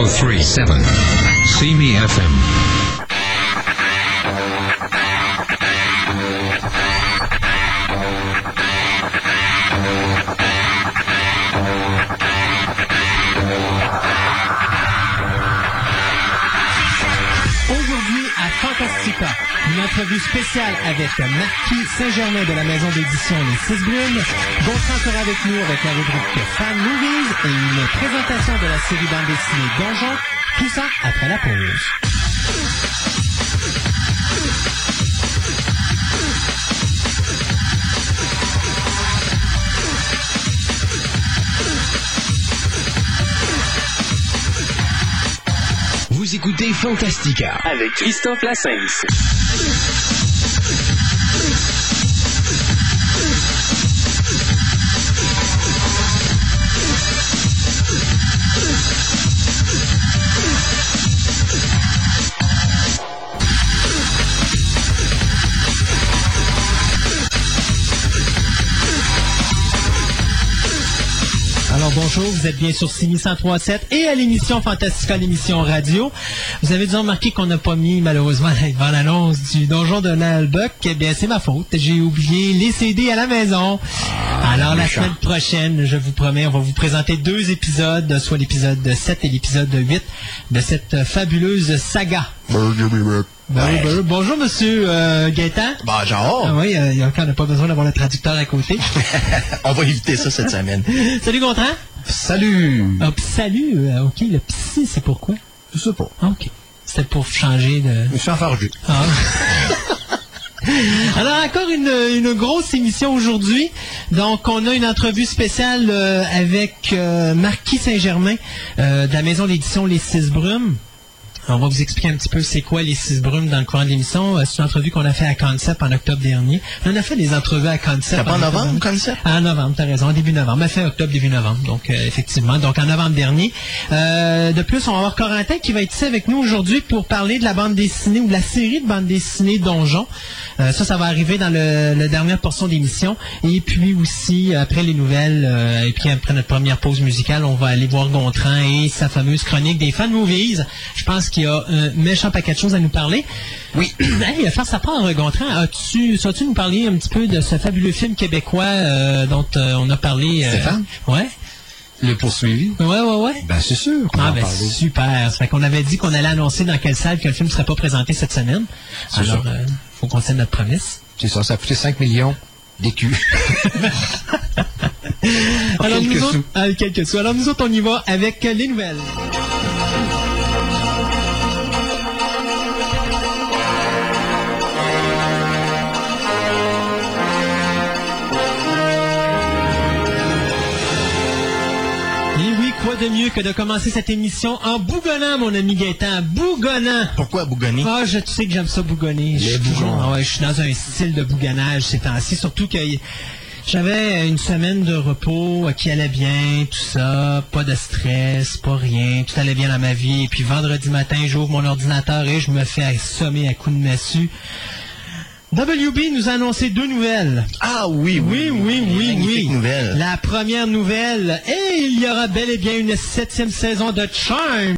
1037. See me FM. Fantastica, une entrevue spéciale avec Marquis Saint-Germain de la maison d'édition Les Six Brunes. Gontran sera avec nous avec la rubrique Fan Movies et une présentation de la série bande dessinée Donjon. Tout ça après la pause. Écoutez Fantastica. avec Christophe Lassens. Vous êtes bien sur Cine 103.7 et à l'émission Fantastica, l'émission radio. Vous avez dû remarquer qu'on n'a pas mis malheureusement l'annonce du donjon de Nalbuck. Eh bien, c'est ma faute. J'ai oublié les CD à la maison. Alors la semaine prochaine, je vous promets, on va vous présenter deux épisodes, soit l'épisode 7 et l'épisode 8 de cette fabuleuse saga. Ben oui, ben oui. Bonjour Monsieur euh, Gaétan. Bonjour. Ah oui, euh, on n'a pas besoin d'avoir le traducteur à côté. On va éviter ça cette semaine. Salut Gontran. Salut. Ah, salut, euh, ok, le psy, c'est pourquoi? Je sais pas. Ah, Ok. C'était pour changer de. Je suis enfargé. Ah. Alors, encore une, grosse émission aujourd'hui. Donc, on a une entrevue spéciale euh, avec euh, Marquis Saint-Germain euh, de la maison d'édition Les Six Brumes. On va vous expliquer un petit peu c'est quoi les six brumes dans le courant de l'émission. Euh, C'est une entrevue qu'on a fait à Concept en octobre dernier. On a fait des entrevues à Concept. Pas en novembre. Concept? En novembre, t'as raison, début novembre. Mais fin octobre, début novembre. Donc, euh, effectivement. Donc, en novembre dernier. Euh, de plus, on va avoir Corentin qui va être ici avec nous aujourd'hui pour parler de la bande dessinée ou de la série de bande dessinée Donjon. Euh, ça, ça va arriver dans le, la dernière portion d'émission. Et puis aussi, après les nouvelles, et puis après notre première pause musicale, on va aller voir Gontran et sa fameuse chronique des fan movies. Je pense qu'il y a un méchant paquet de choses à nous parler. Oui. hey, faire sa part, Gontran, as-tu, saurais-tu nous parler un petit peu de ce fabuleux film québécois euh, dont euh, on a parlé? euh, Stéphane? Ouais. Le poursuivi? Ouais, ouais, ouais. Ben, c'est sûr Ah en ben super. Ça fait qu'on avait dit qu'on allait annoncer dans quelle salle que le film ne serait pas présenté cette semaine. C'est Alors, euh, faut qu'on tienne notre promesse. C'est ça, ça a coûté 5 millions d'écus. Alors, quelques nous autres, sous. quelques sous. Alors nous autres, on y va avec les nouvelles. Que de commencer cette émission en bougonnant, mon ami Gaëtan, bougonnant. Pourquoi bougonner? Ah, je tu sais que j'aime ça bougonner. Je suis toujours- ah ouais, je suis dans un style de bougonnage ces temps-ci, surtout que j'avais une semaine de repos euh, qui allait bien, tout ça, pas de stress, pas rien, tout allait bien dans ma vie. Et puis vendredi matin, j'ouvre mon ordinateur et je me fais assommer à coups de massue. WB nous a annoncé deux nouvelles. Ah oui, Oui, oui, oui, oui. La première nouvelle, et il y aura bel et bien une septième saison de Charm.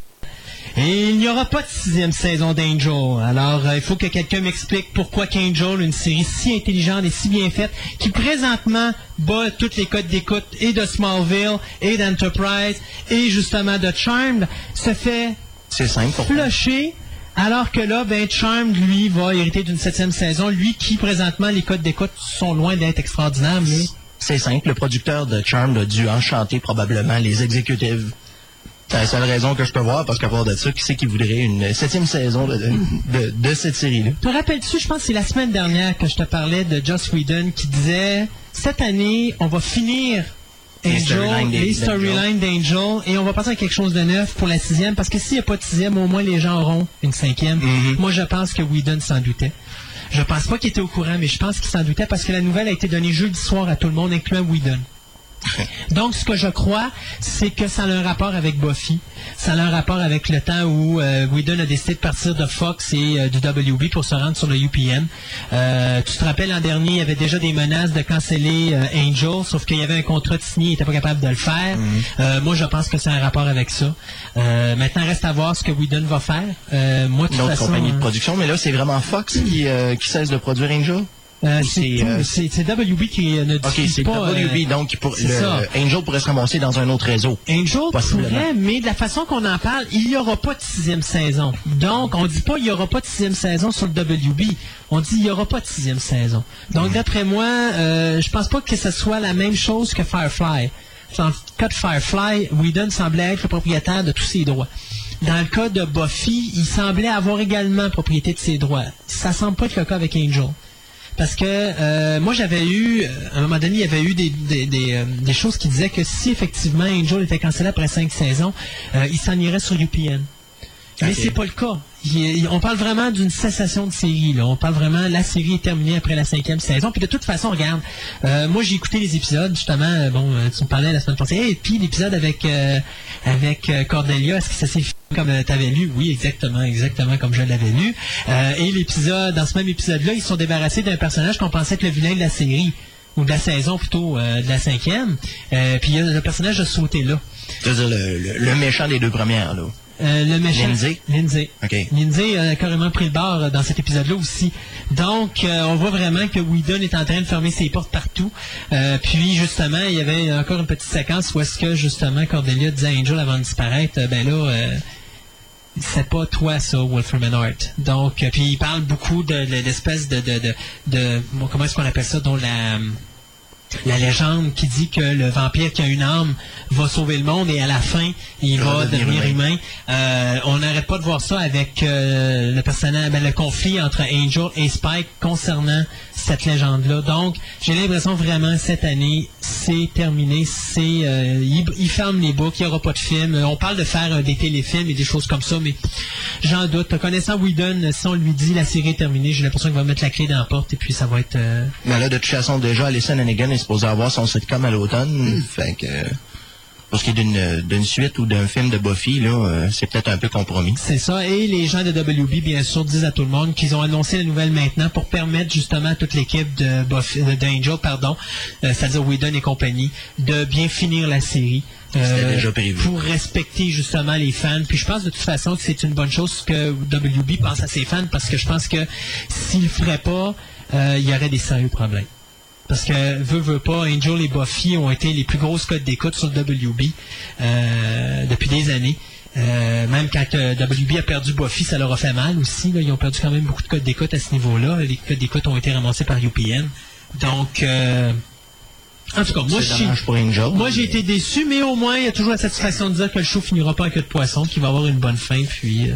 Et il n'y aura pas de sixième saison d'Angel. Alors, euh, il faut que quelqu'un m'explique pourquoi qu'Angel, une série si intelligente et si bien faite, qui présentement bat toutes les codes d'écoute et de Smallville et d'Enterprise et justement de Charmed, se fait C'est simple. flusher. Alors que là, ben, Charmed, lui, va hériter d'une septième saison. Lui qui, présentement, les codes d'écoute sont loin d'être extraordinaires, mais... C'est simple. Le producteur de Charmed a dû enchanter probablement les exécutives. C'est la seule raison que je peux voir, parce qu'à part de ça, qui c'est qui voudrait une septième saison de, de, de cette série-là? Te rappelles-tu, je pense que c'est la semaine dernière que je te parlais de Joss Whedon qui disait cette année, on va finir Angel, les storylines d'Angel et on va passer à quelque chose de neuf pour la sixième parce que s'il n'y a pas de sixième, au moins les gens auront une cinquième. Mhm. Moi, je pense que Whedon s'en doutait. Je pense pas qu'il était au courant, mais je pense qu'il s'en doutait parce que la nouvelle a été donnée jeudi soir à tout le monde, incluant Whedon. Donc, ce que je crois, c'est que ça a un rapport avec Buffy. Ça a un rapport avec le temps où euh, Whedon a décidé de partir de Fox et euh, du WB pour se rendre sur le UPN. Euh, tu te rappelles, l'an dernier, il y avait déjà des menaces de canceller euh, Angel, sauf qu'il y avait un contrat de signé, il n'était pas capable de le faire. Euh, moi, je pense que c'est un rapport avec ça. Maintenant, reste à voir ce que Whedon va faire. Moi, de Une autre façon... compagnie de production, mais là, c'est vraiment Fox qui, qui cesse de produire Angel? Euh, c'est euh, WB qui euh, ne diffuse c'est pas... euh, WB, donc pour, c'est le, ça. Angel pourrait se ramasser dans un autre réseau. Angel pourrait, mais de la façon qu'on en parle, il n'y aura pas de sixième saison. Donc, on dit pas il n'y aura pas de sixième saison sur le WB. On dit il n'y aura pas de sixième saison. Donc, d'après moi, euh, je pense pas que ce soit la même chose que Firefly. Dans le cas de Firefly, Whedon semblait être le propriétaire de tous ses droits. Dans le cas de Buffy, il semblait avoir également propriété de ses droits. Ça semble pas être le cas avec Angel. Parce que euh, moi j'avais eu, euh, à un moment donné, il y avait eu des, des, des, euh, des choses qui disaient que si effectivement Angel était cancellé après cinq saisons, euh, il s'en irait sur UPN. Mais c'est pas le cas. Il- on parle vraiment d'une cessation de série. Là. On parle vraiment, la série est terminée après la cinquième saison. Puis de toute façon, regarde, euh, moi j'ai écouté les épisodes, justement, euh, bon, euh, tu me parlais la semaine passée, et puis l'épisode avec euh, avec Cordelia, est-ce que ça s'est fini comme tu avais lu? Oui, exactement, exactement comme je l'avais lu. Euh, et l'épisode, dans ce même épisode-là, ils se sont débarrassés d'un personnage qu'on pensait être le vilain de la série ou de la saison plutôt, euh, de la cinquième. Euh, puis le personnage a sauté là. C'est-à-dire le, le, le méchant des deux premières, là. Euh, le méchant. Lindsay? Lindsay. Lindsay a carrément pris le bord euh, dans cet épisode-là aussi. Donc, euh, on voit vraiment que Whedon est en train de fermer ses portes partout. Euh, puis, justement, il y avait encore une petite séquence où est-ce que, justement, Cordelia disait à Angel avant de disparaître, ben là, c'est pas toi ça, Wolfram and Hart. Donc, puis il parle beaucoup de, de l'espèce de, de, de, de- comment est-ce qu'on appelle ça, dont la la légende qui dit que le vampire qui a une âme va sauver le monde et à la fin il va va devenir devenir humain. humain. Euh, on n'arrête pas de voir ça avec euh, le personnage, ben, le conflit entre Angel et Spike concernant cette légende-là. Donc, j'ai l'impression vraiment cette année, c'est terminé, c'est euh, ils, ils ferment les books, il n'y aura pas de film. Euh, On parle de faire euh, des téléfilms et des choses comme ça, mais j'en doute. Connaissant Whedon, si on lui dit la série est terminée, j'ai l'impression qu'il va mettre la clé dans la porte et puis ça va être. euh, Mais là, de toute façon, déjà, Alison Hannigan est supposée avoir son sitcom à l'automne. Fait que, pour ce qui est d'une d'une suite ou d'un film de Buffy, là, euh, c'est peut-être un peu compromis. C'est ça. Et les gens de WB, bien sûr, disent à tout le monde qu'ils ont annoncé la nouvelle maintenant pour permettre justement à toute l'équipe de Buffy- euh, d'Angel, pardon, euh, c'est-à-dire Whedon et compagnie, de bien finir la série. euh, déjà. Pour respecter justement les fans. Puis je pense de toute façon que c'est une bonne chose que WB pense à ses fans parce que je pense que s'il le ferait pas, euh, il y aurait des sérieux problèmes. Parce que, veut, veut pas, Angel et Buffy ont été les plus grosses codes d'écoute sur le WB euh, depuis des années. Euh, même quand euh, WB a perdu Buffy, ça leur a fait mal aussi. là. Ils ont perdu quand même beaucoup de codes d'écoute à ce niveau-là. Les codes d'écoute ont été ramassés par UPN. Donc, euh, en tout cas, moi, j'ai été déçu, mais au moins, il y a toujours la satisfaction de dire que le show finira pas en queue de poisson, qu'il va avoir une bonne fin, puis... euh,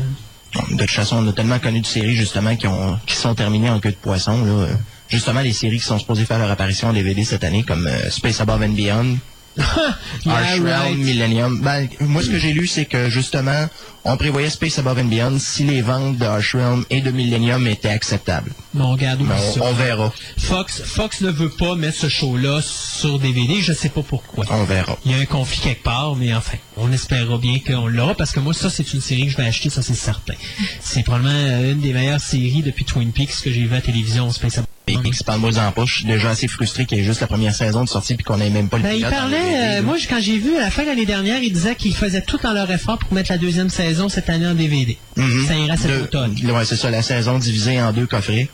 De toute façon, on a tellement connu de séries, justement, qui, ont, qui sont terminées en queue de poisson, là. Justement, les séries qui sont supposées faire leur apparition en DVD cette année, comme euh, Space Above and Beyond, yeah, Arch right. Millennium. Ben, moi, ce que j'ai lu, c'est que justement, on prévoyait Space Above and Beyond si les ventes de Arch Realm et de Millennium étaient acceptables. Bon, regarde, ça. on, on verra. Fox, Fox ne veut pas mettre ce show-là sur DVD, je sais pas pourquoi. On verra. Il y a un conflit quelque part, mais enfin, on espérera bien qu'on l'aura, parce que moi, ça, c'est une série que je vais acheter, ça, c'est certain. C'est probablement euh, une des meilleures séries depuis Twin Peaks que j'ai vu à la télévision, Space Above. Et puis, parle-moi en poche. Je suis déjà assez frustré qu'il y ait juste la première saison de sortie puis qu'on ait même pas le Ben, il pilote dans parlait, euh, moi, quand j'ai vu à la fin de l'année dernière, il disait qu'ils faisaient tout en leur effort pour mettre la deuxième saison cette année en DVD. Mhm. Ça ira cet automne. Ouais, c'est ça, la saison divisée en deux coffrets.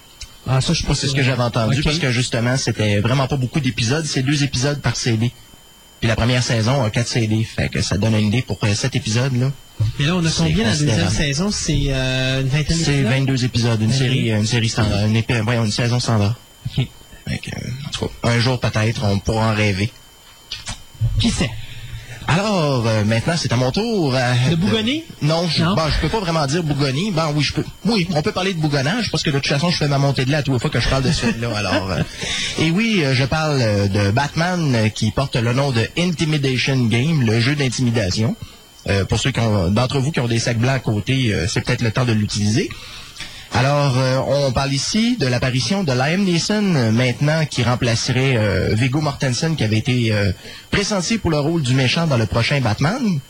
Ah, ça, je Moi, c'est ce que j'avais entendu parce que justement, c'était vraiment pas beaucoup d'épisodes. C'est deux épisodes par CD. Puis la première saison a quatre CD. Fait que ça donne une idée pour euh, sept épisodes, là. Mais là, on a C'est combien la deuxième saison? C'est euh, une vingtaine C'est d'épisodes? 22 épisodes. Une série, une série standard. Une, voyons, une saison standard. Ok. Fait que, euh, en tout cas, un jour peut-être, on pourra en rêver. Qui c'est? Alors, euh, maintenant, c'est à mon tour. euh, De bougonner? Non, je, Non? bon, je peux pas vraiment dire bougonner. Ben oui, je peux. Oui, on peut parler de bougonnage parce que de toute façon, je fais ma montée de lait à toutes les fois que je parle de ce film-là. Alors, euh, et oui, euh, je parle euh, de Batman euh, qui porte le nom de Intimidation Game, le jeu d'intimidation. Euh, pour ceux d'entre vous qui ont des sacs blancs à côté, euh, c'est peut-être le temps de l'utiliser. Alors, euh, on parle ici de l'apparition de Liam Neeson, euh, maintenant, qui remplacerait euh, Mortensen, qui avait été euh, pressenti pour le rôle du méchant dans le prochain Batman.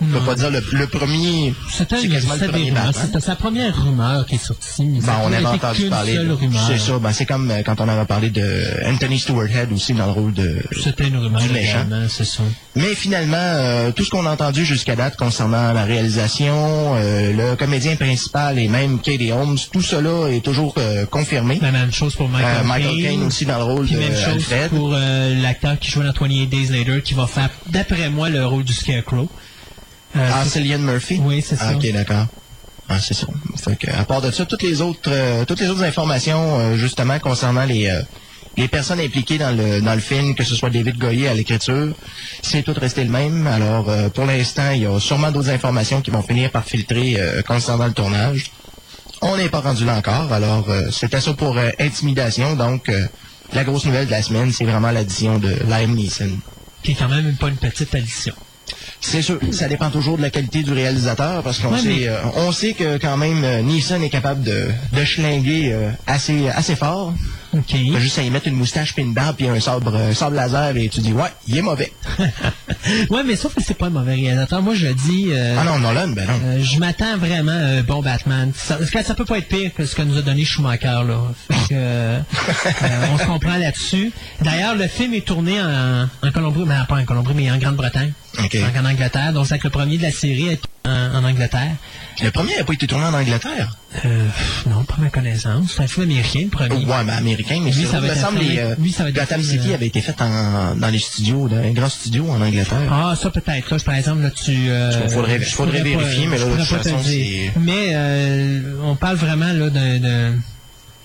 On peut Non. pas dire le, le premier... C'était c'était sa première rumeur qui est sortie. Ben, on avait entendu parler. C'est ça. Ben, c'est comme euh, quand on avait parlé de Anthony Stewart Head aussi dans le rôle de. C'était une rumeur du méchant. c'est ça. Mais finalement, euh, tout ce qu'on a entendu jusqu'à date concernant la réalisation, euh, le comédien principal et même Katie Holmes, tout cela est toujours confirmé. La même chose pour Michael, Euh, Michael Caine aussi dans le rôle Puis de même chose Alfred. pour l'acteur qui joue dans 28 Days Later, qui va faire, d'après moi, le rôle du Scarecrow. Euh, Ah, c'est- Murphy? Oui, c'est Ah, ça. ok, d'accord. Ah, c'est ça. Fait que, à part de ça, toutes les autres, euh, toutes les autres informations, euh, justement, concernant les, les personnes impliquées dans le, dans le film, que ce soit David Goyer à l'écriture, c'est tout resté le même. Alors, pour l'instant, il y a sûrement d'autres informations qui vont finir par filtrer concernant le tournage. On n'est pas rendu là encore. Alors, c'était ça pour intimidation. Donc, la grosse nouvelle de la semaine, c'est vraiment l'addition de Liam Neeson. qui est quand même pas une petite addition. C'est sûr, ça dépend toujours de la qualité du réalisateur parce qu'on Ouais, sait, mais- euh, on sait que quand même euh, Neeson est capable de, de schlinguer euh, assez, assez fort. OK. Juste à y mettre une moustache puis une barbe puis un sabre, un sabre laser et tu dis ouais, il est mauvais. ouais, mais sauf que c'est pas un mauvais réalisateur. Moi, je dis... euh, Ah non, Nolan, ben non. euh, je m'attends vraiment à un bon Batman. Ça, ça, ça peut pas être pire que ce que nous a donné Schumacher, là. Fait que, euh, on se comprend là-dessus. D'ailleurs, le film est tourné en, en Colombie, mais pas en Colombie, mais en Grande-Bretagne. Donc en Angleterre. Donc c'est le premier de la série en, en Angleterre. Le premier n'a pas été tourné en Angleterre? Euh, non, pas ma connaissance. C'est un film américain, le premier. Ouais, mais américain, mais Lui, ça me être semble les, euh, lui, ça va être un Gotham film, City euh, avait été fait en, dans les studios, dans un grand studio en Angleterre. Ah, ça peut-être. Là, par exemple, là, tu. Euh, Il faudrait- je faudrait vérifier, mais là, je de toute façon, c'est- Mais euh, on parle vraiment là d'un- d'un-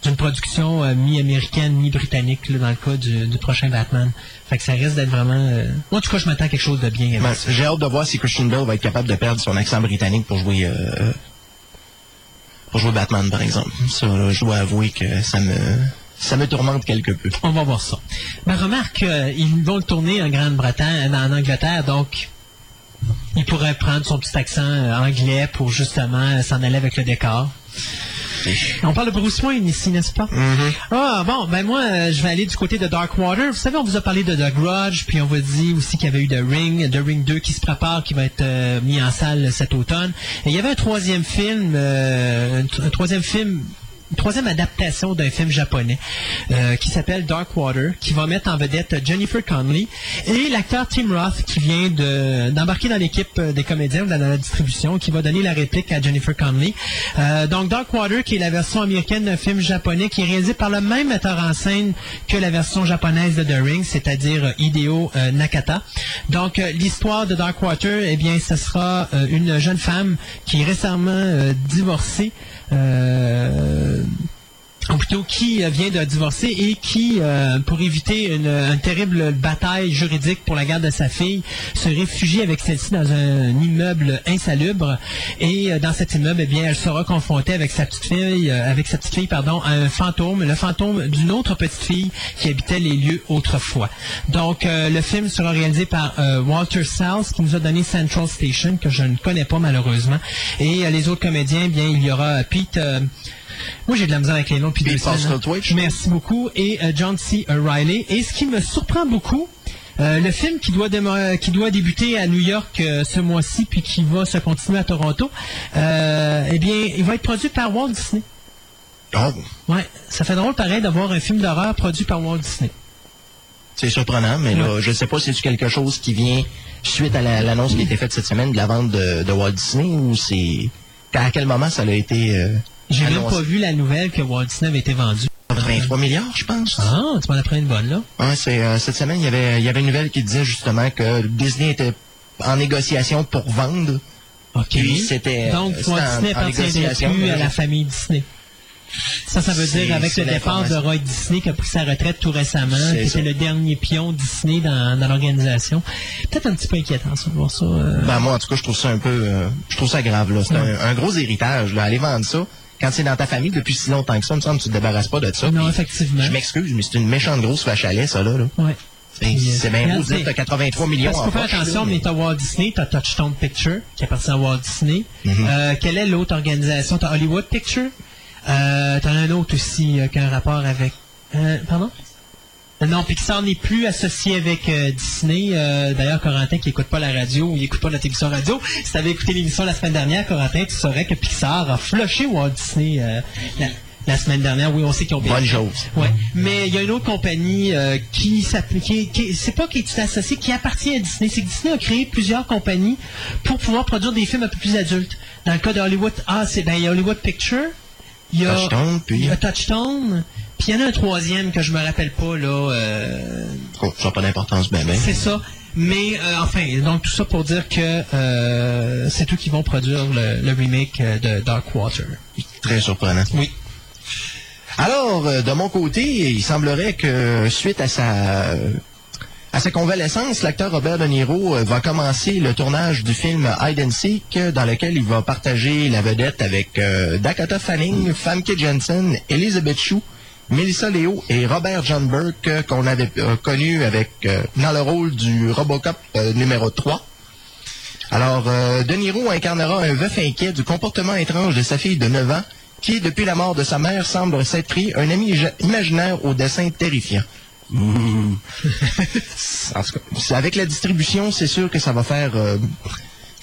d'une production euh, mi-américaine, mi-britannique dans le cas du, du prochain Batman. Fait que ça risque d'être vraiment. euh, Moi, en tout cas, je m'attends à quelque chose de bien. Ben. J'ai hâte de voir si Christian Bale va être capable de perdre son accent britannique pour jouer euh, pour jouer Batman, par exemple. Ça, là, je dois avouer que ça me ça me tourmente quelque peu. On va voir ça. Ben, remarque, euh, ils vont le tourner en Grande-Bretagne, en Angleterre, donc il pourrait prendre son petit accent euh, anglais pour justement s'en aller avec le décor. On parle de Bruce Wayne ici, n'est-ce pas? Ah, bon, ben moi, euh, je vais aller du côté de Darkwater. Vous savez, on vous a parlé de The Grudge, puis on vous a dit aussi qu'il y avait eu The Ring, The Ring 2 qui se prépare, qui va être euh, mis en salle cet automne. Et il y avait un troisième film, euh, un, tr- un troisième film troisième adaptation d'un film japonais euh, qui s'appelle Darkwater, qui va mettre en vedette Jennifer Connelly et l'acteur Tim Roth qui vient de- d'embarquer dans l'équipe euh, des comédiens dans la distribution, qui va donner la réplique à Jennifer Connelly. Euh, donc Darkwater, qui est la version américaine d'un film japonais qui est réalisé par le même metteur en scène que la version japonaise de The Ring, c'est-à-dire Hideo Nakata. Donc l'histoire de Darkwater, eh bien, ce sera une jeune femme qui est récemment divorcée. Ou plutôt qui euh, vient de divorcer et qui, euh, pour éviter une, terrible bataille juridique pour la garde de sa fille, se réfugie avec celle-ci dans un immeuble insalubre. Et euh, dans cet immeuble, eh bien, elle sera confrontée avec sa petite fille, avec sa petite fille, pardon, à un fantôme, le fantôme d'une autre petite fille qui habitait les lieux autrefois. Donc, le film sera réalisé par Walter Salles, qui nous a donné Central Station, que je ne connais pas malheureusement. Et les autres comédiens, eh bien, il y aura Pete. Moi, j'ai de la misère avec les noms depuis deux semaines, hein. Merci beaucoup. Et euh, John C. Riley. Et ce qui me surprend beaucoup, euh, le film qui doit, qui doit débuter à New York euh, ce mois-ci, puis qui va se continuer à Toronto, eh bien, il va être produit par Walt Disney. Oh, Ouais, ça fait drôle pareil d'avoir un film d'horreur produit par Walt Disney. c'est surprenant, mais là, je sais pas si c'est quelque chose qui vient suite à la- l'annonce qui a été faite cette semaine de la vente de, de Walt Disney ou c'est à quel moment ça a été euh, J'ai même pas vu la nouvelle que Walt Disney avait été vendu. 23 milliards, je pense. Ah, tu m'en as pris une bonne là. Ouais, c'est euh, cette semaine, il y avait il y avait une nouvelle qui disait justement que Disney était en négociation pour vendre. OK. Puis c'était, Donc, euh, Walt c'était en- Disney négociation, plus à la famille Disney. Ça, ça veut dire avec le départ de. Roy Disney qui a pris sa retraite tout récemment, qui était le dernier pion Disney dans, dans l'organisation. Peut-être un petit peu inquiétant, ça, de voir ça. euh. Ben moi en tout cas, je trouve ça un peu euh, je trouve ça grave là, c'est un, un gros héritage là, aller vendre ça quand c'est dans ta famille depuis si longtemps que ça, il me semble que tu te débarrasses pas de ça. non, effectivement. Je m'excuse, mais c'est une méchante grosse vache à lait ça là. là. Ouais. C'est euh, bien beau de dire que t'as 83 millions Parce en faut faire attention, mais mais- t'as Walt Disney, t'as Touchstone Picture, qui appartient à Walt Disney. Mhm. Euh, quelle est l'autre organisation? T'as Hollywood Picture, Euh, T'en as un autre aussi euh, qui a un rapport avec... Euh, pardon? Euh, Non, Pixar n'est plus associé avec euh, Disney. Euh, D'ailleurs, Corentin qui écoute pas la radio ou il écoute pas la télévision radio, si tu avais écouté l'émission la semaine dernière, Corentin, tu saurais que Pixar a flushé Walt Disney euh, la, la semaine dernière. Oui, on sait qu'ils ont bien Bonne chose. Ouais. Mais il y a une autre compagnie euh, qui qui- c'est pas qui est associée, qui appartient à Disney. C'est que Disney a créé plusieurs compagnies pour pouvoir produire des films un peu plus adultes. Dans le cas de Hollywood, ah, c'est ben il y a Hollywood Picture, il y a Touchstone, puis- il y a Touchstone, puis il y en a un troisième que je me rappelle pas là. euh, Oh, ça n'a pas d'importance, ben, ben. c'est ça. Mais euh, enfin, donc tout ça pour dire que euh, c'est eux qui vont produire le, le remake de Darkwater. Très surprenant. Oui. Alors, de mon côté, il semblerait que suite à sa à sa convalescence, l'acteur Robert De Niro va commencer le tournage du film Hide and Seek, dans lequel il va partager la vedette avec euh, Dakota Fanning, Famke Jensen, Elizabeth Shue, Melissa Leo et Robert John Burke, euh, qu'on avait euh, connu avec euh, dans le rôle du Robocop euh, numéro 3. Alors, euh, De Niro incarnera un veuf inquiet du comportement étrange de sa fille de 9 ans, qui, depuis la mort de sa mère, semble s'être pris un ami imaginaire au dessin terrifiant. Mmh. Avec la distribution, c'est sûr que ça va faire... euh,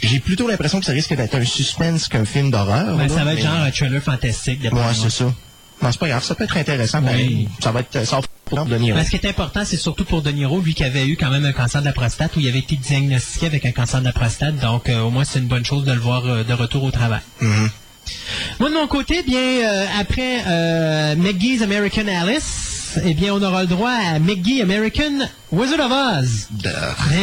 J'ai plutôt l'impression que ça risque d'être un suspense qu'un film d'horreur. Ben, ça va être mais- genre un trailer fantastique. d'après Ouais, moi. c'est ça. Non, c'est pas grave, ça peut être intéressant. pareil. Ça va être... Ça va De Niro. Ben, ce qui est important, c'est surtout pour De Niro, lui qui avait eu quand même un cancer de la prostate, où il avait été diagnostiqué avec un cancer de la prostate. Donc, euh, au moins, c'est une bonne chose de le voir euh, de retour au travail. Mhm. Moi, de mon côté, bien, euh, après euh, McGee's American Alice, eh bien, on aura le droit à McGee American Wizard of Oz.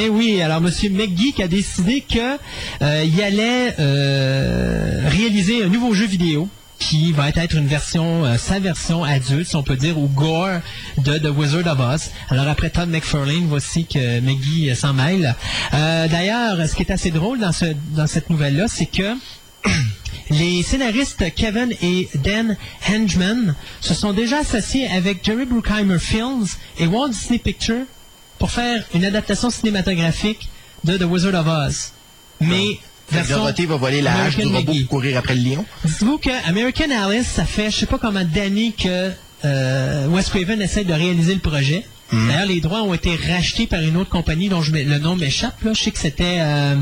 Eh oui, alors Monsieur McGee qui a décidé que euh, il allait euh, réaliser un nouveau jeu vidéo qui va être une version, euh, sa version adulte, si on peut dire, ou gore de The Wizard of Oz. Alors après Todd McFarlane, voici que McGee euh, s'en mêle. Euh, D'ailleurs, ce qui est assez drôle dans cette nouvelle-là, c'est que les scénaristes Kevin et Dan Hengeman se sont déjà associés avec Jerry Bruckheimer Films et Walt Disney Pictures pour faire une adaptation cinématographique de The Wizard of Oz. Mais Dorothée va voler la hache du robot pour courir après le lion. Dites-vous que American Alice, ça fait je sais pas combien d'années que euh, Wes Craven essaie de réaliser le projet. D'ailleurs, les droits ont été rachetés par une autre compagnie dont je le nom m'échappe. là. Je sais que c'était, euh,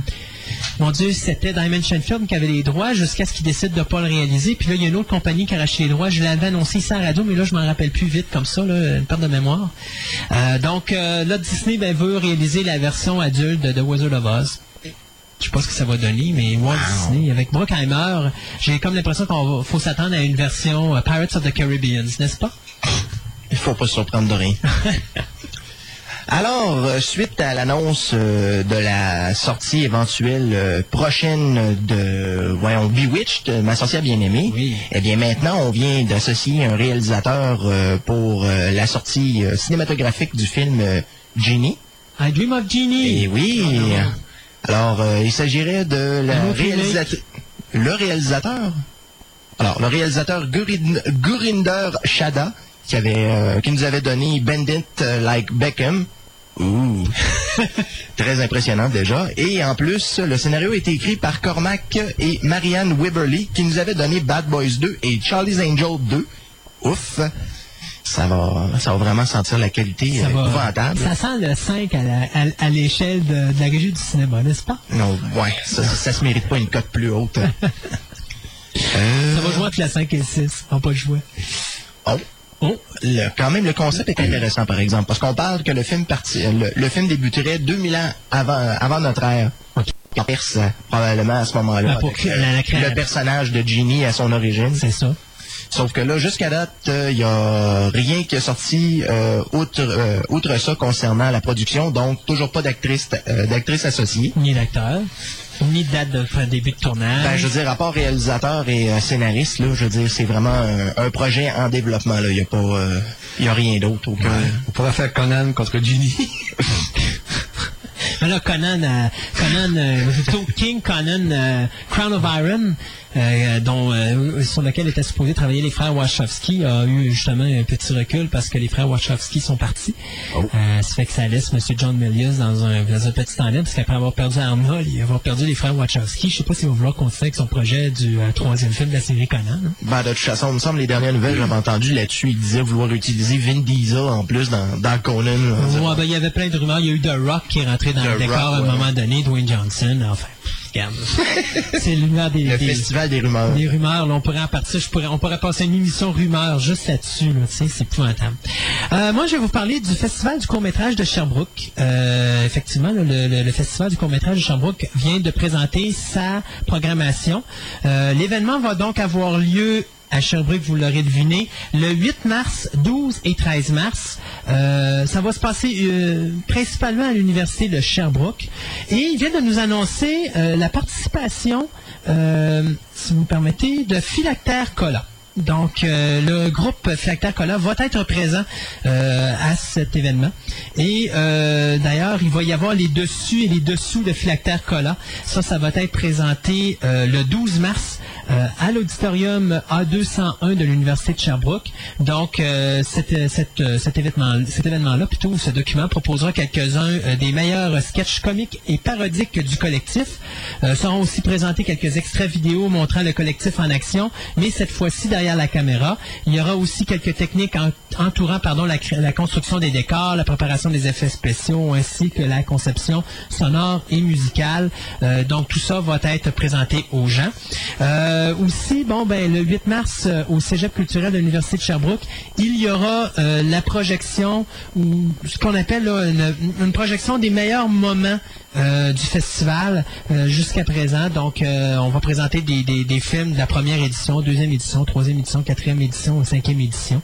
mon Dieu, c'était Dimension Film qui avait les droits jusqu'à ce qu'ils décident de pas le réaliser. Puis là, il y a une autre compagnie qui a racheté les droits. Je l'avais annoncé ici à la radio, mais là, je m'en rappelle plus vite comme ça, là, une perte de mémoire. Euh, donc, euh, là, Disney ben, veut réaliser la version adulte de The Wizard of Oz. Je sais pas ce que ça va donner, mais Walt Disney, avec Bruckheimer, j'ai comme l'impression qu'on faut s'attendre à une version euh, Pirates of the Caribbean, n'est-ce pas? Il faut pas se surprendre de rien. Alors, euh, suite à l'annonce euh, de la sortie éventuelle euh, prochaine de, voyons, Bewitched, ma sorcière bien-aimée, Oui. eh bien maintenant, on vient d'associer un réalisateur euh, pour la sortie cinématographique du film Genie. I Dream of Genie. Et oui. Alors, euh, il s'agirait de la réalisateur. Le réalisateur? Alors, le réalisateur Gurin- Gurinder Shada, qui avait, euh, qui nous avait donné Bandit euh, Like Beckham. Ouh. Très impressionnant déjà. Et en plus, le scénario a été écrit par Cormac et Marianne Wiberly, qui nous avaient donné Bad Boys 2 et Charlie's Angel 2. Ouf. Ça va, ça va vraiment sentir la qualité Ça, va- épouvantable. ça sent le 5 à la- à- à l'échelle de, de la régie du cinéma, n'est-ce pas? Non, ouais, ça, ça, se mérite pas une cote plus haute. Euh, Ça va jouer entre la 5 et le 6. On va pas le jouer. oh, Oh, le- quand même, le concept est intéressant, par exemple, parce qu'on parle que le film parti, le, le film débuterait 2000 ans avant, avant notre ère. En Perse, probablement à ce moment-là. Créa- le personnage de Genie à son origine. c'est ça. Sauf que là, jusqu'à date, il n'y a rien qui est sorti euh, outre, euh, outre ça concernant la production, donc toujours pas d'actrice euh, d'actrice associée. Ni d'acteur, ni de date de fin- début de tournage. Ben, je veux dire, à part réalisateur et euh, scénariste, là, je veux dire, c'est vraiment un, un projet en développement. Là, il n'y a pas, euh, il y a rien d'autre. Aucun. On pourrait faire Conan contre Genie. Ben là, Conan, euh, Conan, euh, plutôt King Conan, euh, Crown of Iron, euh, dont, euh, sur lequel étaient supposés travailler les frères Wachowski, a eu justement un petit recul parce que les frères Wachowski sont partis. Euh, ça fait que ça laisse M. John Milius dans un, dans un petit temps parce qu'après avoir perdu Arnold et avoir perdu les frères Wachowski, je sais pas s'il va vouloir continuer avec son projet du euh, troisième film de la série Conan. hein. Ben, de toute façon, il me semble, les dernières nouvelles, j'avais entendu là-dessus, il disait vouloir utiliser Vin Diesel en plus dans, dans Conan. Ouais, ben, il y avait plein de rumeurs. Il y a eu The Rock qui est rentré dans The le décor Rock, à un ouais. moment donné, Dwayne Johnson. Enfin. c'est l'univers des, Le des- festival des rumeurs. des rumeurs. Là, on pourrait en partir, je pourrais, on pourrait passer une émission rumeurs juste là-dessus. Là, c'est épouvantable. Euh, moi, je vais vous parler du Festival du court-métrage de Sherbrooke. Euh, effectivement, le, le- le Festival du court-métrage de Sherbrooke vient de présenter sa programmation. Euh, L'événement va donc avoir lieu à Sherbrooke, vous l'aurez deviné, le 8 mars, 12 et 13 mars. Euh, ça va se passer euh, principalement à l'université de Sherbrooke. Et il vient de nous annoncer euh, la participation, si vous me permettez, de Philactère Cola. Donc, euh, le groupe Philactère Cola va être présent euh, à cet événement. Et euh, d'ailleurs, il va y avoir les dessus et les dessous de Philactère Cola. Ça, ça va être présenté le 12 mars à l'auditorium A201 de l'Université de Sherbrooke. Donc, cet, euh, cet événement, événement-là, plutôt, ce document proposera quelques-uns des meilleurs sketchs comiques et parodiques du collectif. Seront aussi présentés quelques extraits vidéo montrant le collectif en action, mais cette fois-ci derrière la caméra. Il y aura aussi quelques techniques en- entourant pardon, la, construction des décors, la préparation des effets spéciaux, ainsi que la conception sonore et musicale. Euh, donc, tout ça va être présenté aux gens. Euh, aussi, bon, ben, le 8 mars, euh, au Cégep culturel de l'Université de Sherbrooke, il y aura la projection, ou ce qu'on appelle une projection des meilleurs moments euh, du festival euh, jusqu'à présent. Donc, euh, on va présenter des, des- films de la première édition, deuxième édition, troisième édition, quatrième édition cinquième édition.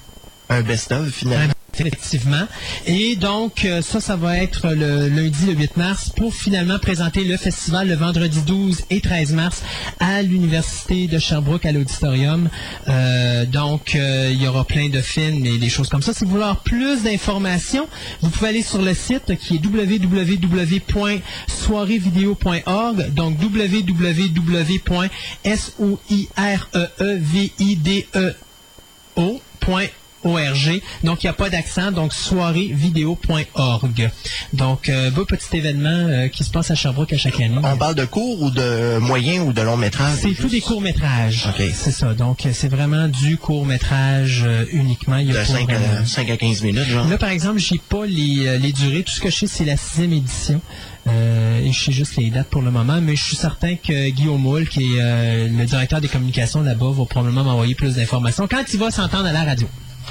Un best-of, finalement. Effectivement. Et donc, euh, ça, ça va être le lundi, le 8 mars, pour finalement présenter le festival le vendredi 12 et 13 mars à l'Université de Sherbrooke, à l'auditorium. Euh, donc, euh, il y aura plein de films et des choses comme ça. Si vous voulez avoir plus d'informations, vous pouvez aller sur le site qui est www.soireevideo.org, donc www.soireevideo.org. Donc, il n'y a pas d'accent, donc soireevideo.org. Donc, euh, beau petit événement euh, qui se passe à Sherbrooke à chaque année. On parle de court ou de moyen ou de long métrage? C'est tout des courts-métrages. OK. C'est ça. Donc, euh, c'est vraiment du court-métrage euh, uniquement. Il y a De pas 5 vraiment- à, 5 à 15 minutes, genre? Là, par exemple, j'ai pas les, les durées. Tout ce que je sais, c'est la sixième édition. Euh, et je sais juste les dates pour le moment, mais je suis certain que Guillaume Moule, qui est euh, le directeur des communications là-bas, va probablement m'envoyer plus d'informations quand il va s'entendre à la radio.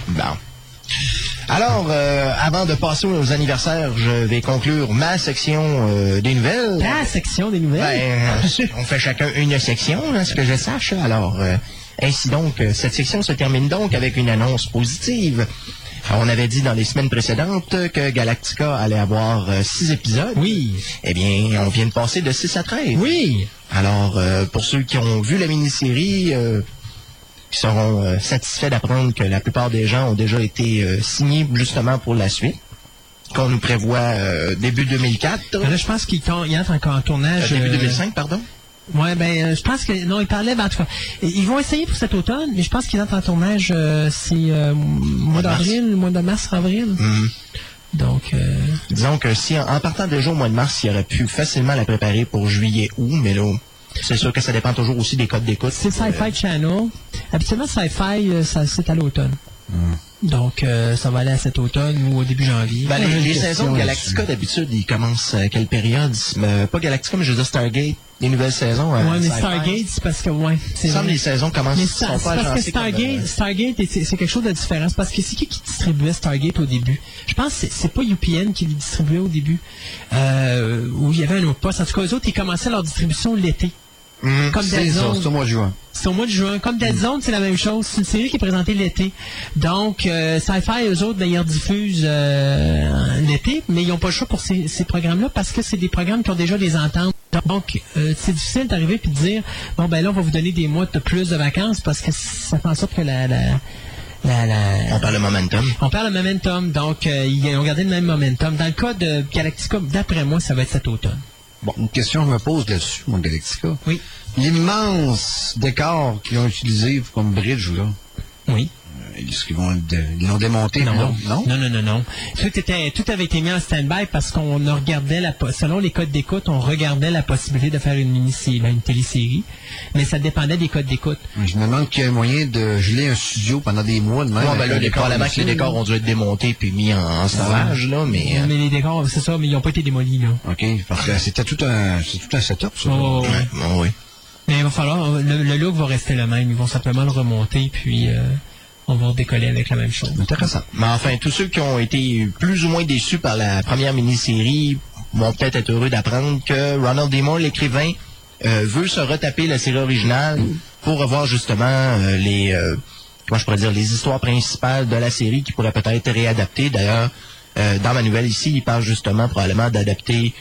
Bon. Alors, euh, avant de passer aux anniversaires, je vais conclure ma section euh, des nouvelles. La section des nouvelles? Ben, on fait chacun une section, hein, ce que je sache. Alors, euh, ainsi donc, cette section se termine donc avec une annonce positive. On avait dit dans les semaines précédentes que Galactica allait avoir euh, six épisodes. Oui. Eh bien, on vient de passer de 6 à 13. Oui. Alors, euh, pour ceux qui ont vu la mini-série, euh, qui seront euh, satisfaits d'apprendre que la plupart des gens ont déjà été euh, signés justement pour la suite, qu'on nous prévoit euh, début 2004. Ben Là, je pense qu'il il entre encore en tournage. début euh, 2005, pardon? Ouais, ben, je pense que non, ils parlaient, ben, en tout cas, ils vont essayer pour cet automne, mais je pense qu'ils entrent en tournage, euh, mois d'avril, mois de mars, avril. Mhm. Donc, euh, Disons que si en, en partant déjà au mois de mars, il aurait pu facilement la préparer pour juillet-août, mais là, c'est sûr que ça dépend toujours aussi des codes d'écoute. c'est Sci-Fi Channel. Habituellement, Sci-Fi, euh, ça, c'est à l'automne. Donc, euh, ça va aller à cet automne ou au début janvier. Ben, les, saisons de Galactica, d'habitude, ils commencent à quelle période? Euh, pas Galactica, mais je veux dire Stargate, les nouvelles saisons. euh, ouais, mais. Stargate, c'est parce que, ouais, c'est semble les saisons commencent, Mais sont ça- c'est pas parce que Stargate, euh, Stargate, c'est quelque chose de différent. C'est parce que c'est qui qui distribuait Stargate au début? Je pense que c'est- c'est pas UPN qui les distribuait au début. Euh, où il y avait un autre poste. En tout cas, eux autres, ils commençaient leur distribution l'été. Mhm. Comme C'est Dead ça, Zone. c'est au mois de juin. C'est au mois de juin. Comme Dead Zone, c'est la même chose. C'est une série qui est présentée l'été. Donc, euh, Sci-Fi, eux autres, ben, ils rediffusent euh, l'été, mais ils n'ont pas le choix pour ces, ces programmes-là parce que c'est des programmes qui ont déjà des ententes. Donc, euh, c'est difficile d'arriver et de dire, bon, ben là, on va vous donner des mois de plus de vacances parce que ça fait en sorte que la, la, la, la- On parle de momentum. on perd le momentum, donc euh, ils ont gardé le même momentum. Dans le cas de Galactica, d'après moi, ça va être cet automne. Bon, une question que je me pose là-dessus, mon Galactica. Oui. L'immense décor qu'ils ont utilisé comme bridge, là, est-ce qu'ils vont ils l'ont démonté? Non, non, Non? non, non, non. Tout était, tout avait été mis en stand-by parce qu'on regardait la, selon les codes d'écoute, on regardait la possibilité de faire une mini-série, une télésérie, mais ça dépendait des codes d'écoute. Je me demande qu'il y a un moyen de geler un studio pendant des mois de même. Bon, ben là, les, les décors ont dû être démontés puis mis en, en storage, là, mais... Mais les décors, c'est ça, mais ils n'ont pas été démolis, là. OK, parce que c'était tout un, c'est tout un setup, ça. Oh, ouais. ouais, bon, oui. Mais il va falloir, le, le look va rester le même. Ils vont simplement le remonter, puis euh, on va décoller avec la même chose. Intéressant. Mais enfin, tous ceux qui ont été plus ou moins déçus par la première mini-série vont peut-être être heureux d'apprendre que Ronald D. L'écrivain, euh, veut se retaper la série originale pour revoir justement euh, les, euh, comment je pourrais dire, les histoires principales de la série qui pourraient peut-être être réadaptées. D'ailleurs, dans ma nouvelle ici, il parle justement probablement d'adapter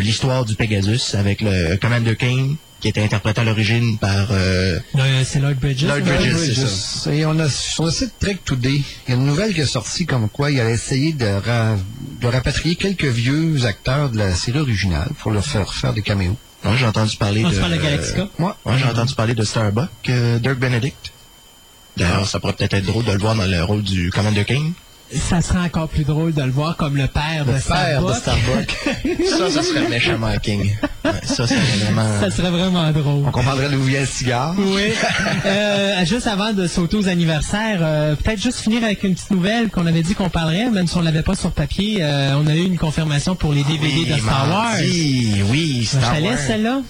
l'histoire du Pegasus avec le Commander Kane, qui était interprété à l'origine par... euh, c'est Lloyd Bridges. Lloyd? Bridges. C'est ça. Et on a, sur le site Trek Today, il y a une nouvelle qui est sortie comme quoi il allait essayer de, ra- de rapatrier quelques vieux acteurs de la série originale pour leur faire faire des caméos. ouais, j'ai entendu parler On de... se parle de Galactica? Moi, j'ai entendu parler de Starbuck, euh, Dirk Benedict. D'ailleurs, ça pourrait peut-être être drôle de le voir dans le rôle du Commander King. Ça sera encore plus drôle de le voir comme le père de Starbuck. Starbuck. ça, ça serait méchamment King. Ça, c'est vraiment... Ça serait vraiment drôle. on comprendrait d'où vient le cigare. Oui. Euh, juste avant de sauter aux anniversaires, euh, peut-être juste finir avec une petite nouvelle qu'on avait dit qu'on parlerait, même si on l'avait pas sur papier. Euh, on a eu une confirmation pour les DVD Oui, de Star Wars. oui, Je Star te laisse Wars. celle-là.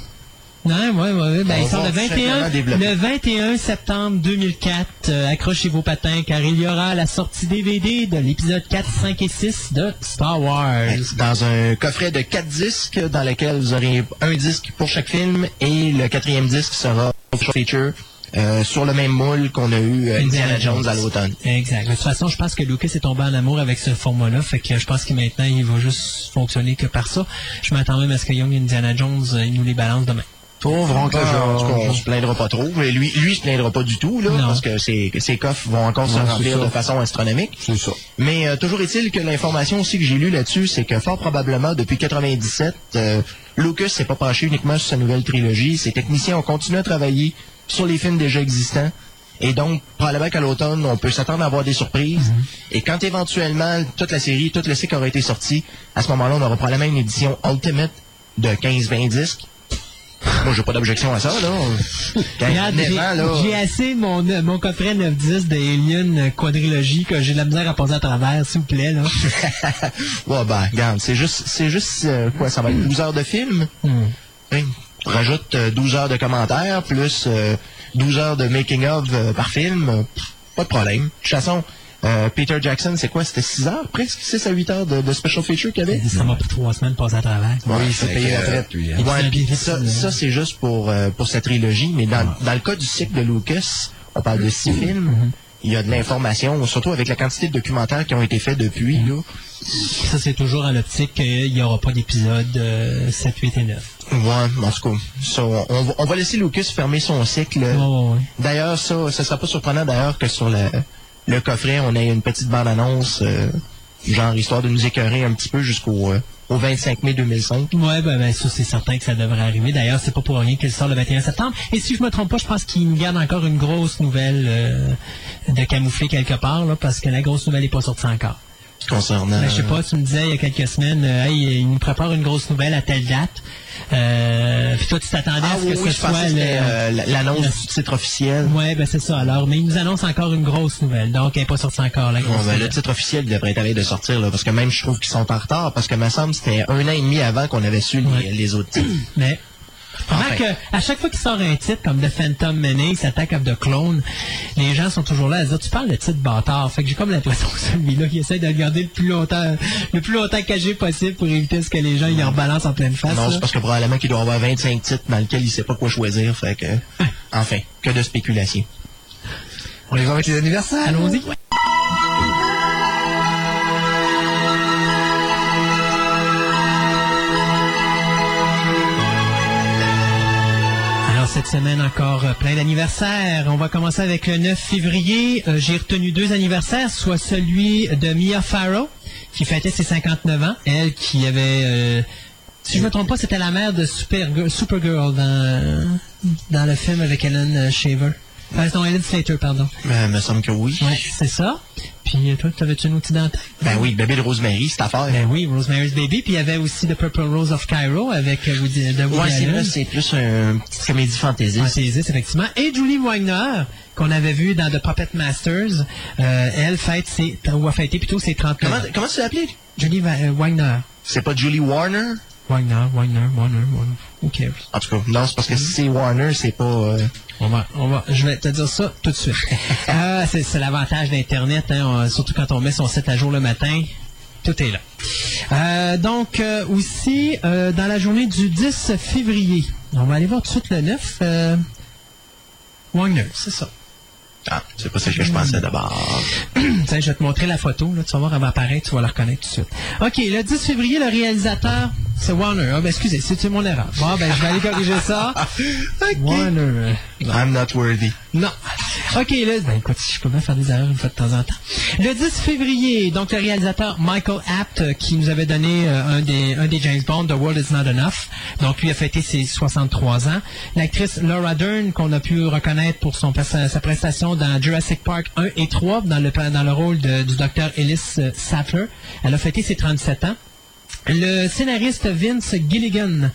Non, ouais, ouais, ben, il sort le 21, simplement développer. le 21 septembre 2004. Euh, accrochez vos patins car il y aura la sortie DVD de l'épisode 4, 5 et 6 de Star Wars. Dans un coffret de quatre disques dans lequel vous aurez un disque pour chaque film et le quatrième disque sera feature euh, sur le même moule qu'on a eu euh, Indiana Jones à l'automne. Exact. De toute façon, je pense que Lucas est tombé en amour avec ce format-là. Fait que je pense que maintenant, il va juste fonctionner que par ça. Je m'attends même à ce que Young Indiana Jones, euh, il nous les balance demain. Pauvre oncle Ah, en tout cas, on se plaindra pas trop. Mais lui, lui, il se plaindra pas du tout, là, Non. parce que ses, ses coffres vont encore se remplir de façon astronomique. C'est ça. Mais euh, toujours est-il que l'information aussi que j'ai lue là-dessus, c'est que fort probablement, depuis 97, euh, Lucas s'est pas penché uniquement sur sa nouvelle trilogie. Ses techniciens ont continué à travailler sur les films déjà existants. Et donc, probablement qu'à l'automne, on peut s'attendre à avoir des surprises. Et quand éventuellement toute la série, tout le cycle aura été sorti, à ce moment-là, on aura probablement une édition Ultimate de 15-20 disques. Moi, j'ai pas d'objection à ça, là. J'ai- assez mon, mon coffret 9-10 de Alien euh, quadrilogie que j'ai de la misère à passer à travers, s'il vous plaît. Là. Ouais, ben, regarde, c'est juste, c'est juste, euh, quoi, ça va être 12 heures de film? Hmm. Oui. Rajoute euh, 12 heures de commentaires, plus euh, 12 heures de making-of euh, par film. pff, pas de problème. De toute façon, euh, Peter Jackson, c'est quoi? C'était 6 heures, presque? 6 à 8 heures de, de special feature qu'il y avait? Ça m'a pris trois semaines de passer à travers. Oui, il s'est fait payé la euh, traite, lui. hein. Ouais, puis ça, fait, ça c'est juste pour, euh, pour sa trilogie, mais dans, dans le cas du cycle de Lucas, on parle de six films, il y a de l'information, surtout avec la quantité de documentaires qui ont été faits depuis, là. Ça, c'est toujours à l'optique qu'il n'y aura pas d'épisode euh, 7, 8 et 9. Ouais, en tout cas, ça, on, on va, on va laisser Lucas fermer son cycle. Ouais, ouais, ouais. D'ailleurs, ça, ça sera pas surprenant d'ailleurs que sur le, le coffret, on ait une petite bande-annonce, euh, genre histoire de nous écœurer un petit peu jusqu'au euh, au 25 mai 2005. Ouais, ben, ben ça c'est certain que ça devrait arriver. D'ailleurs, c'est pas pour rien qu'il sort le 21 septembre. Et si je me trompe pas, je pense qu'il nous garde encore une grosse nouvelle euh, de camoufler quelque part, là, parce que la grosse nouvelle n'est pas sortie encore. Concernant. Ben, je sais pas, tu me disais il y a quelques semaines, euh, hey, il nous prépare une grosse nouvelle à telle date. Euh, puis toi, tu t'attendais Ah à ce oui, que oui, ce je soit le... euh, la- l'annonce du titre officiel. Ouais, ben c'est ça. Alors, mais il nous annonce encore une grosse nouvelle. Donc, elle n'est pas sortie encore, la grosse Bon, ben, le titre officiel devrait être à de sortir, là, parce que même je trouve qu'ils sont en retard, parce que me semble c'était un an et demi avant qu'on avait su les, les autres titres. Mais pendant Enfin. que à chaque fois qu'il sort un titre comme The Phantom Menace, Attack of the Clone, les gens sont toujours là à dire tu parles de titre bâtard. Fait que j'ai comme l'impression que celui-là qui essaie de le garder le plus longtemps le plus longtemps caché possible pour éviter ce que les gens y en rebalancent en pleine face. non, c'est parce que probablement qu'il doit avoir 25 titres dans lesquels il sait pas quoi choisir, fait que, enfin, que de spéculation. On les va avec les anniversaires. Allons-y. Cette semaine encore euh, plein d'anniversaires. On va commencer avec le 9 février. Euh, J'ai retenu deux anniversaires, soit celui de Mia Farrow, qui fêtait ses 59 ans. Elle qui avait... euh, si je me trompe pas, c'était la mère de Supergirl, Supergirl dans, dans le film avec Ellen Shaver. Non, Ellen Slater, pardon. Ben, me semble que oui. Ouais, c'est ça. Puis euh, toi, t'avais-tu une autre idée en tête? Ben oui, bébé de Rosemary, cette affaire. Ben oui, Rosemary's Baby. Puis il y avait aussi The Purple Rose of Cairo avec euh, Woody, de Woody ouais, c'est plus une petite comédie fantasy. Fantaisiste, effectivement. Et Julie Wagner, qu'on avait vu dans The Puppet Masters, euh, elle fête ses, ou a fêté plutôt ses 30 Comment, ans. comment tu l'as appelé? Julie Va- euh, Wagner. C'est pas Julie Warner? Wagner, Wagner, Wagner, Wagner. Who cares? En tout cas, non, c'est parce que si c'est Warner, c'est pas... euh, On va, on va, je vais te dire ça tout de suite. Euh, c'est, c'est l'avantage d'Internet, hein, on- surtout quand on met son site à jour le matin. Tout est là. Euh, donc, euh, aussi, euh, dans la journée du 10 février, on va aller voir tout de suite le 9. Euh, Wagner, c'est ça. Ah, c'est pas ça que je pensais d'abord. Tiens, je vais te montrer la photo, là, tu vas voir, elle va apparaître, tu vas la reconnaître tout de suite. OK, le 10 février, le réalisateur, c'est Warner. Ah, ben, excusez, c'est mon erreur. Bon, ben, je vais aller corriger ça. Warner. I'm not worthy. Non. OK, là, ben, écoute, je peux bien faire des erreurs une fois de temps en temps. Le 10 février, donc le réalisateur Michael Apt, euh, qui nous avait donné euh, un, des, un des James Bond, The World Is Not Enough. Donc, lui a fêté ses 63 ans. L'actrice Laura Dern, qu'on a pu reconnaître pour son, sa, prestation dans Jurassic Park 1 et 3, dans le, dans le rôle de- du docteur Ellis euh, Sattler. Elle a fêté ses 37 ans. Le scénariste Vince Gilligan,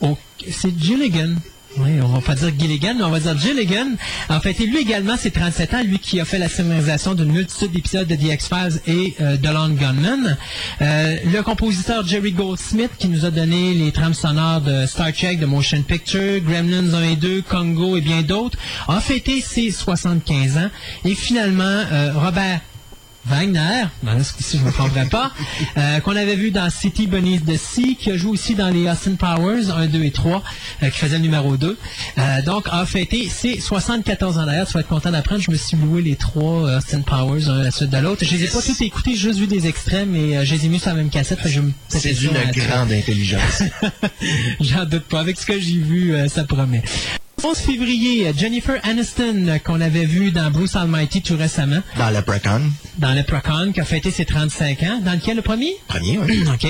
au- c'est Gilligan. Oui, on va pas dire Gilligan, mais on va dire Gilligan. En fait, et lui également, c'est 37 ans, lui qui a fait la scénarisation d'une multitude d'épisodes de The X-Files et euh, The Lone Gunman. Euh, le compositeur Jerry Goldsmith, qui nous a donné les trames sonores de Star Trek, de Motion Picture, Gremlins 1 et 2, Congo et bien d'autres, a fêté ses 75 ans. Et finalement, euh, Robert Wagner, là, ici je ne me tromperai pas, euh, qu'on avait vu dans City Beneath the Sea, qui a joué aussi dans les Austin Powers 1, 2 et 3, euh, qui faisait le numéro 2. Euh, donc, a fêté ses 74 ans d'ailleurs. Tu vas être content d'apprendre, je me suis loué les trois Austin Powers, un à la suite de l'autre. Je les ai pas tous écoutés, j'ai juste vu des extraits, mais je les ai mis sur la même cassette. je me C'est là-dessus. grande intelligence. J'en doute pas. Avec ce que j'ai vu, ça promet. 11 février, Jennifer Aniston, euh, qu'on avait vu dans Bruce Almighty tout récemment, Dans le Precon. dans Leprechaun, qui a fêté ses 35 ans. Dans lequel, le premier? Premier, oui. OK.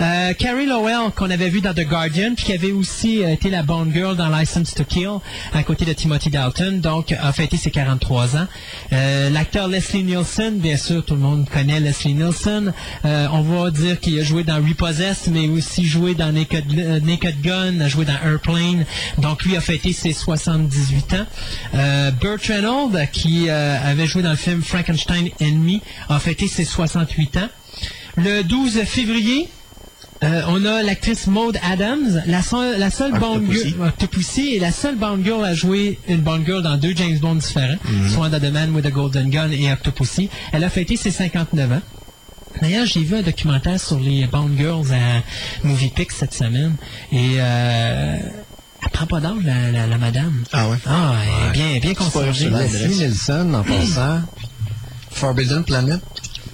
Euh, Carrie Lowell, qu'on avait vu dans The Guardian, puis qui avait aussi euh, été la Bond Girl dans License to Kill, à côté de Timothy Dalton, donc a fêté ses 43 ans. Euh, L'acteur Leslie Nielsen, bien sûr, tout le monde connaît Leslie Nielsen. Euh, on va dire qu'il a joué dans Repossessed, mais aussi joué dans Naked, Naked Gun, a joué dans Airplane. Donc lui a fêté ses 78 ans. Euh, Burt Reynolds, qui euh, avait joué dans le film Frankenstein Enemy, a fêté ses 68 ans. Le 12 février, euh, on a l'actrice Maud Adams, la seule, la seule Bond girl, Octopussy, et la seule Bond girl à jouer une Bond girl dans deux James Bond différents, soit dans The Man with the Golden Gun et Octopussy. Elle a fêté ses 59 ans. D'ailleurs, j'ai vu un documentaire sur les Bond Girls à MoviePix cette semaine, et euh, prend pas d'âge, la, la, la madame. Ah ouais? Ah, elle est bien, bien pas conservée. Leslie Nielsen, en passant. Forbidden Planet?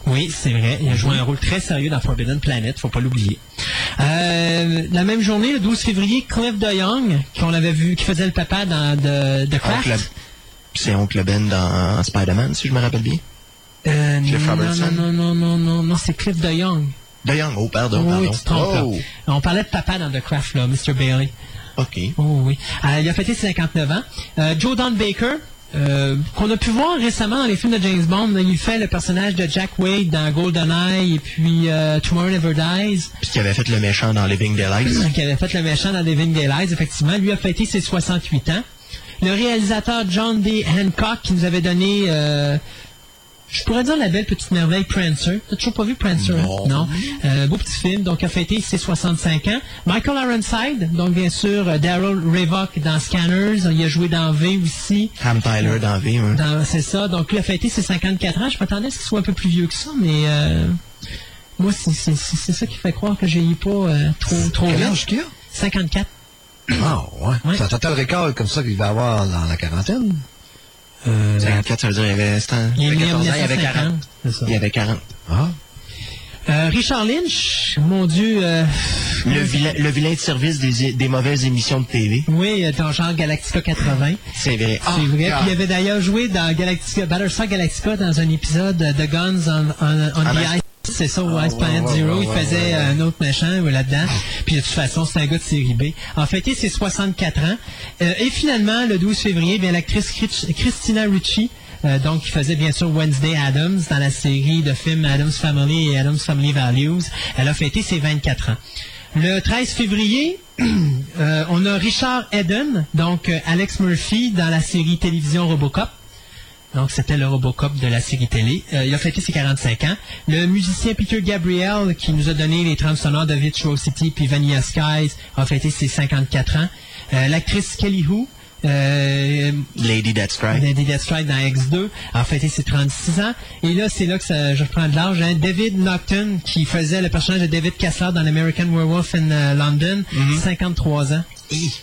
Oui, c'est vrai. Il a joué un rôle très sérieux dans Forbidden Planet, faut pas l'oublier. Euh, la même journée, le 12 février, Cliff DeYoung, qu'on avait vu, qui faisait le papa dans Craft. Oncle- C'est Oncle Ben dans Spider-Man, si je me rappelle bien. Euh, Cliff non, Robertson? non, non, non, non, non, c'est Cliff DeYoung. De Young, oh, pardon, oui, pardon. tu te trompes, là. oh, On parlait de papa dans The Craft, là, Mr. Bailey. OK. Oh oui. Euh, il a fêté ses 59 ans. Euh, Joe Don Baker, euh, qu'on a pu voir récemment dans les films de James Bond. il fait le personnage de Jack Wade dans GoldenEye et puis euh, Tomorrow Never Dies, Puis qui avait fait le méchant dans Living Daylights. qui avait fait le méchant dans Living Daylights, effectivement. Lui a fêté ses 68 ans. Le réalisateur John D. Hancock, qui nous avait donné... euh, je pourrais dire la belle petite merveille Prancer. T'as toujours pas vu Prancer? hein? Non. Euh, beau petit film, donc a fêté ses 65 ans. Michael Ironside, donc bien sûr euh, Daryl Revock dans Scanners, il a joué dans V aussi. Ham Tyler dans V. hein. Dans- C'est ça, donc lui a fêté ses 54 ans. Je m'attendais à ce qu'il soit un peu plus vieux que ça, mais euh, moi c'est ça qui fait croire que j'ai eu pas trop, trop Quel âge qu'il a? 54. Ah, ouais. Ouais. C'est un total record comme ça qu'il va avoir dans la quarantaine. 54, ça veut dire, il avait, Il il né avait en 14 ans, il avait 40. 1950. C'est ça. Il avait 40. Ah. Euh, Richard Lynch, mon Dieu. euh, Le vilain, le vilain de service des, des mauvaises émissions de TV. oui, euh, dans genre Galactica 80. C'est vrai. Ah, C'est vrai. God. Puis il avait d'ailleurs joué dans Galactica, Battlestar Galactica dans un épisode de Guns on, on, on Ah, the ben, Ice. C'est ça, au Ice Planet ouais, Zero. ouais, il ouais, faisait ouais, ouais. un autre méchant euh, là-dedans. Puis de toute façon, c'est un gars de série B. En fait, c'est 64 ans. Euh, et finalement, le 12 février, bien l'actrice Chris- Christina Ricci, euh, donc qui faisait bien sûr Wednesday Adams dans la série de films Adams Family et Adams Family Values, elle a fêté ses 24 ans. Le 13 février, euh, on a Richard Eden, donc euh, Alex Murphy dans la série télévision Robocop. Donc, c'était le Robocop de la série télé. Euh, il a fêté ses 45 ans. Le musicien Peter Gabriel, qui nous a donné les trames sonores de Virtual City puis Vanilla Skies, a fêté ses 54 ans. Euh, L'actrice Kelly Hu, euh, Lady Right. Lady Deathstrike dans X2 a fêté ses 36 ans. Et là, c'est là que ça- je reprends de l'âge. hein. David Naughton, qui faisait le personnage de David Cassard dans l'American Werewolf in euh, London, 53 ans.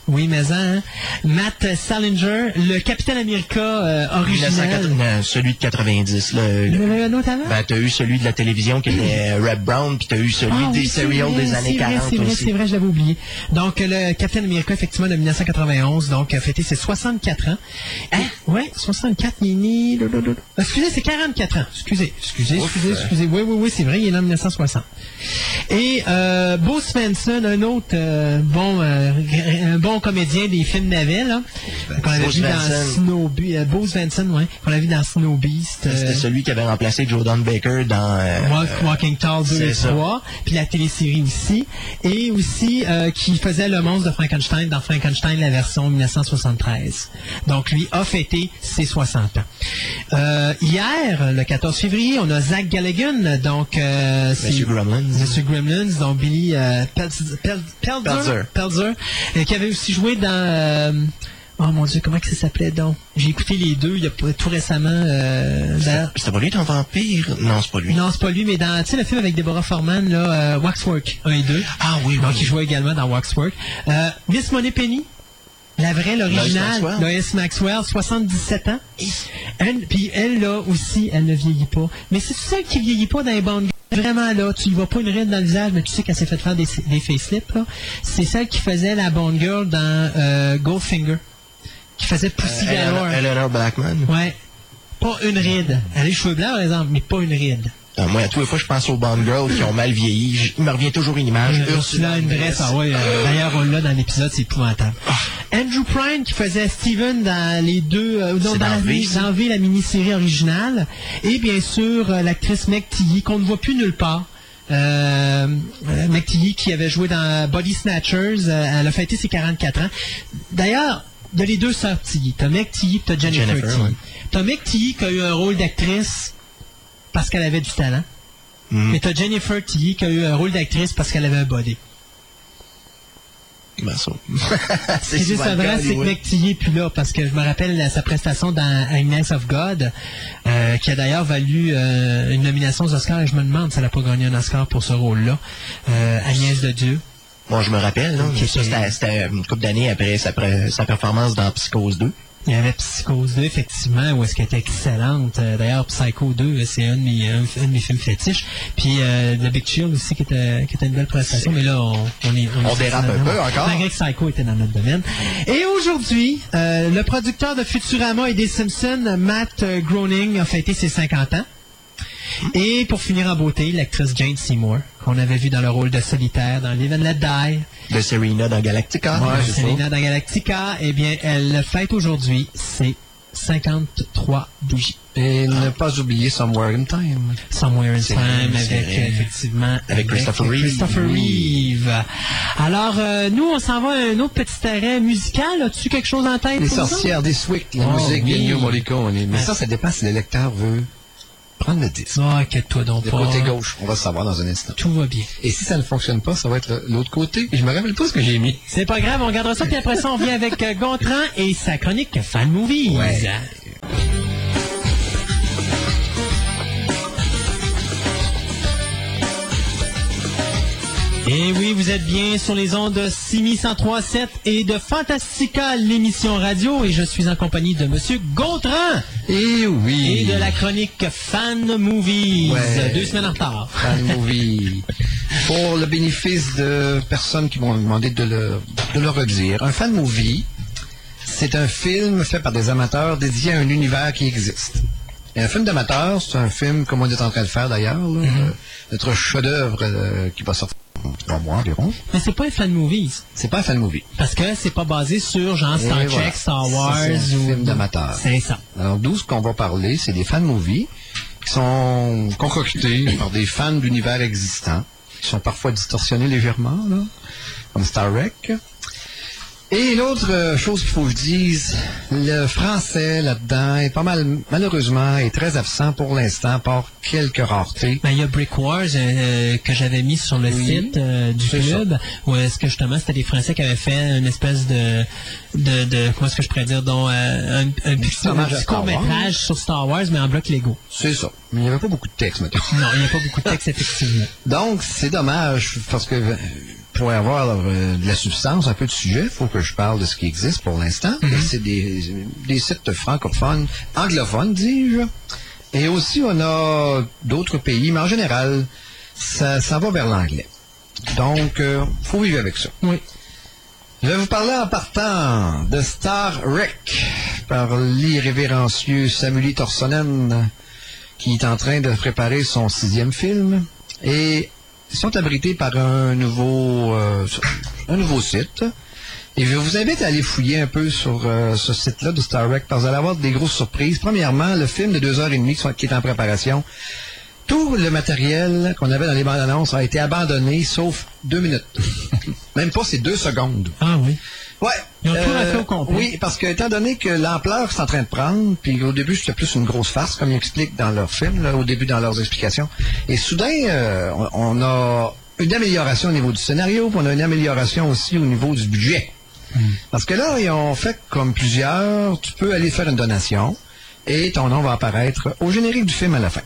Oui, mais hein. Matt Salinger, le Capitaine America euh, original. 1980, non, celui de 90. Là, Il y en avait un autre avant? Ben, t'as eu celui de la télévision qui était Red Brown, puis t'as eu celui Ah des oui, serials vrai, des années c'est vrai, 40 C'est vrai, c'est vrai, je l'avais oublié. Donc, le Capitaine America, effectivement, de 1991, donc, a fêté ses 64 ans. Hein? Ouais, 64, il est né... là, là, là. Excusez, c'est 44 ans. Excusez, excusez, excusez, excusez. Oui, oui, oui, c'est vrai, il est né en 1960. Et euh, Bo Svensson, un autre euh, bon euh, un bon comédien des films navals, là, qu'on avait vu dans. Snow Be- euh, Bo Svensson, ouais, qu'on a vu dans Snow Beast. euh, C'était celui qui avait remplacé Joe Don Baker dans... euh, Walk- Walking Tall 2 c'est et ça. 3, puis la télésérie aussi, et aussi euh, qui faisait le monstre de Frankenstein dans Frankenstein, la version 1973. Donc lui a fêté ses 60 ans. Euh, hier, le 14 février, on a Zach Galligan, donc euh, Monsieur Gremlins. Monsieur Gremlins, donc Billy euh, Pelz- Pel- Pelzer, Pelzer. Pelzer, euh, qui avait aussi joué dans... euh, Oh mon Dieu, comment que ça s'appelait donc? J'ai écouté les deux il y a tout récemment. Euh, C'était pas lui dans Vampire? Non, c'est pas lui. non, c'est pas lui, mais dans tu sais, le film avec Deborah Foreman, là, euh, Waxwork 1 et 2. Ah oui, Donc, oui. il jouait également dans Waxwork. Euh, Miss Money Penny, la vraie, l'originale, Lois Maxwell. Maxwell, 77 ans. Elle, puis elle, là, aussi, elle ne vieillit pas. Mais c'est celle qui vieillit pas dans les bandes Vraiment, là, tu lui vois pas une ride dans le visage, mais tu sais qu'elle s'est fait faire des, des facelifts, là. C'est celle qui faisait la Bond Girl dans euh, Goldfinger. Qui faisait Pussy Galore. Eleanor, Eleanor Blackman. Ouais. Pas une ride. Elle a les cheveux blancs, par exemple, mais pas une ride. Ah, moi, à tous les fois, je pense aux Bond Girls qui ont mal vieilli. Il me revient toujours une image. Ursula Andress, ah ouais, euh, d'ailleurs on l'a dans l'épisode, c'est épouvantable. Andrew Prine qui faisait Steven dans les deux, euh, dans, dans V, dans V, la mini-série originale, et bien sûr euh, l'actrice Meg Tilly qu'on ne voit plus nulle part. Euh, euh, qui avait joué dans Body Snatchers, euh, elle a fêté ses 44 ans. D'ailleurs, a les deux sœurs Tilly. T'as Meg Tilly, t'as Jennifer, Jennifer, Tilly. ouais. T'as Meg Tilly qui a eu un rôle d'actrice parce qu'elle avait du talent. Mm. Et t'as Jennifer Tilly qui a eu un rôle d'actrice parce qu'elle avait un body. Ben, ça. C'est juste vrai, c'est que Tilly est plus là, parce que je me rappelle sa prestation dans Agnes of God, euh, qui a d'ailleurs valu euh, une nomination aux Oscars, et je me demande si elle n'a pas gagné un Oscar pour ce rôle-là. Euh, Agnès de Dieu. Moi, je me rappelle, là, ça, c'était c'était une couple d'années après sa, sa performance dans Psychose 2. Il y avait Psychose 2, effectivement, où est-ce qu'elle était excellente. Euh, D'ailleurs, Psycho 2, euh, c'est un, de mes- un, de mes films fétiches. Puis euh, The Big Chill aussi, qui était, qui était une belle prestation. Mais là, on, on est... On dérape un peu encore. Malgré que Psycho était dans notre domaine. Et aujourd'hui, euh, le producteur de Futurama et des Simpsons, Matt euh, Groening, a fêté ses 50 ans. Et pour finir en beauté, l'actrice Jane Seymour, qu'on avait vu dans le rôle de solitaire dans Live and Let Die, De Serena dans Galactica. Selena dans Galactica, eh bien, elle fête aujourd'hui ses 53 bougies. Et ne pas oublier Somewhere in Time. Somewhere in Time avec vrai. effectivement Avec Christopher Reeve. Christopher Reeve. Alors euh, nous on s'en va à un autre petit arrêt musical. As-tu quelque chose en tête Les sorcières des Swick, la Oh, musique oui. d'Ennio Morricone. Mais Ah. ça, ça dépend si le lecteur veut prendre le disque. autres? Ah, inquiète-toi donc Le pas. côté gauche, on va savoir dans un instant. Tout va bien. Et si ça ne fonctionne pas, ça va être l'autre côté. Je me rappelle pas ce que j'ai mis. C'est pas grave, on gardera ça puis après ça on vient avec euh, Gontran et sa chronique Fan Movies. Ouais. Et oui, vous êtes bien sur les ondes de 6103.7 et de Fantastica, l'émission radio. Et je suis en compagnie de Monsieur Gautran Et oui. et de la chronique Fan Movies. Ouais. Deux semaines en retard. Fan movie. Pour le bénéfice de personnes qui m'ont demandé de le, de le redire. Un fan movie, c'est un film fait par des amateurs dédié à un univers qui existe. Et un film d'amateur, c'est un film comme on est en train de faire d'ailleurs, là, euh, notre chef-d'œuvre euh, qui va sortir dans trois mois environ. Mais c'est pas un Fan Movies. C'est pas un fan movie. Parce que c'est pas basé sur genre Star Trek, voilà. Star Wars c'est un ou. film d'amateur. C'est ça. Alors, d'où ce qu'on va parler, c'est des fan movies qui sont concoctés par des fans d'univers existants, qui sont parfois distorsionnés légèrement, là, comme Star Trek. Et l'autre euh, chose qu'il faut que je dise, le français là-dedans est pas mal, malheureusement, est très absent pour l'instant, par quelques raretés. Ben, il y a Brick Wars euh, que j'avais mis sur le Oui. site euh, du club, où est-ce que justement c'était des Français qui avaient fait une espèce de, de, de comment est-ce que je pourrais dire, dont euh, un, un petit, hommage à Star court métrage sur Star Wars, mais en bloc Lego. C'est ça. Mais il n'y avait pas beaucoup de texte, maintenant. Non, il n'y a pas beaucoup de texte effectivement. Donc, c'est dommage, parce que euh, pour avoir euh, de la substance, un peu de sujet, il faut que je parle de ce qui existe pour l'instant. Et C'est des, des sites francophones, anglophones, dis-je. Et aussi, on a d'autres pays, mais en général, ça, ça va vers l'anglais. Donc, il faut vivre avec ça. Oui. Je vais vous parler en partant de Star Wreck par l'irrévérencieux Samuel Torsonen qui est en train de préparer son sixième film et sont abrités par un nouveau euh, un nouveau site. Et je vous invite à aller fouiller un peu sur euh, ce site-là de Star Wreck parce que vous allez avoir des grosses surprises. Premièrement, le film de deux heures et demie qui est en préparation. Tout le matériel qu'on avait dans les bandes annonces a été abandonné sauf deux minutes. Même pas, c'est deux secondes. Ah oui. Ouais. Ils ont tout refait au complet. Oui, parce que étant donné que l'ampleur c'est en train de prendre, puis au début c'était plus une grosse farce, comme ils expliquent dans leur film, là, au début dans leurs explications. Et soudain, euh, on, on a une amélioration au niveau du scénario, puis on a une amélioration aussi au niveau du budget. Parce que là, ils ont fait comme plusieurs, tu peux aller faire une donation et ton nom va apparaître au générique du film à la fin.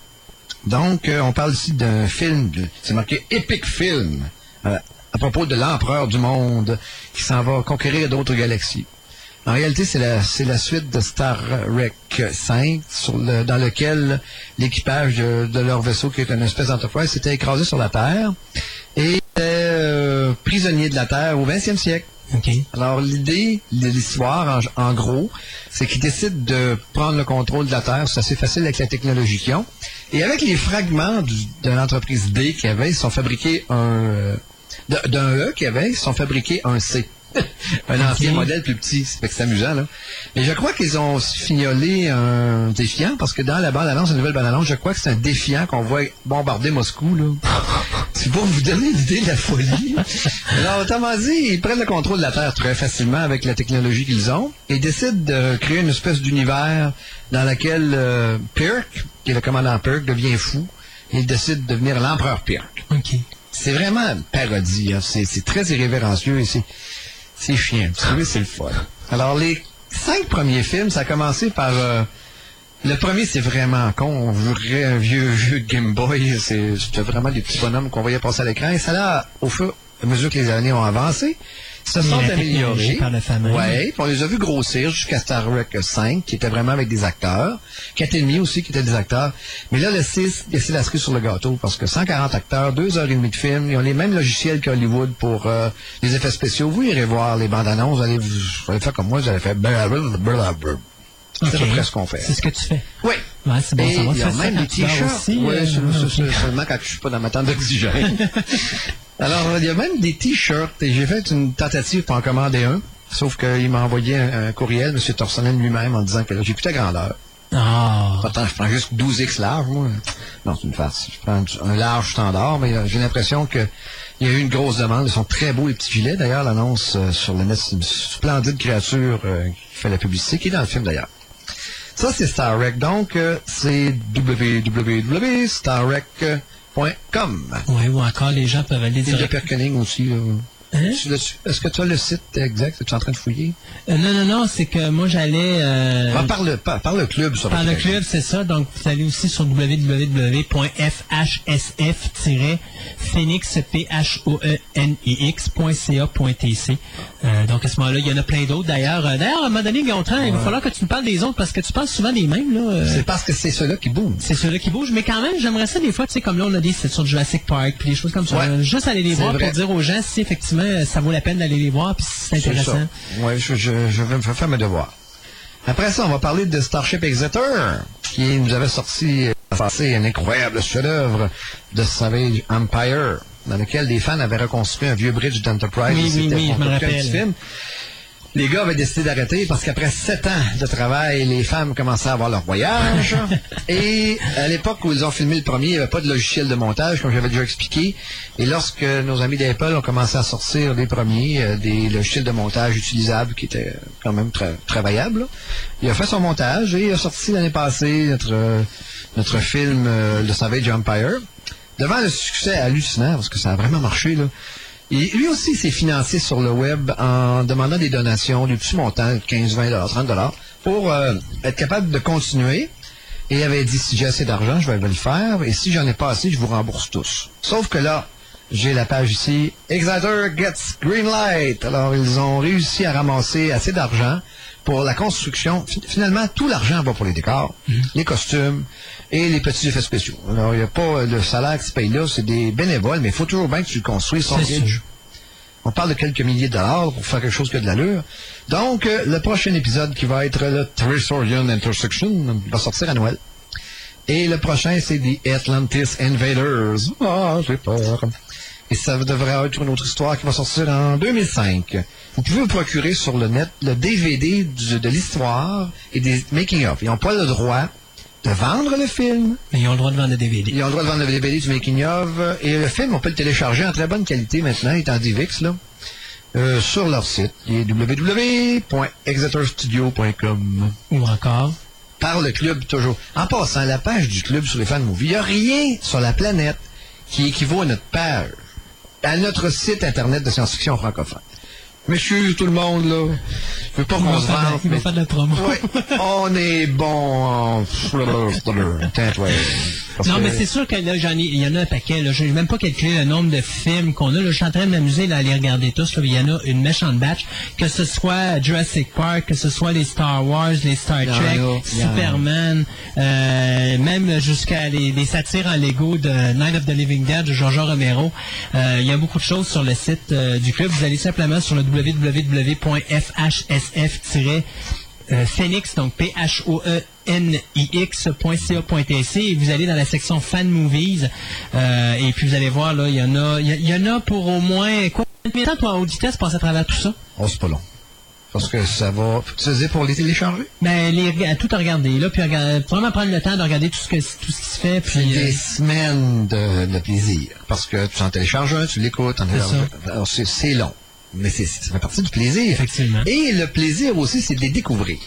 Donc, euh, on parle ici d'un film, c'est marqué Epic Film, euh, à propos de l'empereur du monde qui s'en va conquérir d'autres galaxies. En réalité, c'est la, suite de Star Trek 5, sur le- dans lequel l'équipage de, leur vaisseau, qui est une espèce d'entreprise, s'était écrasé sur la Terre et était euh, prisonnier de la Terre au 20e siècle. OK. Alors, l'idée de l'histoire, en, gros, c'est qu'ils décident de prendre le contrôle de la Terre. C'est assez facile avec la technologie qu'ils ont. Et avec les fragments de l'entreprise D qu'il y avait, ils sont fabriqués un... euh, D'un E qu'il y avait, ils sont fabriqués un C. un ancien modèle plus petit. C'est amusant, là. Mais je crois qu'ils ont aussi fignolé un défiant, parce que dans la bande-annonce, la nouvelle bande-annonce, je crois que c'est un défiant qu'on voit bombarder Moscou, là. C'est pour vous donner l'idée de la folie. Alors, autrement dit, ils prennent le contrôle de la Terre très facilement avec la technologie qu'ils ont et décident de créer une espèce d'univers dans lequel euh, Pirk, qui est le commandant Pirk, devient fou et il décide de devenir l'empereur Pirk. OK. C'est vraiment une parodie. hein. C'est c'est très irrévérencieux et c'est c'est chiant. C'est le fun. Alors, les cinq premiers films, ça a commencé par... euh, le premier, c'est vraiment con. On voudrait un vieux jeu de Game Boy. C'est- C'était vraiment des petits bonhommes qu'on voyait passer à l'écran. Et ça, là, au fur et à mesure que les années ont avancé, se sont la améliorés. par fameux. Ouais, puis on les a vus grossir jusqu'à Star Trek 5, qui était vraiment avec des acteurs. 4,5 aussi, qui étaient des acteurs. Mais là, le 6, c'est la cerise sur le gâteau, parce que 140 acteurs, 2 heures et demie de film, ils ont les mêmes logiciels qu'Hollywood pour euh, les effets spéciaux. Vous irez voir les bandes annonces, vous allez, vous, allez faire comme moi, vous allez faire... C'est à peu près ce qu'on fait. C'est ce que tu fais. Oui. Ouais, c'est bon, ça va il y a ça même des t-shirts. aussi, Oui, euh, seulement quand je suis pas dans ma tente d'oxygène. Alors, il y a même des t-shirts. Et j'ai fait une tentative pour en commander un. Sauf qu'il m'a envoyé un, un courriel, M. Torsonen lui-même, en disant que là, j'ai plus ta grandeur. Ah. Pourtant, je prends juste 12X large, moi. Non, c'est une farce. Je prends un large standard, mais euh, j'ai l'impression que il y a eu une grosse demande. Ils sont très beaux, les petits gilets. D'ailleurs, l'annonce euh, sur le net, c'est une splendide créature euh, qui fait la publicité, qui est dans le film, d'ailleurs. Ça, c'est Star Trek. Donc, euh, c'est www.starrec.com. Ou encore les gens peuvent aller aussi. là. Hein? Tu Est-ce que tu as le site exact? Es-tu en train de fouiller? Euh, non, non, non, c'est que moi j'allais... euh, Ah, par, le, par, par le club sur Par le club, c'est ça. Donc, vous allez aussi sur www.fhsf-phoenix, P-H-O-E-N-I-X.ca.tc. Euh, donc, à ce moment-là, il y en a plein d'autres. D'ailleurs, euh, d'ailleurs, à un moment donné, Gontran, il va falloir que tu nous parles des autres parce que tu parles souvent des mêmes, là. C'est parce que c'est ceux-là qui bougent. c'est ceux-là qui bougent, mais quand même, j'aimerais ça des fois, tu sais, comme là, on a des sites sur Jurassic Park, puis des choses comme ça. Ouais. Juste aller les voir vrai. pour dire aux gens si effectivement ça vaut la peine d'aller les voir, puis c'est intéressant. Ouais, je, je, je vais me faire mes devoirs. Après ça, on va parler de Starship Exeter, qui nous avait sorti, euh, passé un incroyable chef-d'œuvre de Savage Empire, dans lequel des fans avaient reconstruit un vieux bridge d'Enterprise. Oui, oui, oui, je me rappelle. film. Les gars avaient décidé d'arrêter parce qu'après sept ans de travail, les femmes commençaient à avoir leur voyage. et à l'époque où ils ont filmé le premier, il n'y avait pas de logiciel de montage, comme j'avais déjà expliqué. Et lorsque nos amis d'Apple ont commencé à sortir les premiers, euh, des logiciels de montage utilisables qui étaient quand même tra- travaillables, là, il a fait son montage et il a sorti l'année passée notre, euh, notre film euh, Le Savage Empire. Devant le succès hallucinant, parce que ça a vraiment marché, là, et lui aussi s'est financé sur le web en demandant des donations, des petits montants, 15, 20 30 pour euh, être capable de continuer. Et il avait dit, si j'ai assez d'argent, je vais le faire. Et si j'en ai pas assez, je vous rembourse tous. Sauf que là, j'ai la page ici. Exciter gets green light. Alors, ils ont réussi à ramasser assez d'argent pour la construction. Fi- Finalement, tout l'argent va pour les décors, les costumes et les petits effets spéciaux. Alors, il n'y a pas le salaire qui se paye là, c'est des bénévoles, mais il faut toujours bien que tu le son C'est bridge. On parle de quelques milliers de dollars pour faire quelque chose qui a de l'allure. Donc, euh, le prochain épisode qui va être le Trisorian Intersection va sortir à Noël. Et le prochain, c'est The Atlantis Invaders. Ah, j'ai peur. Et ça devrait être une autre histoire qui va sortir en 2005. Vous pouvez vous procurer sur le net le DVD du- de l'histoire et des making-of. Ils n'ont pas le droit de vendre le film, Mais ils ont le droit de vendre des DVD. ils ont le droit de vendre le DVD du making of. Et le film, on peut le télécharger en très bonne qualité maintenant, il est en DivX, là, euh, sur leur site, qui est www.exeterstudio.com. Ou encore. Par le club, toujours. En passant, la page du club sur les fans movie, il n'y a rien sur la planète qui équivaut à notre page, à notre site Internet de science-fiction francophone. Monsieur, tout le monde, là, je veux pas qu'on se faire de la- vante. il va mais- faire de la promo. Ouais, on est bon en... Parce Non, que- mais c'est sûr que là, j'en ai, il y en a un paquet. Je n'ai même pas calculé le nombre de films qu'on a. Là. Je suis en train de m'amuser à les regarder tous. Là. Il y en a une méchante batch. Que ce soit Jurassic Park, que ce soit les Star Wars, les Star Trek. Superman, euh, même jusqu'à les, les satires en Lego de Night of the Living Dead de George Romero. Euh, il y a beaucoup de choses sur le site euh, du club. Vous allez simplement sur le www.fhsf- euh, Phoenix, donc P-H-O-E-N-I-X.ca.tc et vous allez dans la section Fan Movies euh, et puis vous allez voir, là, il y en a il y, en a pour au moins, quoi, combien de temps toi, vitesse, passer à travers tout ça? Oh, c'est pas long. Parce que ça va... Tu faisais pour les télécharger? Ben, les, tout à regarder, là, puis regarder- vraiment prendre le temps de regarder tout ce, que, tout ce qui se fait, puis... des euh, semaines de, de plaisir. Parce que tu en télécharges un, tu l'écoutes. en télécharges c'est long. Mais c'est- ça fait partie du plaisir. Effectivement. Et le plaisir aussi, c'est de les découvrir.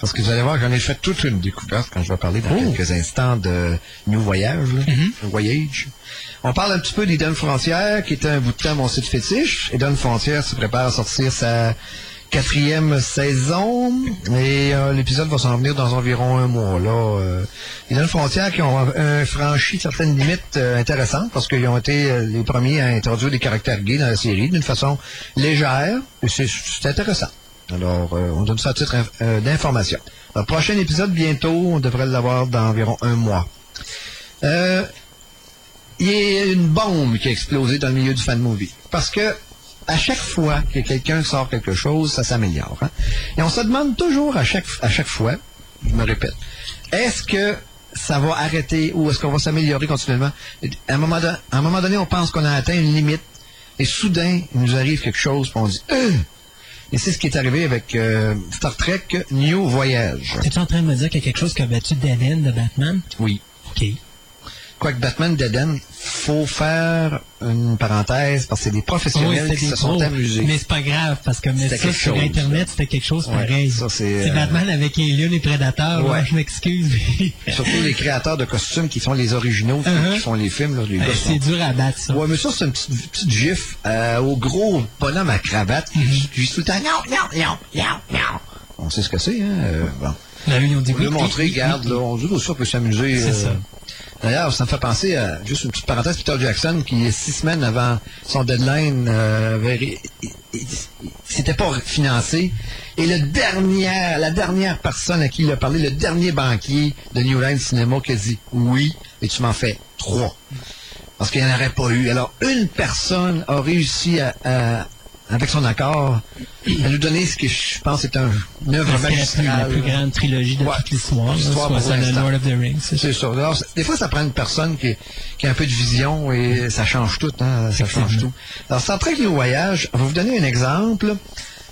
Parce que vous allez voir, j'en ai fait toute une découverte quand je vais parler dans Oh. quelques instants de New Voyage, là, Mm-hmm. Voyage. On parle un petit peu d'Eden Frontière, qui était un bout de temps mon site fétiche. Eden Frontière se prépare à sortir sa quatrième saison et euh, l'épisode va s'en venir dans environ un mois. Là, euh, Eden Frontière qui ont franchi certaines limites euh, intéressantes parce qu'ils ont été euh, les premiers à introduire des caractères gays dans la série d'une façon légère et c'est intéressant. Alors, on donne ça à titre inf- d'information. Le prochain épisode, bientôt, on devrait l'avoir dans environ un mois. Il y a une bombe qui a explosé dans le milieu du fan movie. Parce que à chaque fois que quelqu'un sort quelque chose, ça s'améliore. hein. Et on se demande toujours à chaque, à chaque fois, je me répète, est-ce que ça va arrêter ou est-ce qu'on va s'améliorer continuellement? À un, moment don- à un moment donné, on pense qu'on a atteint une limite et soudain, il nous arrive quelque chose, puis on dit Euh! Et c'est ce qui est arrivé avec euh, Star Trek New Voyage. T'es-tu en train de me dire qu'il y a quelque chose qui a battu Dead End de Batman? Oui. OK. Quoique Batman Dead End, faut faire une parenthèse parce que c'est des professionnels Oui, qui se sont amusés. Mais c'est pas grave, parce que mettre ça sur chose, Internet, c'était quelque chose pareil. c'est, euh, Batman avec les lions et prédateurs. Ouais. Je m'excuse. Surtout les créateurs de costumes qui font les originaux, qui- Uh-huh. qui font les films. Les Euh, sont- c'est dur à battre, ça. Ouais, mais ça, c'est une petite, petite gif euh, au gros bonhomme à cravate qui dit tout le temps non, non, non, non, non. On sait ce que c'est, hein? bon. Là, ils ont dit On veut oui, montrer, regarde, là, on dit aussi on peut s'amuser. C'est ça. D'ailleurs, ça me fait penser à, juste une petite parenthèse, Peter Jackson, qui, six semaines avant son deadline, euh, s'était pas financé. Et le dernier, la dernière personne à qui il a parlé, le dernier banquier de New Line Cinema, qui a dit oui, et tu m'en fais trois. Parce qu'il n'y en aurait pas eu. Alors, une personne a réussi à, à- avec son accord, à nous donner ce que je pense est un, une œuvre que la plus, magistrale. grande trilogie de Ouais. toute l'histoire, l'instant. Lord of the Rings. c'est ça. C'est ça? Alors, c'est- des fois, ça prend une personne qui, qui a un peu de vision et ça change tout. Hein, ça change tout. Alors, Star Trek New Voyage, on va vous donner un exemple.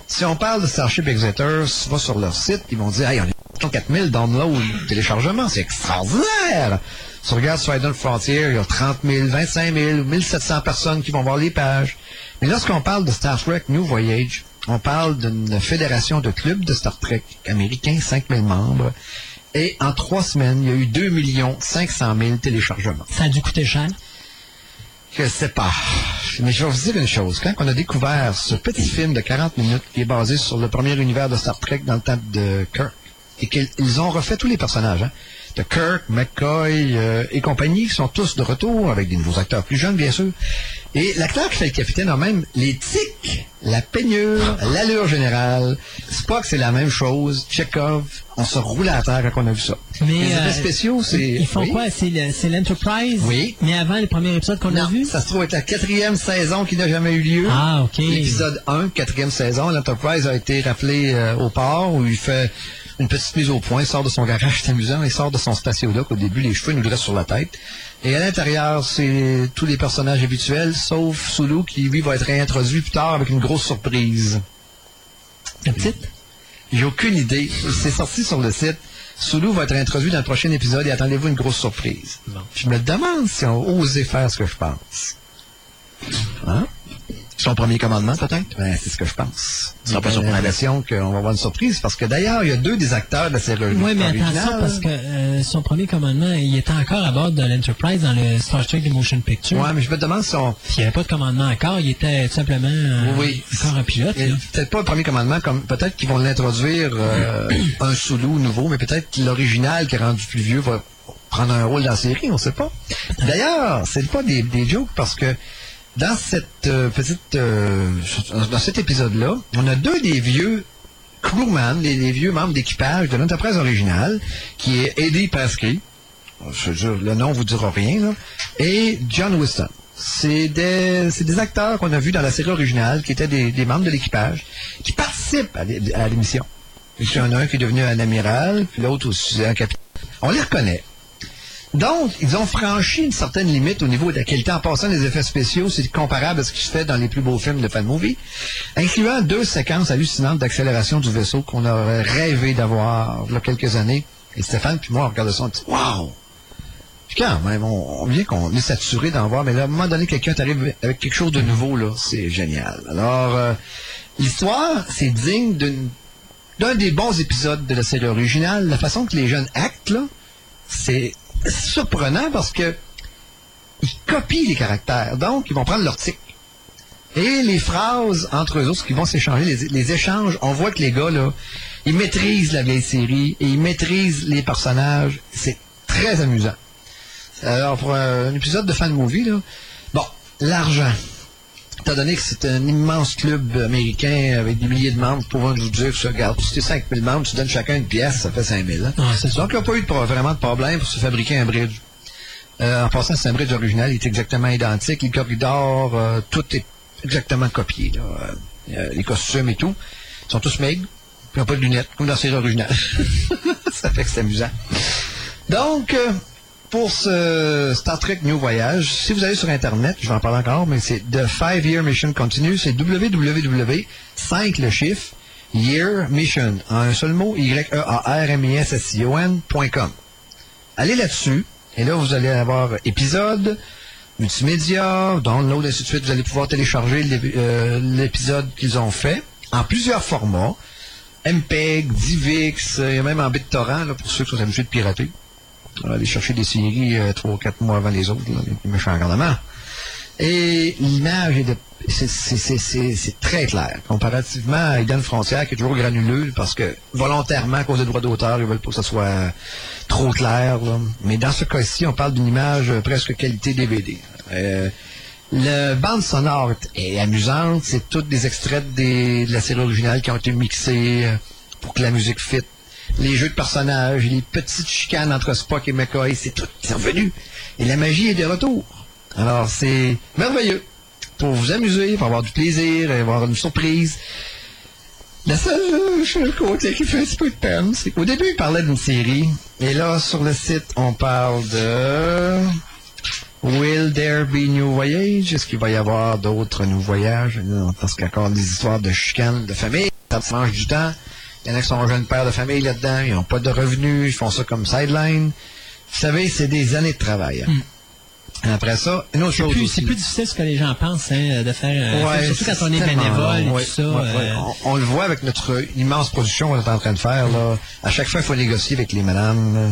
Si on parle de Starship Exeter, vas sur leur site, ils vont dire, hey, on est 4000 downloads, téléchargements, c'est extraordinaire. Si on regarde sur Idle Frontier, il y a 30 000, 25 000, 1700 personnes qui vont voir les pages. Mais lorsqu'on parle de Star Trek New Voyage, on parle d'une fédération de clubs de Star Trek américains, 5000 membres. Et en trois semaines, il y a eu 2 500 000 téléchargements. Ça a dû coûter cher? Je sais pas. Mais je vais vous dire une chose. Quand on a découvert ce petit film de 40 minutes qui est basé sur le premier univers de Star Trek dans le temps de Kirk, et qu'ils ils ont refait tous les personnages, hein, Kirk, McCoy euh, et compagnie, qui sont tous de retour, avec des nouveaux acteurs plus jeunes, bien sûr. Et l'acteur qui fait le capitaine a même les tics, la peignure, l'allure générale. Spock, c'est la même chose. Chekhov, on se roule à terre quand on a vu ça. Mais, les effets euh, spéciaux, c'est... Ils font oui. quoi? C'est le- c'est l'Enterprise? Oui. Mais avant le premier épisode qu'on a vu? ça se trouve être la quatrième saison qui n'a jamais eu lieu. Ah, OK. L'épisode 1, quatrième saison, l'Enterprise a été rappelé euh, au port où il fait une petite mise au point, il sort de son garage, c'est amusant, il sort de son spatio-doc. Au début, les cheveux nous dressent sur la tête. Et à l'intérieur, c'est tous les personnages habituels, sauf Sulu qui, lui, va être réintroduit plus tard avec une grosse surprise. La petite? J'ai aucune idée. C'est sorti sur le site. Sulu va être introduit dans le prochain épisode et attendez-vous une grosse surprise. Je me demande si on osé faire ce que je pense. Hein? Son premier commandement, peut-être? Ben, c'est ce que je pense. Ça sera pas surprenant. qu'on va avoir une surprise parce que d'ailleurs, il y a deux des acteurs de la série Oui, mais attention, parce que euh, son premier commandement, il était encore à bord de l'Enterprise dans le Star Trek The Motion Picture. Ouais, mais je me demande si on... Puis il n'y avait pas de commandement encore, il était tout simplement euh, Oui. encore un pilote. Peut-être pas le premier commandement, comme peut-être qu'ils vont l'introduire euh, un Sulu nouveau, mais peut-être que l'original qui est rendu plus vieux va prendre un rôle dans la série, on sait pas. D'ailleurs, c'est pas des, des jokes parce que dans cette euh, petite euh, dans cet épisode-là, on a deux des vieux crewman, les, vieux membres d'équipage de l'Enterprise originale, qui est Eddie Pasky, je jure, le nom vous dira rien, là, et John Whiston. C'est des, des acteurs qu'on a vus dans la série originale, qui étaient des, des membres de l'équipage, qui participent à l'émission. Il y en a un qui est devenu un amiral, puis l'autre aussi un capitaine. On les reconnaît. Donc, ils ont franchi une certaine limite au niveau de la qualité. En passant les effets spéciaux, c'est comparable à ce qui se fait dans les plus beaux films de fan movie, incluant deux séquences hallucinantes d'accélération du vaisseau qu'on aurait rêvé d'avoir il y a quelques années. Et Stéphane puis moi, on regarde ça, on dit « Wow! » Puis quand même, on, on vient qu'on est saturé d'en voir, mais là, à un moment donné, quelqu'un t'arrive avec quelque chose de nouveau, là, c'est génial. Alors, euh, l'histoire, c'est digne d'une- d'un des bons épisodes de la série originale. La façon que les jeunes actent, là, c'est surprenant parce que ils copient les caractères. Donc, ils vont prendre leur tic. Et les phrases entre eux autres qui vont s'échanger, les, les échanges, on voit que les gars, là, ils maîtrisent la vieille série et ils maîtrisent les personnages. C'est très amusant. Alors, pour un, épisode de fan movie, là, bon, l'argent. Étant donné que c'est un immense club américain avec des milliers de membres, pouvant nous dire que ça, regarde, si t'es 5000 membres, tu donnes chacun une pièce, ça fait 5000. Hein? Ouais. Donc, il n'y a pas eu de, vraiment de problème pour se fabriquer un bridge. Euh, en passant, c'est un bridge original, il est exactement identique. Les corridors, euh, tout est exactement copié. là. Euh, les costumes et tout, ils sont tous maigres, ils n'ont pas de lunettes, comme dans la série originale. ça fait que c'est amusant. Donc, pour ce Star Trek New Voyage, si vous allez sur Internet, je vais en parler encore, mais c'est The Five Year Mission Continue, c'est www, 5 le chiffre, Year Mission, en un seul mot, y e a r m i s s i o -N .com. Allez là-dessus Et là, vous allez avoir épisode, multimédia, download, ainsi de suite. Vous allez pouvoir télécharger euh, l'épisode qu'ils ont fait en plusieurs formats. MPEG, DivX, euh, a même en BitTorrent, là, pour ceux qui sont habitués de pirater. On va aller chercher des séries euh, trois ou quatre mois avant les autres, là, les méchants garnements. Et l'image est de c'est- très clair. Comparativement à Eden Frontière, qui est toujours granuleux, parce que volontairement, à cause des droits d'auteur, ils veulent pas que ça soit trop clair. Mais dans ce cas-ci, on parle d'une image euh, presque qualité DVD. Euh, la bande sonore est amusante. C'est tous des extraits de la série originale qui ont été mixés euh, pour que la musique fit. Les jeux de personnages, les petites chicanes entre Spock et McCoy, c'est tout qui sont venus. Et la magie est de retour. Alors, c'est merveilleux. Pour vous amuser, pour avoir du plaisir, avoir une surprise. La seule euh, côté qui fait un petit peu de peine, c'est qu'au début, il parlait d'une série. Et là, sur le site, on parle de... Will there be new voyage? Est-ce qu'il va y avoir d'autres nouveaux voyages? Parce qu'il des histoires de chicanes, de famille. Ça mange du temps. Il y en a qui sont jeunes pères de famille là-dedans. Ils n'ont pas de revenus. Ils font ça comme sideline. Vous savez, c'est des années de travail. hein. Après ça, une autre chose c'est plus difficile ce que les gens pensent hein, de faire, euh, Ouais, surtout quand on est bénévole et Ouais, tout ça. ouais, euh, On, on le voit avec notre immense production qu'on est en train de faire. Là. À chaque fois, il faut négocier avec les madames. euh,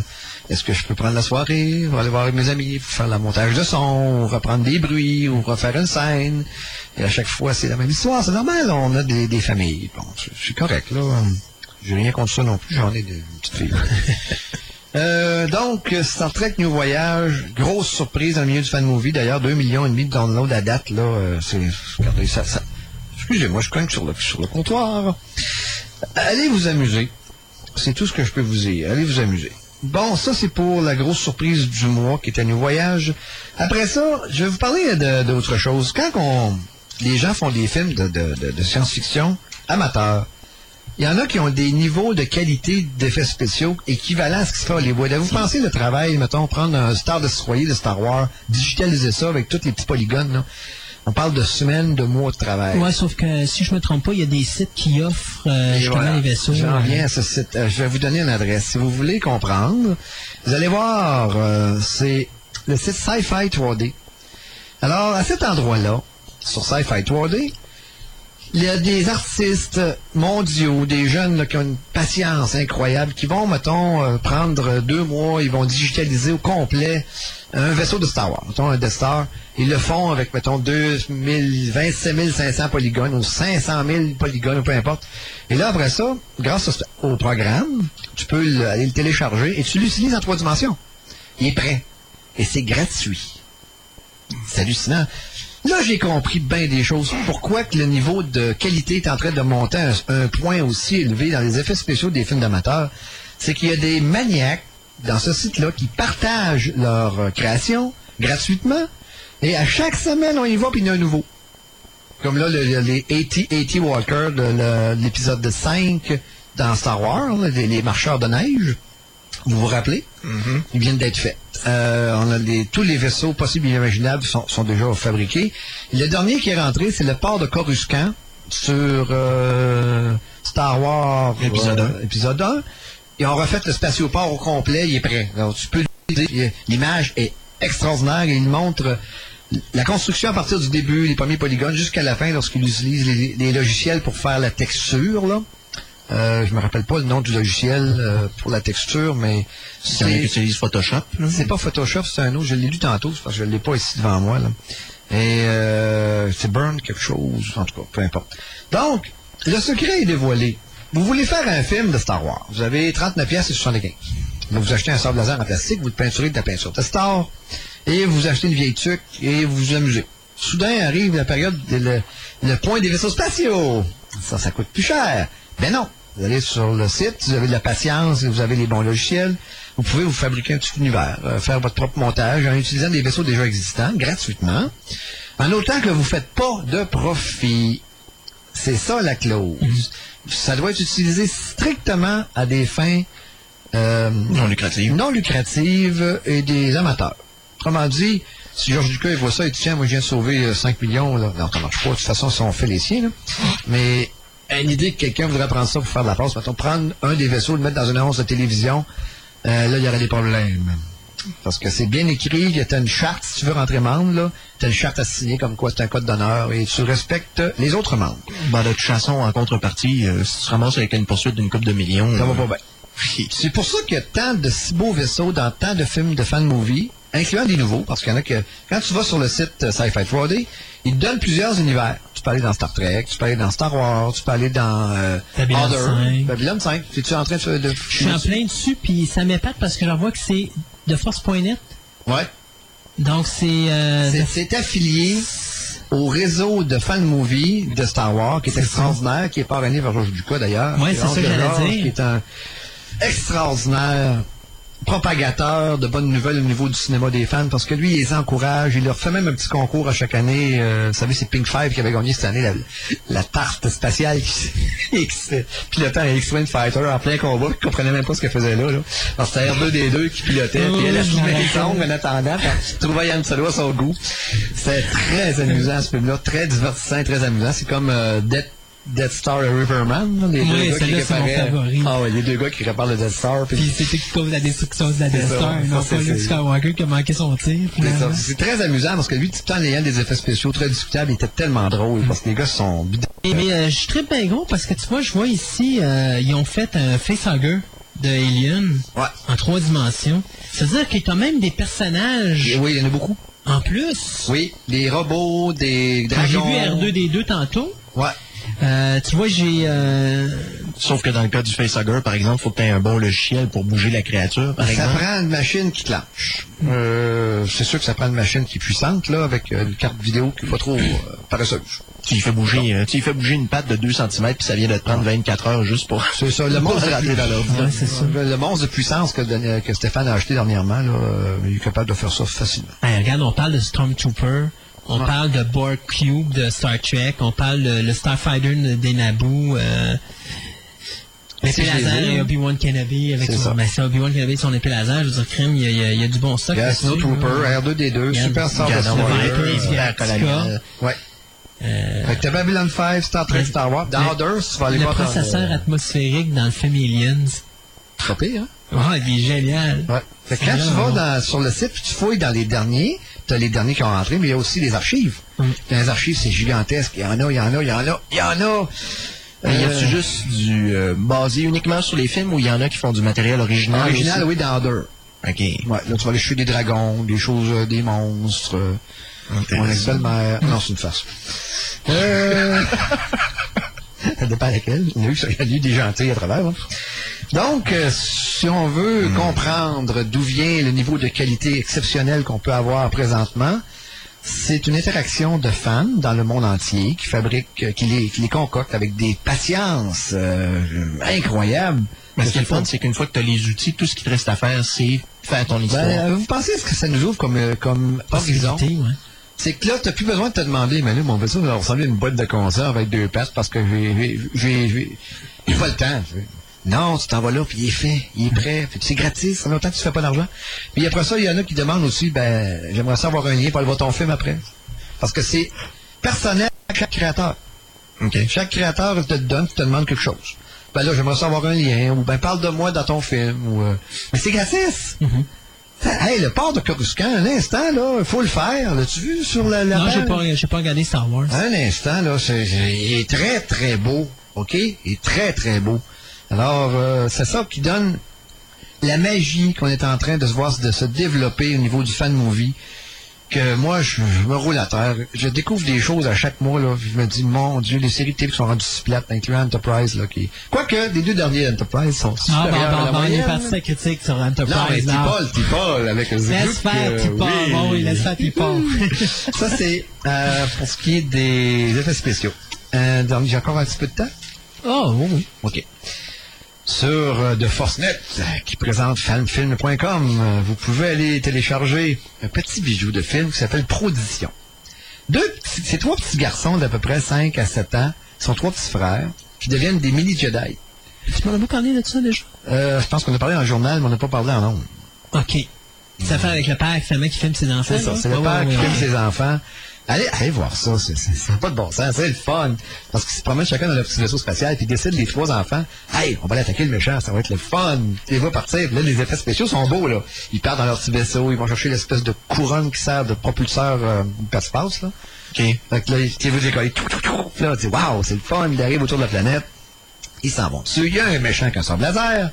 Est-ce que je peux prendre la soirée? Aller voir avec mes amis faire le montage de son, ou reprendre des bruits, ou refaire une scène. Et à chaque fois, c'est la même histoire. C'est normal, on a des, des familles. Bon, c'est correct, là. J'ai rien contre ça non plus. J'en ai des petites filles. Euh, donc, Star Trek New Voyage, grosse surprise dans le milieu du fan movie. D'ailleurs, 2 millions et demi de downloads à date, là. euh, c'est, regardez, ça. Excusez-moi, je cogne sur le, sur le comptoir. Allez vous amuser. C'est tout ce que je peux vous dire. Allez vous amuser. Bon, ça, c'est pour la grosse surprise du mois qui était New Voyage. Après ça, je vais vous parler de- d'autre chose. Quand on, les gens font des films de, de- de- de science-fiction amateurs, il y en a qui ont des niveaux de qualité d'effets spéciaux équivalents à ce qui se fait à Hollywood. Vous pensez le travail, mettons, prendre un Star Destroyer de Star Wars, digitaliser ça avec tous les petits polygones, là? On parle de semaines, de mois de travail. Ouais, sauf que si je me trompe pas, il y a des sites qui offrent euh, justement voilà. les vaisseaux. J'en euh, viens à ce site. Euh, je vais vous donner une adresse. Si vous voulez comprendre, vous allez voir, euh, c'est le site Sci-Fi 3D. Alors, à cet endroit-là, sur Sci-Fi 3D, il y a des artistes mondiaux, des jeunes qui ont une patience incroyable, qui vont, mettons, euh, prendre deux mois, ils vont digitaliser au complet un vaisseau de Star Wars, mettons un Death Star. Ils le font avec, mettons, 2000, 27 500 polygones ou 500 000 polygones, peu importe. Et là, après ça, grâce au- programme, tu peux le- aller le télécharger et tu l'utilises en trois dimensions. Il est prêt. Et c'est gratuit. C'est hallucinant. Là, j'ai compris bien des choses. Pourquoi que le niveau de qualité est en train de monter à un, point aussi élevé dans les effets spéciaux des films d'amateurs. C'est qu'il y a des maniaques dans ce site-là qui partagent leur euh, création gratuitement. Et à chaque semaine, on y va, puis il y en a un nouveau. Comme là, le- le- les A.T. A.T. Walker de l'épisode de 5 dans Star Wars, les marcheurs de neige. Vous vous rappelez? Ils viennent d'être faits. Euh, on a tous les vaisseaux possibles et imaginables sont, sont déjà fabriqués. Et le dernier qui est rentré, c'est le port de Coruscant sur euh, Star Wars Épisode euh, épisode 1. Ils ont refait le spatioport au complet, il est prêt. Tu peux l'image est extraordinaire et il montre la construction à partir du début, les premiers polygones, jusqu'à la fin, lorsqu'il utilise les, les logiciels pour faire la texture. Là. Euh, je me rappelle pas le nom du logiciel euh, pour la texture, mais a qui c'est utilisent Photoshop. c'est pas Photoshop, c'est un autre. Je l'ai lu tantôt, c'est parce que je l'ai pas ici devant moi. Là. Et euh, c'est Burn quelque chose, en tout cas, peu importe. Donc, le secret est dévoilé. Vous voulez faire un film de Star Wars. Vous avez 39 pièces et 75. Donc, vous achetez un sable laser en plastique, vous le peinturez de la peinture de Star, et vous achetez une vieille tuque et vous vous amusez. Soudain arrive la période, de le, le point des vaisseaux spatiaux. Ça, ça coûte plus cher. Ben non. Vous allez sur le site, vous avez de la patience, vous avez les bons logiciels. Vous pouvez vous fabriquer un petit univers, euh, faire votre propre montage en utilisant des vaisseaux déjà existants, gratuitement, en autant que vous ne faites pas de profit. C'est ça la clause. Ça doit être utilisé strictement à des fins euh, Non lucratif. non lucratives et des amateurs. Autrement dit, si Georges Ducas il voit ça et dit tiens, moi je viens de sauver euh, 5 millions, là. non, ça marche pas. De toute façon, si on fait les siens, là. mais une idée que quelqu'un voudrait prendre ça pour faire de la passe, mettons, prendre un des vaisseaux, le mettre dans une annonce de télévision, euh, là, il y aurait des problèmes. Parce que c'est bien écrit, il y a une charte, si tu veux rentrer membre, là, t'as une charte à signer comme quoi c'est un code d'honneur et tu respectes les autres membres. Ben, de toute façon, en contrepartie, euh, si tu te ramasses avec une poursuite d'une coupe de millions... Ça va euh, pas bien. C'est pour ça qu'il y a tant de si beaux vaisseaux dans tant de films de fan movie, incluant des nouveaux, parce qu'il y en a que, quand tu vas sur le site euh, Sci-Fi Friday, ils te donnent plusieurs univers. Tu peux aller dans Star Trek, tu peux aller dans Star Wars, tu peux aller dans euh, Babylon Other, 5. Babylon 5. Es-tu en train de... Je suis en plein dessus, puis ça m'épate parce que j'en vois que c'est de Force.net. Ouais. Donc, c'est... euh, C'est- affilié au réseau de fan movie de Star Wars, qui est, extraordinaire, qui est parrainé par Georges Ducas d'ailleurs. Est c'est ça que j'allais dire. Qui est un extraordinaire propagateur de bonnes nouvelles au niveau du cinéma des fans, parce que lui, il les encourage, il leur fait même un petit concours à chaque année. Euh, vous savez, c'est Pink Five qui avait gagné cette année la, la tarte spatiale qui pilotait un X-Wing Fighter en plein combat, qui comprenait même pas ce qu'elle faisait là. là. Alors, c'était R2D2 qui pilotait, Oh, puis elle a je filmé m'en les ongles en attendant, trouvais Yann Solo à son goût. C'était très amusant ce film-là, très divertissant, très amusant. C'est comme euh, Death, Death Star et Riverman, là, les Oui, deux gars qui réparaient-. Ah ouais, les deux gars qui réparent le Death Star. puis Puis c'était qui cause la destruction de la Death ça, Star, non c'est- pas Luke Skywalker qui a manqué son tir. C'est très amusant parce que lui, tout en ayant des effets spéciaux très discutables, il était tellement drôle parce que les gars sont bidons. Et mais euh, je suis très bien gros parce que tu vois, je vois ici, euh, ils ont fait un facehugger de Alien Ouais. en trois dimensions. C'est-à-dire qu'il y a même des personnages Et oui, il y en a beaucoup. en plus. Oui, des robots, des Quand j'ai dragons. vu R2D2 tantôt, Ouais. Euh, tu vois, j'ai... euh, Sauf que dans le cas du facehugger, par exemple, faut que tu aies un bon logiciel pour bouger la créature, par Ça exemple. prend une machine qui clenche. Euh, c'est sûr que ça prend une machine qui est puissante, là, avec euh, une carte vidéo qui n'est pas trop euh, paresseuse. Tu fait bouger, euh, tu y fais bouger une patte de 2 cm, puis ça vient de te prendre 24 heures juste pour... C'est ça, le monstre, dans. Ouais, c'est ça. le, monstre de puissance que, que Stéphane a acheté dernièrement, là, euh, il est capable de faire ça facilement. hey, regarde, on parle de Stormtrooper, on Ouais. parle de Borg Cube de Star Trek, on parle de le Starfighter de- des Naboo, euh, l'épée laser et Obi-Wan Kenobi avec son, ben, c'est Obi-Wan Kenobi son épée laser, je veux dire, crème, il y a, il y a- du bon stock. Il y a là-dessus, Snow Trooper, là. R2D2, Il y a Super Star Destroyer. Euh. Ouais. Euh, Fait que t'as Babylon 5, Star Trek, le- Star Wars. Dans le- Others, tu vas aller le voir dans processeur atmosphérique dans le film Aliens. Pas pire, hein? Oh, il est génial. Ouais. Fait que quand tu vas dans- sur le site, tu fouilles dans les derniers, t'as les derniers qui ont rentré, mais il y a aussi les archives. Mm. Dans les archives, c'est gigantesque. Il y en a, il y en a, il y en a, il y en a. Mais y a-tu Euh, juste du euh, basé uniquement sur les films ou il y en a qui font du matériel original Original, aussi? oui, dans Other. OK. Ouais, là, tu vas aller chercher des dragons, des choses, euh, des monstres. euh. Mon ex-belle-mère. Non, c'est une farce. Euh... Ça dépend laquelle. Il y en a eu, il y a eu des gentils à travers. hein. Donc, euh, si on veut comprendre d'où vient le niveau de qualité exceptionnel qu'on peut avoir présentement, c'est une interaction de fans dans le monde entier qui fabriquent, euh, qui les, qui les concoctent avec des patiences euh, incroyables. Mais ce qui est fun, c'est qu'une fois que tu as les outils, tout ce qui te reste à faire, c'est faire ton histoire. Ben, euh, vous pensez ce que ça nous ouvre comme, comme horizon? Ouais. C'est que là, t'as plus besoin de te demander, mais là, mon vaisseau va ressembler à une boîte de conserve avec deux pattes parce que j'ai pas le temps. Non, tu t'en vas là, puis il est fait, il est prêt, puis c'est gratis, en même temps que tu fais pas d'argent. Puis après ça, il y en a qui demandent aussi, ben, j'aimerais savoir un lien pour aller voir ton film après. Parce que c'est personnel à chaque créateur. Chaque créateur te donne, te demande quelque chose. Ben là, j'aimerais savoir un lien, ou ben parle de moi dans ton film, ou... euh, Mais c'est gratis! Hey, le port de Coruscant, un instant, là, il faut le faire. L'as-tu vu sur la, la Non, j'ai page? pas, regardé Star Wars. Un instant, là, il est très, très beau. OK? Il est très, très beau. Alors, euh, c'est ça qui donne la magie qu'on est en train de se voir de se développer au niveau du fan movie. Que moi, je, je me roule à terre. Je découvre des choses à chaque mois. Là. Je me dis, mon Dieu, les séries télé qui sont rendues si plates, incluant Enterprise. Là, qui... Quoique, les deux derniers Enterprise sont Ah, bon, supérieurs à bon, la bon, il est moyenne. parti sa critique sur Non, mais Enterprise. T-Paul, T-Paul, avec le Laisse faire, euh, T-Paul. oui. Bon, il laisse faire, T-Paul. Ça, c'est euh, pour ce qui est des effets spéciaux. Euh, j'ai encore un petit peu de temps? Oh, oui, oui. OK. Sur euh, de Forcenet, euh, qui présente fanfilm.com, euh, vous pouvez aller télécharger un petit bijou de film qui s'appelle Prodition. Deux, petits- c'est trois petits garçons d'à peu près 5 à 7 ans, sont trois petits frères, qui deviennent des mini-Jedi. Tu m'en as pas parlé de ça déjà? Euh, je pense qu'on a parlé dans le journal, mais on n'a pas parlé en nombre. OK. Ça fait avec le père finalement qui filme ses enfants. C'est ça, c'est le père ouais, qui ouais, filme ouais. ses enfants. Allez, allez voir ça, c'est- pas de bon sens, c'est le fun. Parce qu'ils se promènent chacun dans leur petit vaisseau spatial, puis ils décident, les trois enfants, hey, on va aller attaquer le méchant, ça va être le fun. Ils vont partir, là, les effets spéciaux sont beaux, là. Ils partent dans leur petit vaisseau, ils vont chercher l'espèce de couronne qui sert de propulseur euh, passe-passe, là. OK. Fait que là, ils vous décoller, tout, tout, tout. Là, tu waouh, c'est le fun, ils arrivent autour de la planète. Ils s'en vont dessus. Il y a un méchant qui a son laser.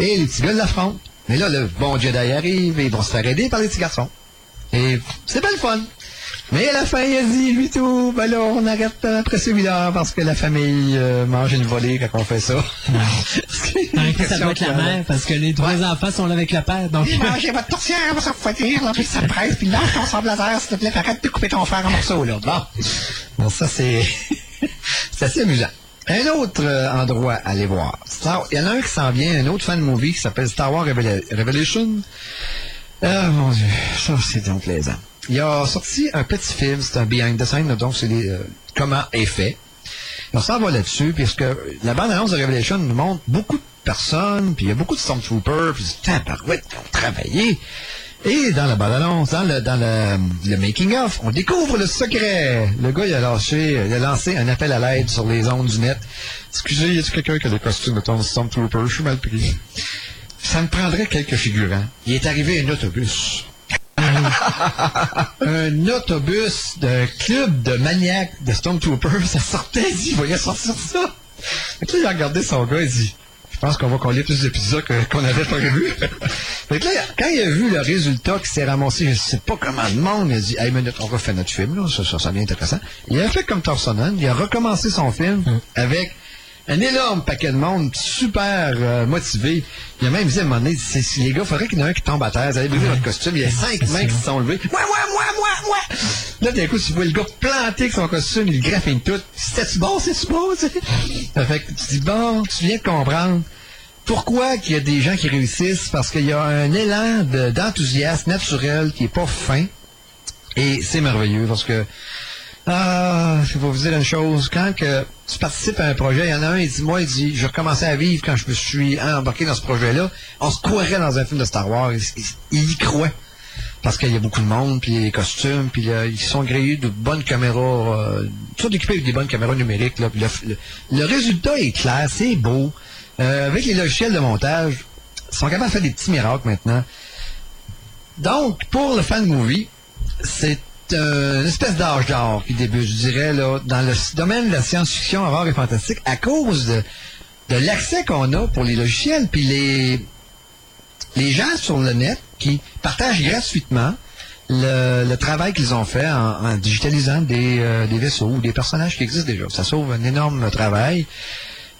Et les petits gars l'affrontent. Mais là, le bon Jedi arrive et ils vont se faire aider par les petits garçons. Et c'est pas le fun. Mais à la fin, il a dit, lui tout, ben là, on arrête après celui-là parce que la famille euh, mange une volée quand on fait ça. Que ça doit être la mère, parce que les trois enfants sont là avec le père. Donc, Mangez votre tourtière, on va se refroidir, là, puis ça presse, puis lâche ton sable laser, s'il te plaît, arrête de couper ton frère en morceaux, là. Bon. Bon, ça, c'est... c'est assez amusant. Un autre euh, endroit à aller voir. Star- Il y en a un qui s'en vient, un autre fan movie qui s'appelle Star Wars Revela- Revelation. Ah, mon Dieu, ça, c'est donc plaisant. Il a sorti un petit film, c'est un behind the scenes, donc c'est euh, comment est fait. On s'en va là-dessus, puisque la bande-annonce de Revelation nous montre beaucoup de personnes, puis il y a beaucoup de Stormtroopers, puis des tabarouettes qui ont travaillé. Et dans la bande-annonce, dans le, dans le, le making-of, on découvre le secret. Le gars, il a lâché, il a lancé un appel à l'aide sur les ondes du net. Excusez, y a-t-il quelqu'un qui a des costumes de ton Stormtrooper? Je suis mal pris. Ça me prendrait quelques figurants. Il est arrivé un autobus. un autobus d'un club de maniaques de Stormtroopers, ça sortait, il dit, il voyait sortir ça. Fait que là, il a regardé son gars, il dit, je pense qu'on va coller plus d'épisodes qu'on avait prévu. fait que là, quand il a vu le résultat qui s'est ramassé, je sais pas comment de monde, il a dit, hey, minute, on refait notre film, là, ça, ça, ça devient intéressant. Il a fait comme Torsonen, il a recommencé son film avec un énorme paquet de monde super euh, motivé. Il a même dit à un moment donné, c'est- les gars, faudrait qu'il y en ait un qui tombe à terre. Vous avez vu votre costume, il y a cinq mains qui se sont levées. Moi, moi, moi, moi, moi! Là, d'un coup, tu vois le gars planté avec son costume, il graphine tout. C'était-tu bon, c'est-tu bon? Ça fait que tu dis, bon, tu viens de comprendre. Pourquoi qu'il y a des gens qui réussissent? Parce qu'il y a un élan de- d'enthousiasme naturel qui est pas fin. Et c'est merveilleux parce que ah, je vais vous dire une chose. Quand que tu participes à un projet, il y en a un, il dit, moi, il dit, je recommençais à vivre quand je me suis embarqué dans ce projet-là. On se croirait dans un film de Star Wars. Il, il- y croit. Parce qu'il y a beaucoup de monde, puis les costumes, puis ils sont gréés de bonnes caméras, euh, tout équipés avec des bonnes caméras numériques. Là, le résultat est clair, c'est beau. Euh, avec les logiciels de montage, ils sont capables de faire des petits miracles maintenant. Donc, pour le fan movie, c'est euh, une espèce d'âge d'or qui débute, je dirais, là, dans le domaine de la science-fiction, horreur et fantastique, à cause de, l'accès qu'on a pour les logiciels, puis les, les gens sur le net qui partagent gratuitement le, travail qu'ils ont fait en, en digitalisant des, euh, des vaisseaux ou des personnages qui existent déjà. Ça sauve un énorme travail.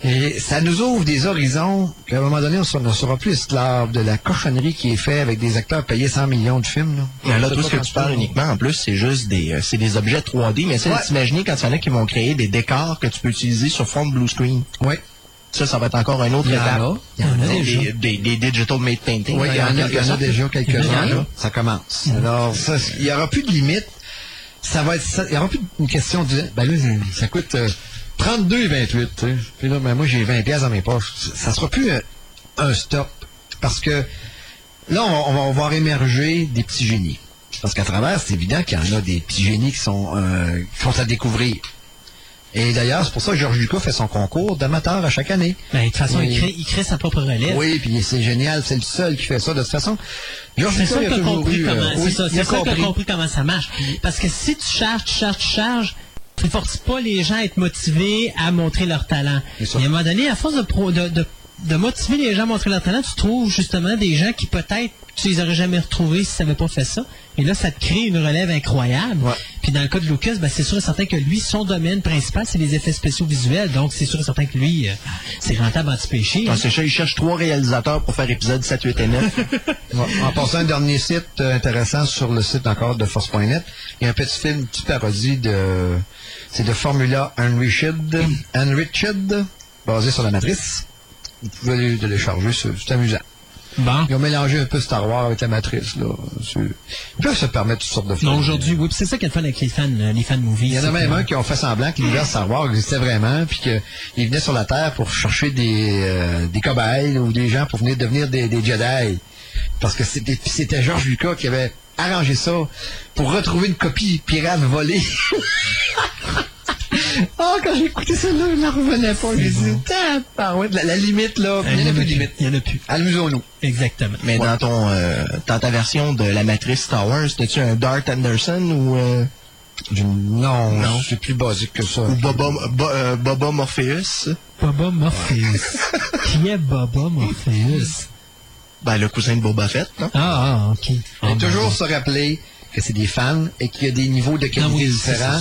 Et ça nous ouvre des horizons qu'à un moment donné, on ne sera plus esclave de la cochonnerie qui est faite avec des acteurs payés 100 millions de films. Là, Mais là, tout ce que tu parles uniquement, en plus, c'est juste des, euh, c'est des objets 3D, mais c'est Ouais. de t'imaginer quand il y en a qui vont créer des décors que tu peux utiliser sur fond de blue screen. Oui. Ça, ça va être encore un autre Il y en étape. a. Il y en a Des, déjà. des, des- des digital made painting. Oui, il y en a, il y en a déjà quelques-uns. Ça commence. Alors, ça, il n'y aura plus de limite. Ça va être, ça- il n'y aura plus une question de, ben là, ça coûte euh, 32 et 28, tu sais. Puis là, ben moi, j'ai 20 pièces dans mes poches. Ça ne sera plus un, un stop. Parce que là, on, va- on va voir émerger des petits génies. Parce qu'à travers, c'est évident qu'il y en a des petits génies qui sont, euh, qui sont à découvrir. Et d'ailleurs, c'est pour ça que Georges Lucas fait son concours d'amateur à chaque année. Ben, de toute façon, Oui. il, crée, il crée sa propre relève. Oui, puis c'est génial, c'est le seul qui fait ça. De toute façon, Georges Lucas, il a toujours compris eu, comment, euh, c'est oui, ça, il a ça compris comment ça marche. Parce que si tu charges, tu charges, tu charges, tu forces pas les gens à être motivés à montrer leur talent. Et à un moment donné, à force de, pro- de, de, de motiver les gens à montrer leur talent, tu trouves justement des gens qui peut-être tu les aurais jamais retrouvés si tu n'avais pas fait ça. Et là, ça te crée une relève incroyable. Ouais. Puis dans le cas de Lucas, ben, c'est sûr et certain que lui, son domaine principal, c'est les effets spéciaux visuels. Donc, c'est sûr et certain que lui, euh, c'est rentable anti-péché. Ah, c'est ça, il cherche trois réalisateurs pour faire épisode 7, 8 et 9. Ouais. En passant, un dernier site euh, intéressant sur le site encore de Force.net, il y a un petit film, une petite parodie de, c'est de Formula Unreached, Unreached, basé sur la matrice. Vous pouvez le télécharger, c'est amusant. Bon. Ils ont mélangé un peu Star Wars avec la matrice, là. Ils peuvent se permettre toutes sortes de films. Non, aujourd'hui, oui, c'est ça qui est le fun avec les fans, euh, les fan movies. Il y en a même que- un qui ont fait semblant que l'univers Star Wars existait vraiment, puis qu'il venait sur la Terre pour chercher des, euh, des cobayes ou des gens pour venir devenir des, des Jedi. Parce que c'était c'était George Lucas qui avait arrangé ça pour retrouver une copie pirate volée. Ah, quand j'ai écouté ça, là, je n'en revenais pas. J'ai dit, tabarouette, la, la limite, là, il n'y en a plus de limite. Il n'y en a plus. Amusons-nous. Exactement. Mais dans ton euh, dans ta version de la matrice Star Wars, t'as-tu un Dart Anderson ou, euh, Non, Non. c'est plus basique que ça. ou Boba, Bo- euh, Boba Morpheus? Boba Morpheus. Qui est Boba Morpheus? Ben, le cousin de Boba Fett, non? Ah, ah, ok. Ah, toujours se rappeler que c'est des fans et qu'il y a des niveaux de Ah qualité oui, ça, différents.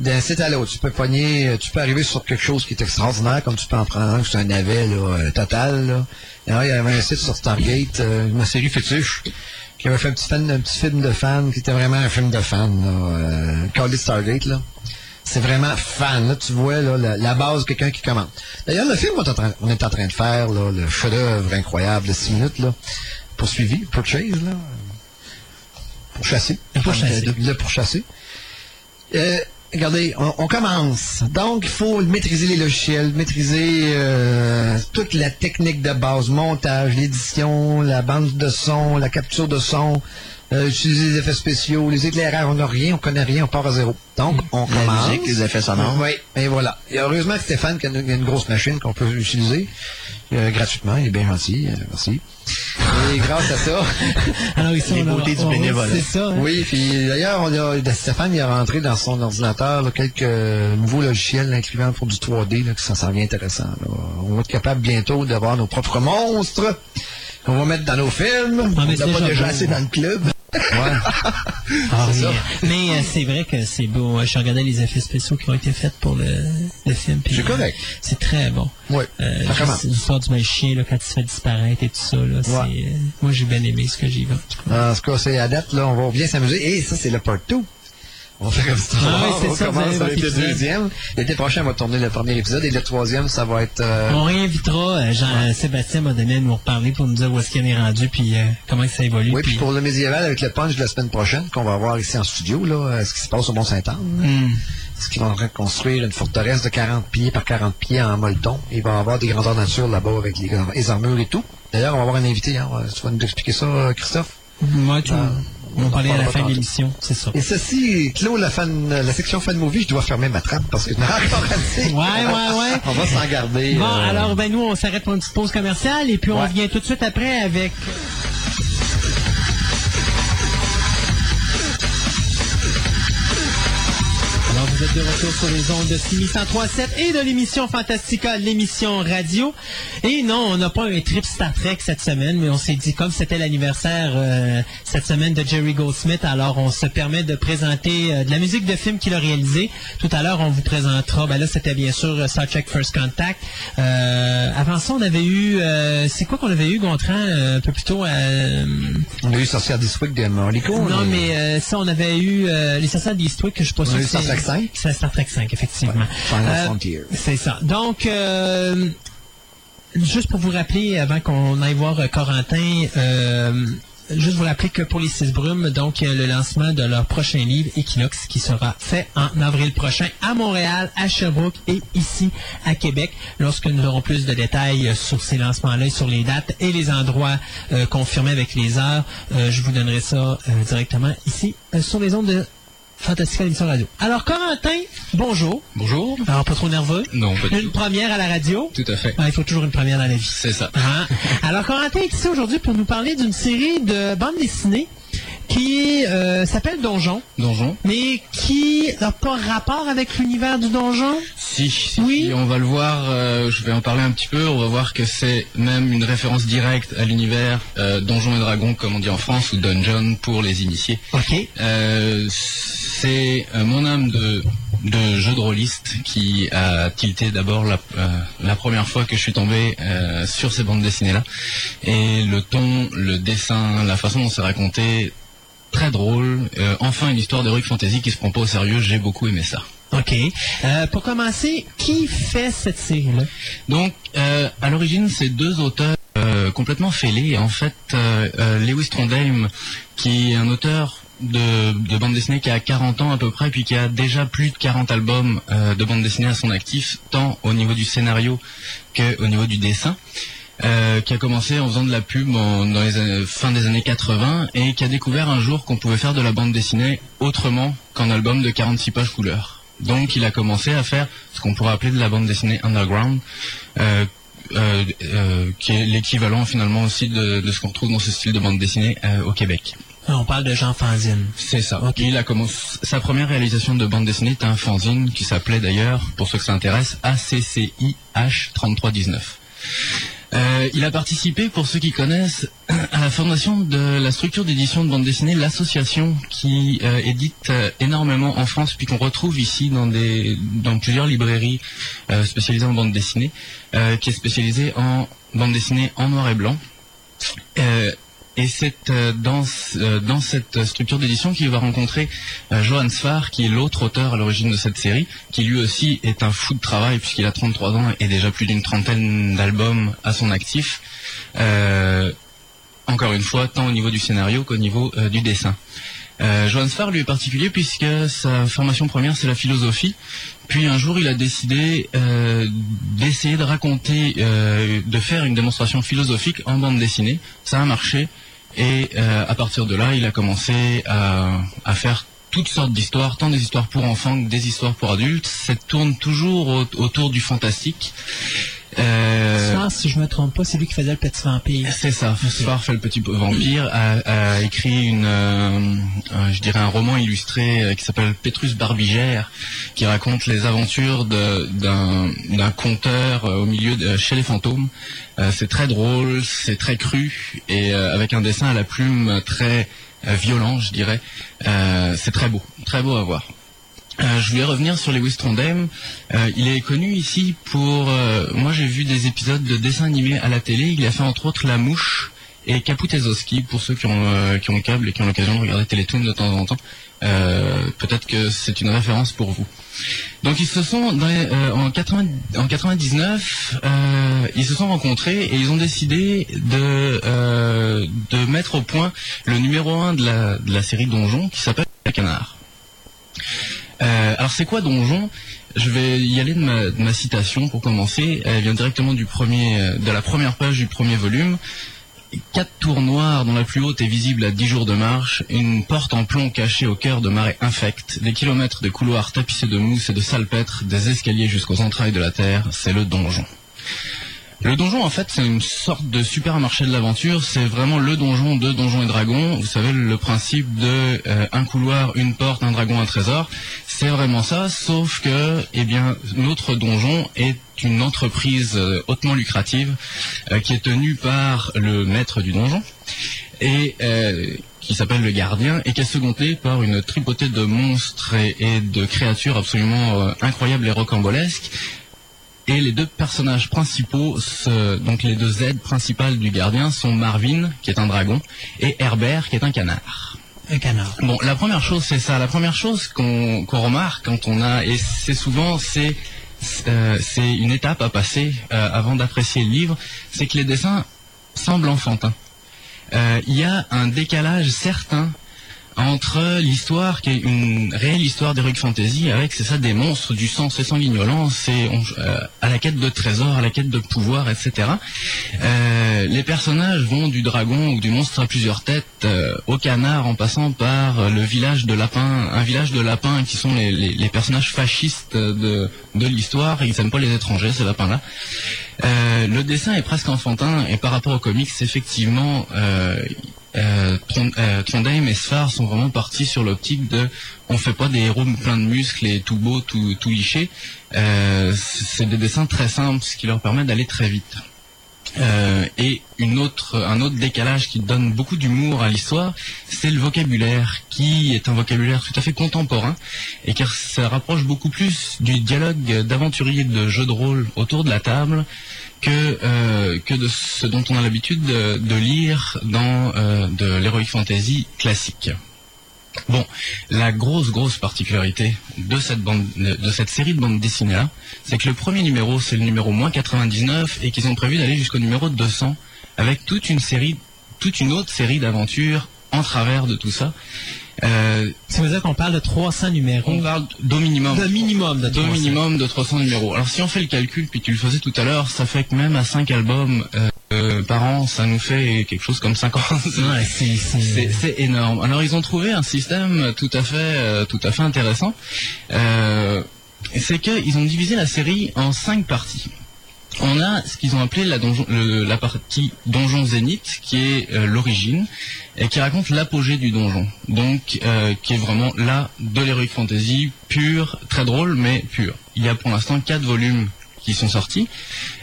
D'un site à l'autre, tu peux pogner, euh, tu peux arriver sur quelque chose qui est extraordinaire, comme tu peux en prendre un, c'est un navet là, euh, total. Là. Et alors, il y avait un site sur Stargate, euh, une série fétiche, qui avait fait un petit, fan, un petit film de fan, qui était vraiment un film de fan, là, euh, Call it Stargate. Là. C'est vraiment fan. Là, tu vois là, la, la base de quelqu'un qui commente. D'ailleurs, le film qu'on est en train, on est en train de faire, là, le chef-d'œuvre incroyable de 6 minutes, là, poursuivi, Purchase, là, pour chasser. Le. Le, pourchasser. Euh, regardez, on, on commence. Donc, il faut maîtriser les logiciels, maîtriser euh, toute la technique de base, montage, l'édition, la bande de son, la capture de son, euh, utiliser les effets spéciaux, les éclairages, on n'a rien, on connaît rien, on part à zéro. Donc, on La commence. musique, les effets sonores. Oui, et voilà. Et heureusement que Stéphane, qu'il y a une, grosse machine qu'on peut utiliser euh, gratuitement, il est bien gentil, euh, merci. Et grâce à ça, Alors ici, Les on beautés du on- bénévolat. C'est ça. hein. oui, puis d'ailleurs, on a, Stéphane il a rentré dans son ordinateur là, quelques nouveaux logiciels incluant pour du 3D, là, que ça s'en vient intéressant. là. On va être capable bientôt d'avoir nos propres monstres qu'on va mettre dans nos films. Ah, On c'est n'a pas déjà assez dans le club. Ouais. Ah, oui. Mais euh, c'est vrai que c'est beau. Je regardais les effets spéciaux qui ont été faits pour le, le film. C'est correct. euh, C'est très bon. Ouais. Euh, L'histoire du magicien là, quand il se fait disparaître et tout ça. Là, euh, moi, j'ai bien aimé ce que j'ai vu. en tout cas. En tout cas, c'est à date, là, on va bien s'amuser. Et ça, c'est le part 2. On va faire comme ça. Ah oui, c'est on ça, commence avec le deuxième. L'été prochain, on va tourner le premier épisode. Et le troisième, ça va être... euh, On réinvitera euh, Jean-Sébastien donné à nous reparler pour nous dire où est-ce qu'il en est rendu puis euh, comment ça évolue. Oui, puis puis- pour le médiéval avec le punch de la semaine prochaine, qu'on va avoir ici en studio, là, euh, ce qui se passe au Mont-Saint-Anne. Hmm. Est-ce qu'ils vont construire une forteresse de 40 pieds par 40 pieds en molleton? Il va y avoir des grandeurs nature là-bas avec les, les armures et tout. D'ailleurs, on va avoir un invité. Hein. Tu vas nous expliquer ça, euh, Christophe? Moi, tu Ah, on va parler à la fin de l'émission, c'est ça. Et ceci clôt la, fan, la section fan movie. Je dois fermer ma trappe parce que je n'ai encore assez. Ouais, ouais, ouais. on va s'en garder. Bon, euh, alors, ben nous, on s'arrête pour une petite pause commerciale et puis on revient tout de suite après avec... êtes de retour sur les ondes de 6137 et de l'émission Fantastica, l'émission radio. Et non, on n'a pas un trip Star Trek cette semaine, mais on s'est dit, comme c'était l'anniversaire euh, cette semaine de Jerry Goldsmith, alors on se permet de présenter euh, de la musique de film qu'il a réalisé. Tout à l'heure, on vous présentera, ben là, c'était bien sûr euh, Star Trek First Contact. Euh, avant ça, on avait eu, c'est quoi qu'on avait eu, Gontran, un peu plus tôt On a eu Sorcière d'Eastwick de Morlico. non, mais ça, on avait eu les Sorcières d'Eastwick, que je suis pas On a sûr eu que Star c'est- Trek 5. C'est Star Trek 5, effectivement. Final Frontier. C'est ça. Donc, euh, juste pour vous rappeler, avant qu'on aille voir euh, Corentin, euh, juste vous rappeler que pour les Six Brumes, donc, il y a le lancement de leur prochain livre, Equinox, qui sera fait en avril prochain à Montréal, à Sherbrooke et ici à Québec. Lorsque nous aurons plus de détails euh, sur ces lancements-là, sur les dates et les endroits euh, confirmés avec les heures, euh, je vous donnerai ça euh, directement ici euh, sur les ondes de Fantastica l'émission radio. Alors, Corentin, bonjour. Bonjour. Alors, pas trop nerveux? Non, pas du Une première à la radio? Tout à fait. Ah, il faut toujours une première dans la vie. C'est ça. Hein? Alors, Corentin est ici aujourd'hui pour nous parler d'une série de bandes dessinées qui euh, s'appelle Donjon, Donjon. mais qui n'a pas rapport avec l'univers du donjon? Si, si, Oui. si, on va le voir, euh, je vais en parler un petit peu, on va voir que c'est même une référence directe à l'univers euh, Donjons et Dragons, comme on dit en France, ou Dungeon pour les initiés. OK. C'est mon âme de, de jeu de rôliste qui a tilté d'abord la, euh, la première fois que je suis tombé euh, sur ces bandes dessinées-là. Et le ton, le dessin, la façon dont c'est raconté, très drôle. Euh, enfin, une histoire d'heroic fantasy qui se prend pas au sérieux, j'ai beaucoup aimé ça. OK. Euh, pour commencer, qui fait cette série-là? Donc, euh, à l'origine, c'est deux auteurs complètement fêlés. En fait, Lewis Trondheim, qui est un auteur de, de bande dessinée qui a 40 ans à peu près, puis qui a déjà plus de 40 albums euh, de bande dessinée à son actif, tant au niveau du scénario qu'au niveau du dessin. Euh, qui a commencé en faisant de la pub en- dans les années- fin des années 80 et qui a découvert un jour qu'on pouvait faire de la bande dessinée autrement qu'en album de 46 pages couleur. Donc il a commencé à faire ce qu'on pourrait appeler de la bande dessinée underground, euh, euh, qui est l'équivalent finalement aussi de, de ce qu'on retrouve dans ce style de bande dessinée au Québec. On parle de Jean Fanzine. C'est ça. Ok. Il a commencé sa première réalisation de bande dessinée était un fanzine qui s'appelait d'ailleurs, pour ceux que ça intéresse, ACCIH 3319. Euh, il a participé, pour ceux qui connaissent, à la fondation de la structure d'édition de bande dessinée, l'association qui euh, édite euh, énormément en France, puis qu'on retrouve ici dans des dans plusieurs librairies spécialisées en bande dessinée, qui est spécialisée en bande dessinée en noir et blanc. Et c'est euh, euh, dans cette structure d'édition qu'il va rencontrer euh, Johan Sfar, qui est l'autre auteur à l'origine de cette série, qui lui aussi est un fou de travail puisqu'il a 33 ans et déjà plus d'une trentaine d'albums à son actif. Encore une fois, tant au niveau du scénario qu'au niveau du dessin. Euh, Johan Sfar lui est particulier puisque sa formation première c'est la philosophie. Puis un jour il a décidé d'essayer de raconter, de faire une démonstration philosophique en bande dessinée. Ça a marché et euh, à partir de là il a commencé à, faire toutes sortes d'histoires, tant des histoires pour enfants que des histoires pour adultes. Ça tourne toujours au- autour du fantastique. Euh, Ça, si je me trompe pas, c'est lui qui faisait le petit vampire. c'est ça. Sfar fait le petit vampire a, a écrit une, euh, euh, je dirais un roman illustré euh, qui s'appelle Pétrus Barbigère, qui raconte les aventures d'un conteur euh, au milieu de, chez les fantômes. Euh, c'est très drôle, c'est très cru et euh, avec un dessin à la plume très euh, violent, je dirais. Euh, c'est très beau, très beau à voir. Euh, je voulais revenir sur Lewis Trondheim. Euh, il est connu ici pour... euh, moi, j'ai vu des épisodes de dessins animés à la télé. Il a fait entre autres La Mouche et Kaputezoski, pour ceux qui ont, euh, qui ont le câble et qui ont l'occasion de regarder Télétoon de temps en temps. Euh, Peut-être que c'est une référence pour vous. Donc ils se sont les- en, 80 en 99, euh, ils se sont rencontrés et ils ont décidé de de mettre au point le numéro 1 de la, de la série Donjon qui s'appelle Le Canard. Euh, alors c'est quoi Donjon? Je vais y aller de ma, citation pour commencer. Elle vient directement du premier, euh, de la première page du premier volume. Quatre tours noires dont la plus haute est visible à dix jours de marche, une porte en plomb cachée au cœur de marais infects, des kilomètres de couloirs tapissés de mousse et de salpêtre, des escaliers jusqu'aux entrailles de la terre, c'est le donjon. Le donjon, en fait, c'est une sorte de supermarché de l'aventure. C'est vraiment le donjon de Donjons et Dragons. Vous savez, le principe de euh, un couloir, une porte, un dragon, un trésor. C'est vraiment ça, sauf que, eh bien, notre donjon est une entreprise euh, hautement lucrative euh, qui est tenue par le maître du donjon et qui s'appelle le gardien et qui est secondé par une tripotée de monstres et, de créatures absolument incroyables et rocambolesques. Et les deux personnages principaux, ce- donc les deux aides principales du gardien, sont Marvin, qui est un dragon, et Herbert, qui est un canard. Un canard. Bon, la première chose, c'est ça. La première chose qu'on remarque quand on a, et c'est souvent, c'est euh, c'est une étape à passer euh, avant d'apprécier le livre, c'est que les dessins semblent enfantins. Euh, Il y a un décalage certain entre l'histoire qui est une réelle histoire d'heroic fantasy avec c'est ça des monstres du sang c'est sanguignolant c'est euh, à la quête de trésors à la quête de pouvoir etc Euh, les personnages vont du dragon ou du monstre à plusieurs têtes euh, au canard en passant par euh, le village de lapins un village de lapins qui sont les, les- les personnages fascistes de, de l'histoire ils n'aiment pas les étrangers ces lapins là euh, le dessin est presque enfantin et par rapport aux comics, effectivement, euh, euh, Tron- Trondheim et Sfar sont vraiment partis sur l'optique de on fait pas des héros pleins de muscles et tout beau, tout, tout liché. Euh, c'est des dessins très simples, ce qui leur permet d'aller très vite. Euh, et une autre, un autre décalage qui donne beaucoup d'humour à l'histoire, c'est le vocabulaire, qui est un vocabulaire tout à fait contemporain et qui se rapproche beaucoup plus du dialogue d'aventurier de jeu de rôle autour de la table que euh, que de ce dont on a l'habitude de, de lire dans euh, de l'heroic fantasy classique. Bon, la grosse grosse particularité de cette bande, de cette série de bandes dessinées là, c'est que le premier numéro c'est le numéro moins 99 et qu'ils ont prévu d'aller jusqu'au numéro 200 avec toute une série, toute une autre série d'aventures en travers de tout ça. Euh, Ça veut dire qu'on parle de 300 numéros. on parle d'au minimum. De minimum de D'au 300. minimum de 300 numéros. Alors si on fait le calcul, puis tu le faisais tout à l'heure, ça fait que même à 5 albums, euh, euh, par an, ça nous fait quelque chose comme 50. Ouais, c'est- énorme. Alors ils ont trouvé un système tout à fait, euh, tout à fait intéressant. Euh, c'est qu'ils ont divisé la série en cinq parties. On a ce qu'ils ont appelé la, partie donjon zénith, qui est euh, l'origine et qui raconte l'apogée du donjon. Donc, euh, qui est vraiment là de l'heroic fantasy pur, très drôle, mais pur. Il y a pour l'instant quatre volumes qui sont sortis.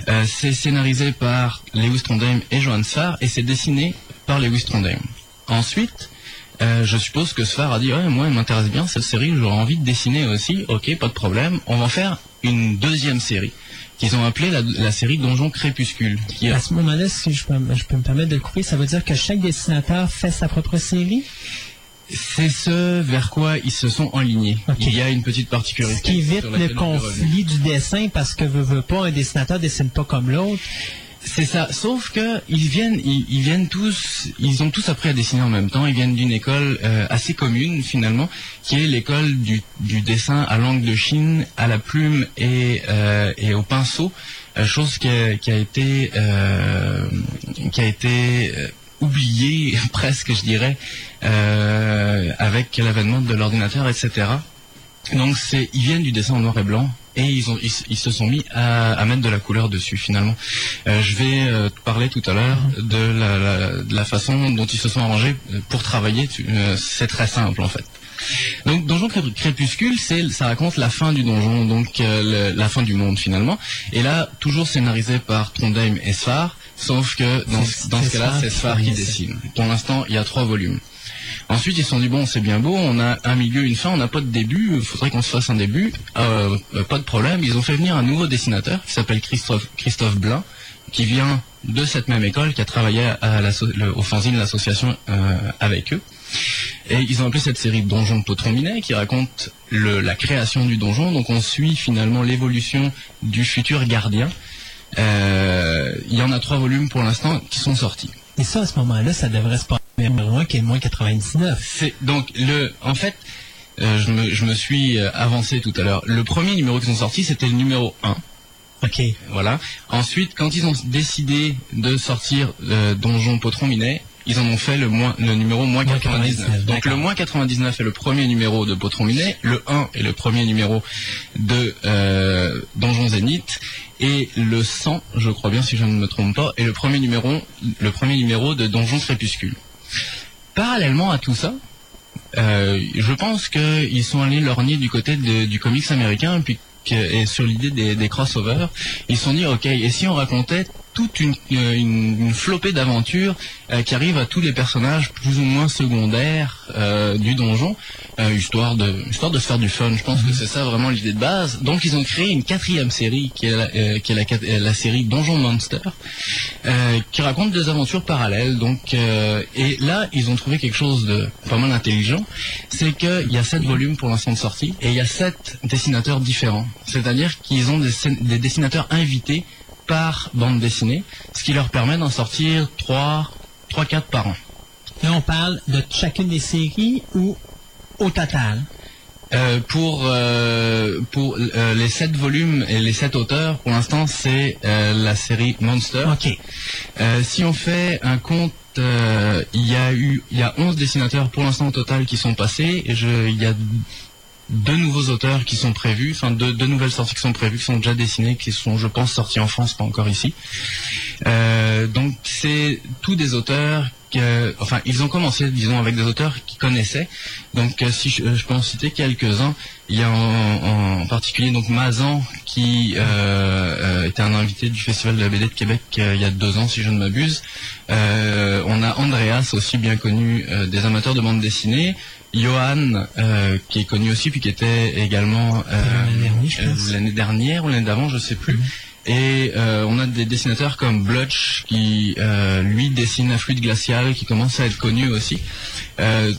Euh, c'est scénarisé par Lewis Trondheim et Johan Sfar et c'est dessiné par Lewis Trondheim. Ensuite, je suppose que Sfar a dit ouais moi elle m'intéresse bien cette série, j'aurais envie de dessiner aussi. Ok, pas de problème. On va faire une deuxième série qu'ils ont appelée la, la série Donjon Crépuscule. Qui a- À ce moment-là, si je peux, je peux me permettre de le couper, ça veut dire que chaque dessinateur fait sa propre série, C'est ce vers quoi ils se sont enlignés. Il y a une petite particularité. ce qui évite le conflit du dessin parce que veut, veut pas un dessinateur dessine pas comme l'autre. C'est ça. Sauf que ils viennent, ils, viennent tous, ils ont tous appris à dessiner en même temps. Ils viennent d'une école euh, assez commune finalement, qui est l'école du, dessin à l'angle de Chine, à la plume et, euh, au pinceau. Euh, chose qui a, été, qui a été oubliée presque, je dirais, avec l'avènement de l'ordinateur, etc. Donc ils viennent du dessin en noir et blanc et ils ont, ils, ils se sont mis à, à mettre de la couleur dessus finalement. Euh, je vais euh, te parler tout à l'heure de la, la- de la façon dont ils se sont arrangés euh, pour travailler. Euh, c'est très simple en fait. Donc Donjon Cré- Crépuscule, c'est, ça raconte la fin du donjon, donc le- la fin du monde finalement. Et là, toujours scénarisé par Trondheim et Sfar, sauf que dans, dans ce cas-là, c'est Sfar qui dessine. Pour l'instant, il y a trois volumes. Ensuite, ils se sont dit bon, c'est bien beau, on a un milieu, une fin, on n'a pas de début, il faudrait qu'on se fasse un début. Euh, euh, pas de problème. Ils ont fait venir un nouveau dessinateur qui s'appelle Christophe Christophe Blin, qui vient de cette même école, qui a travaillé à la, le- au fanzine l'association euh, avec eux. Et ils ont appelé cette série Donjon de Potron-Minet, qui raconte la création du donjon. Donc on suit finalement l'évolution du futur gardien. Euh, il y en a trois volumes pour l'instant qui sont sortis. Et ça, à ce moment-là, ça devrait se passer numéro 1 qui est moins 99. C'est donc le en fait euh, je, me, je me suis euh, avancé tout à l'heure. Le premier numéro qu'ils ont sorti, c'était le numéro 1. OK. Voilà. Ensuite, quand ils ont décidé de sortir euh, Donjon Potron Minet, ils en ont fait le, moins, le numéro moins Moins 99. 99, Donc le moins 99 est le premier numéro de Potron Minet, le 1 est le premier numéro de euh, Donjon Zénith, et le 100, je crois bien si je ne me trompe pas, est le premier numéro, le premier numéro de Donjon Crépuscule. Parallèlement à tout ça, euh, je pense qu'ils sont allés lorgner du côté du comics américain puis et sur l'idée des, des crossovers, ils se sont dit ok et si on racontait toute une, euh, une, une flopée d'aventures euh, qui arrivent à tous les personnages plus ou moins secondaires euh, du donjon, euh, histoire de histoire de faire du fun. Je pense que c'est ça vraiment l'idée de base. Donc ils ont créé une quatrième série qui est la, euh, qui est la, euh, la série Donjon Monster, euh, qui raconte des aventures parallèles. Donc euh, et là ils ont trouvé quelque chose de pas mal intelligent, c'est qu'il y a sept volumes pour l'instant de sortie et il y a sept dessinateurs différents. C'est-à-dire qu'ils ont des dessinateurs invités par bande dessinée, ce qui leur permet d'en sortir 3, 3 4 par an. Là, on parle de chacune des séries ou au total? Euh, pour euh, pour euh, les sept volumes et les sept auteurs, pour l'instant, c'est la série Monster. OK. Si on fait un compte, il y a eu, il y a 11 dessinateurs pour l'instant au total qui sont passés. Et je, il y a deux nouveaux auteurs qui sont prévus, enfin deux, deux nouvelles sorties qui sont prévues, qui sont déjà dessinées, qui sont, je pense, sorties en France, pas encore ici. Euh, donc c'est tous des auteurs que, enfin, ils ont commencé, disons, avec des auteurs qui connaissaient. Donc, euh, si je, je peux en citer quelques-uns, il y a en, en particulier donc Mazan qui euh, euh, était un invité du Festival de la BD de Québec euh, il y a deux ans, si je ne m'abuse. Euh, on a Andreas aussi bien connu euh, des amateurs de bande dessinée. Johan, euh, qui est connu aussi, puis qui était également euh, L'année dernière, euh, ou l'année d'avant, je sais plus. Et euh, on a des dessinateurs comme Blutch qui euh, lui dessine un fluide glacial qui commence à être connu aussi. Euh,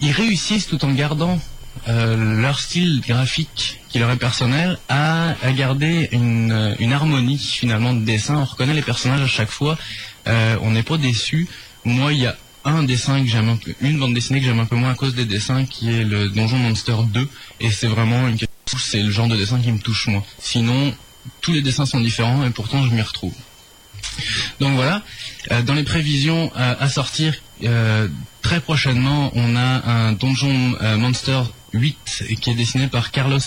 ils réussissent tout en gardant euh, leur style graphique qui leur est personnel à, à garder une, une harmonie finalement de dessin. On reconnaît les personnages à chaque fois. Euh, on n'est pas déçu. Moi, il y a un dessin que j'aime un peu, une bande dessinée que j'aime un peu moins à cause des dessins, qui est le Donjon Monster 2, et c'est vraiment une c'est le genre de dessin qui me touche moi. Sinon, tous les dessins sont différents et pourtant je m'y retrouve. Donc voilà, Euh, dans les prévisions euh, à sortir euh, très prochainement, on a un Donjon Monster 8 qui est dessiné par Carlos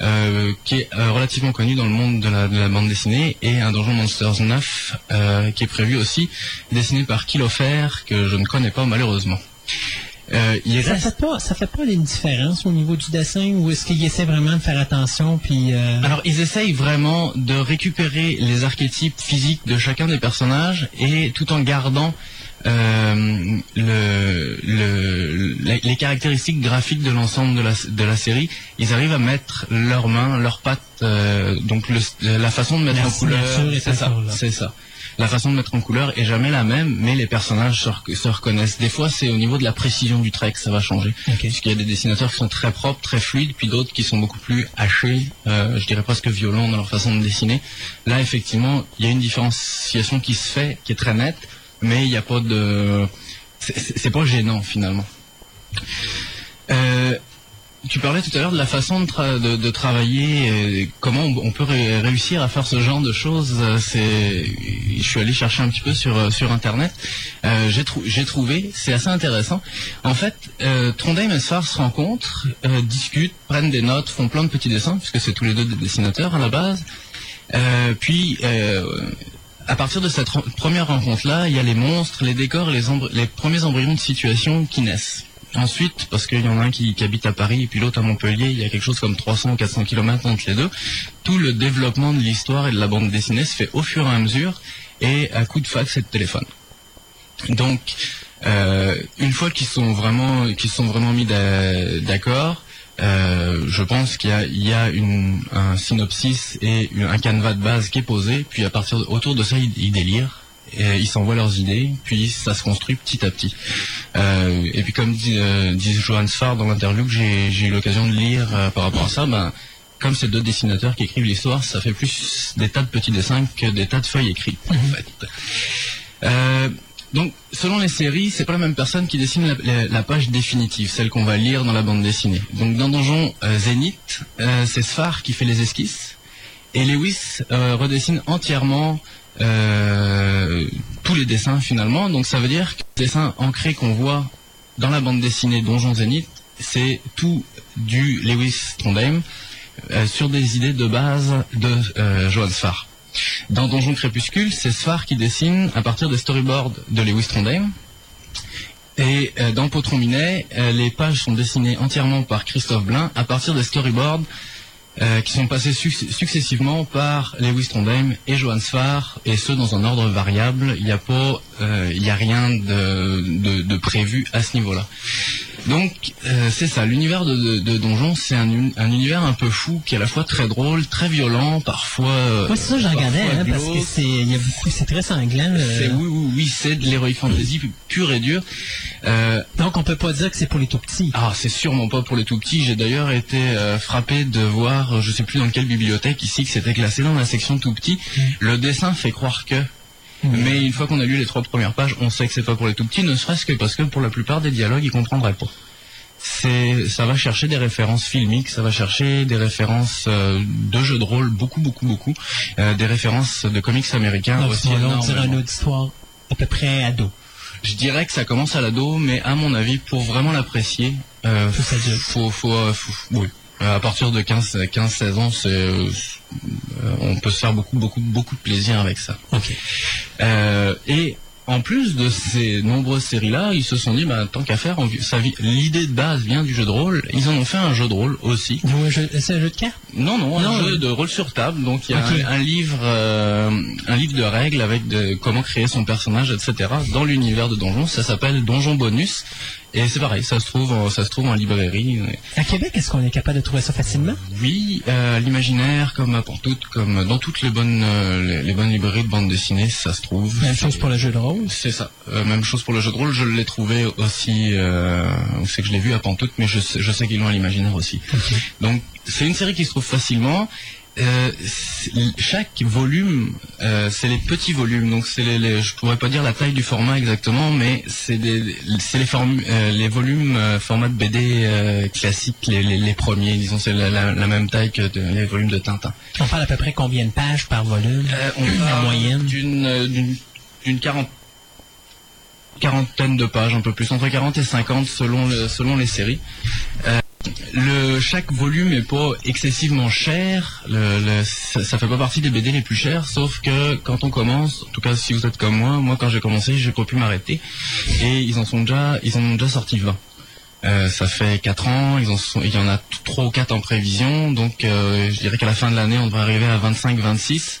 euh, qui est relativement connu dans le monde de la, de la bande dessinée, et un Donjon Monsters 9 euh, qui est prévu aussi, dessiné par Kilofer, que je ne connais pas malheureusement. Euh, il Ça reste fait pas, ça fait pas une différence au niveau du dessin ou est-ce qu'il essaie vraiment de faire attention puis euh, Alors, ils essayent vraiment de récupérer les archétypes physiques de chacun des personnages et tout en gardant euh, le, le- les caractéristiques graphiques de l'ensemble de la, de la série, ils arrivent à mettre leurs mains, leurs pattes, euh, donc le- la façon de mettre La en couleur, c'est ça, c'est ça. La façon de mettre en couleur est jamais la même, mais les personnages se, rec- se reconnaissent. Des fois, c'est au niveau de la précision du trait que ça va changer. Ok. Puisqu'il y a des dessinateurs qui sont très propres, très fluides, puis d'autres qui sont beaucoup plus hachés, euh, je dirais presque violents dans leur façon de dessiner. Là, effectivement, il y a une différenciation qui se fait, qui est très nette, mais il n'y a pas de... c'est pas gênant, finalement. Euh, tu parlais tout à l'heure de la façon de, tra- de- travailler, euh, comment on, peut ré- réussir à faire ce genre de choses. euh, C'est, je suis allé chercher un petit peu sur euh, sur internet. Euh, j'ai trou- j'ai trouvé, c'est assez intéressant. En fait, Trondheim et Sfar se rencontrent, discutent, prennent des notes, font plein de petits dessins, puisque c'est tous les deux des dessinateurs à la base. Puis à partir de cette première rencontre-là, il y a les monstres, les décors, les, les premiers embryons de situation qui naissent. Ensuite, parce qu'il y en a un qui, habite à Paris et puis l'autre à Montpellier, il y a quelque chose comme 300 ou 400 km entre les deux. Tout le développement de l'histoire et de la bande dessinée se fait au fur et à mesure et à coup de fax et de téléphone. Donc, euh, une fois qu'ils sont vraiment, qu'ils sont vraiment mis d'a- d'accord, euh, je pense qu'il y y a une, un synopsis et un canevas de base qui est posé, puis à partir de- autour de ça, ils, ils délirent. Et ils s'envoient leurs idées, puis ça se construit petit à petit. Euh, et puis comme dit, euh, dit Johan Sfar dans l'interview que j'ai eu l'occasion de lire euh, par rapport à ça, ben, comme c'est deux dessinateurs qui écrivent l'histoire, ça fait plus des tas de petits dessins que des tas de feuilles écrites, en fait. Euh, donc, selon les séries, c'est pas la même personne qui dessine la, la- la page définitive, celle qu'on va lire dans la bande dessinée. Donc, dans Donjon euh, Zénith, euh, c'est Sfar qui fait les esquisses, et Lewis euh, redessine entièrement euh, tous les dessins finalement. Donc, ça veut dire que les dessins ancrés qu'on voit dans la bande dessinée Donjon Zénith, c'est tout du Lewis Trondheim euh, sur des idées de base de euh, Johan Sfar. Dans Donjon Crépuscule, c'est Sfar qui dessine à partir des storyboards de Lewis Trondheim. Et euh, dans Potron Minet, les pages sont dessinées entièrement par Christophe Blain à partir des storyboards euh, qui sont passés suc- successivement par Lewis Trondheim et Johan Sfar, et ce dans un ordre variable. Il n'y a pas, euh, y a rien de prévu à ce niveau-là. Donc euh, c'est ça, l'univers de, de, de Donjon, c'est un, un univers un peu fou qui est à la fois très drôle, très violent, parfois. euh, Moi, c'est ça je regardais, hein, parce que c'est, il y a beaucoup, c'est très sanglant. euh, C'est oui, oui, oui, c'est de l'heroic fantasy pu- pur et dur. Euh, Donc, on peut pas dire que c'est pour les tout petits. ah, c'est sûrement pas pour les tout petits. J'ai d'ailleurs été euh, frappé de voir, je sais plus dans quelle bibliothèque ici, que c'était classé dans la section tout petit. Le dessin fait croire que. Mais une fois qu'on a lu les trois premières pages, on sait que c'est pas pour les tout petits, ne serait-ce que parce que pour la plupart des dialogues, ils comprendraient pas. C'est, ça va chercher des références filmiques, ça va chercher des références euh, de jeux de rôle, beaucoup, beaucoup, beaucoup, euh, des références de comics américains Donc, aussi. on va dire énormément. un auditoire à peu près ado. Je dirais que ça commence à l'ado, mais à mon avis, pour vraiment l'apprécier, euh, Faut faut, faut, euh, faut- oui. Euh, À partir de 15, 15 16 ans, c'est, euh, on peut se faire beaucoup, beaucoup, beaucoup de plaisir avec ça. Ok. Euh, et en plus de ces nombreuses séries-là, ils se sont dit, bah, tant qu'à faire, on- ça vi- l'idée de base vient du jeu de rôle. Ils en ont fait un jeu de rôle aussi. C'est un jeu de cartes? Non, non, un Non, jeu de rôle sur table. Donc il y a un, un livre, euh, un livre de règles avec de, comment créer son personnage, etc. Dans l'univers de Donjon, ça s'appelle Donjon Bonus. Et c'est pareil, ça se trouve, en- ça se trouve en librairie. À Québec, est-ce qu'on est capable de trouver ça facilement? Oui, euh, l'imaginaire, comme à Pantoute, comme dans toutes les bonnes, euh, les, les bonnes librairies de bande dessinée, ça se trouve. Même chose pour le jeu de rôle? C'est ça. Euh, même chose pour le jeu de rôle. Je l'ai trouvé aussi. Euh, c'est que je l'ai vu à Pantoute, mais je sais, je sais qu'ils l'ont à l'imaginaire aussi. Donc c'est une série qui se trouve facilement. Euh, chaque volume, euh, c'est les petits volumes. Donc c'est les, les- je pourrais pas dire la taille du format exactement, mais c'est les euh, les volumes format de BD classiques, les, premiers. Disons c'est la, la- la même taille que de- les volumes de Tintin. On parle à peu près combien de pages par volume Euh, on En parle moyenne? d'une quarantaine de pages, un peu plus, entre 40 et 50 selon le, selon les séries. Euh, le chaque volume est pas excessivement cher. Le, le- ça, ça fait pas partie des BD les plus chers, sauf que quand on commence, en tout cas si vous êtes comme moi, moi quand j'ai commencé, j'ai pas pu m'arrêter. Et ils en sont déjà, ils en ont déjà sorti 20. Euh, ça fait 4 ans, ils en sont, il y en a 3 ou 4 en prévision, donc euh, je dirais qu'à la fin de l'année, on devrait arriver à 25-26.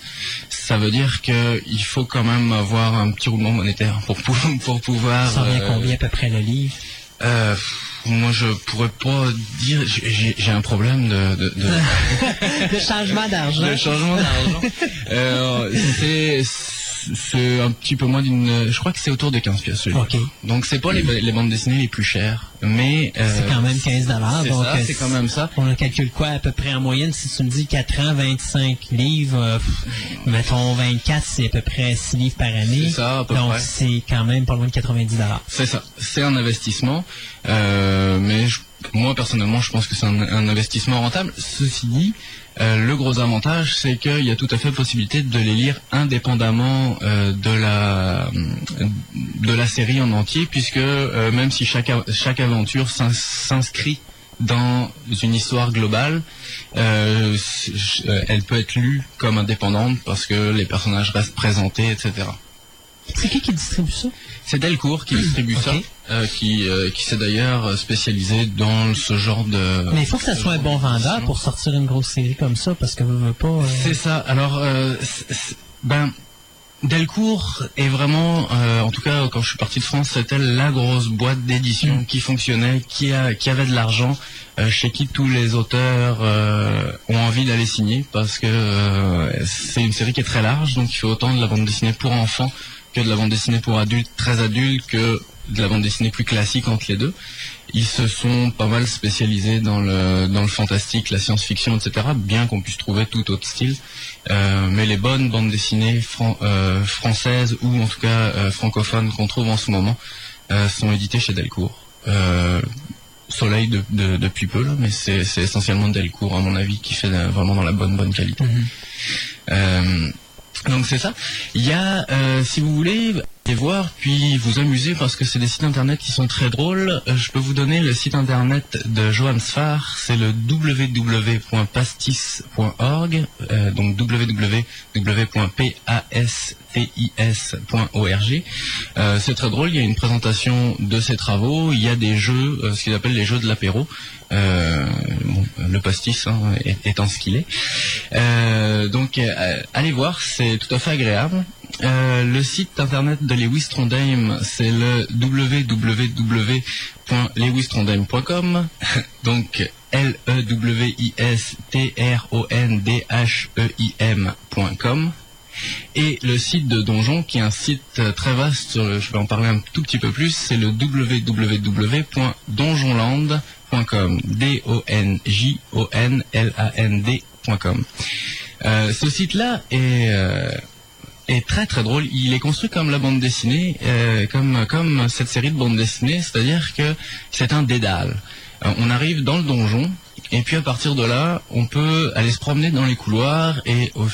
Ça veut dire que il faut quand même avoir un petit roulement monétaire pour, pou- pour pouvoir... Ça revient euh, combien à peu près le livre? euh, moi, je pourrais pas dire. j'ai- un problème de, de, de, Le changement d'argent. de changement d'argent. Euh, c'est c'est un petit peu moins d'une. Je crois que c'est autour de 15 pièces. celui-là. Ok. Donc c'est pas les, les bandes dessinées les plus chères, mais euh, C'est quand même 15 dollars. c'est donc euh, c'est quand même ça. On calcule quoi à peu près en moyenne Si tu me dis 4 ans, 25 livres, euh, mettons 24, c'est à peu près 6 livres par année. C'est ça, à peu donc près. c'est quand même pas loin de 90 dollars. C'est ça, c'est un investissement, euh, mais je- moi personnellement, je pense que c'est un, investissement rentable. Ceci dit, euh, le gros avantage, c'est qu'il y a tout à fait possibilité de les lire indépendamment euh, de la de la série en entier, puisque euh, même si chaque chaque aventure s'ins- s'inscrit dans une histoire globale, euh, euh, elle peut être lue comme indépendante parce que les personnages restent présentés, etc. C'est qui qui distribue ça? C'est Delcourt qui distribue ça, euh, qui, euh, qui s'est d'ailleurs spécialisé dans ce genre de... Mais il faut que ça ce soit un bon de vendeur pour sortir une grosse série comme ça, parce que veut, veut pas. euh, C'est ça. Alors, ben, Delcourt est vraiment, en tout cas quand je suis parti de France, c'était la grosse boîte d'édition qui fonctionnait, qui, a, qui avait de l'argent, chez qui tous les auteurs ont envie d'aller signer, parce que c'est une série qui est très large, donc il fait autant de la bande dessinée pour enfants que de la bande dessinée pour adultes, très adultes, que de la bande dessinée plus classique entre les deux. Ils se sont pas mal spécialisés dans le dans le fantastique, la science-fiction, etc. Bien qu'on puisse trouver tout autre style, Euh, mais les bonnes bandes dessinées fran- euh, françaises ou en tout cas euh, francophones qu'on trouve en ce moment euh, sont éditées chez Delcourt. Euh, Soleil de, de- depuis peu là, mais c'est essentiellement Delcourt à mon avis qui fait vraiment dans la bonne bonne qualité. Euh, donc c'est ça. Il y a, euh, si vous voulez, aller voir puis vous amuser parce que c'est des sites internet qui sont très drôles. euh, je peux vous donner le site internet de Johan Sfar, c'est le www.pastis.org, euh, donc www.pastis.org. Euh, c'est très drôle. Il y a une présentation de ses travaux. Il y a des jeux, euh, ce qu'ils appellent les jeux de l'apéro. Euh, le pastis hein, étant ce qu'il est. Euh, donc euh, allez voir, c'est tout à fait agréable. Le site internet de Lewis Trondheim, c'est le www.lewistrondheim.com. donc l e w i s t r o n d h e i m.com. Et le site de Donjon, qui est un site très vaste, je vais en parler un tout petit peu plus, c'est le www.donjonland.com. D-O-N-J-O-N-L-A-N-D.com. Euh, ce site-là est, euh, est très très drôle. Il est construit comme la bande dessinée, euh, comme, comme cette série de bandes dessinées, c'est-à-dire que c'est un dédale. On arrive dans le donjon, et puis à partir de là, on peut aller se promener dans les couloirs et au,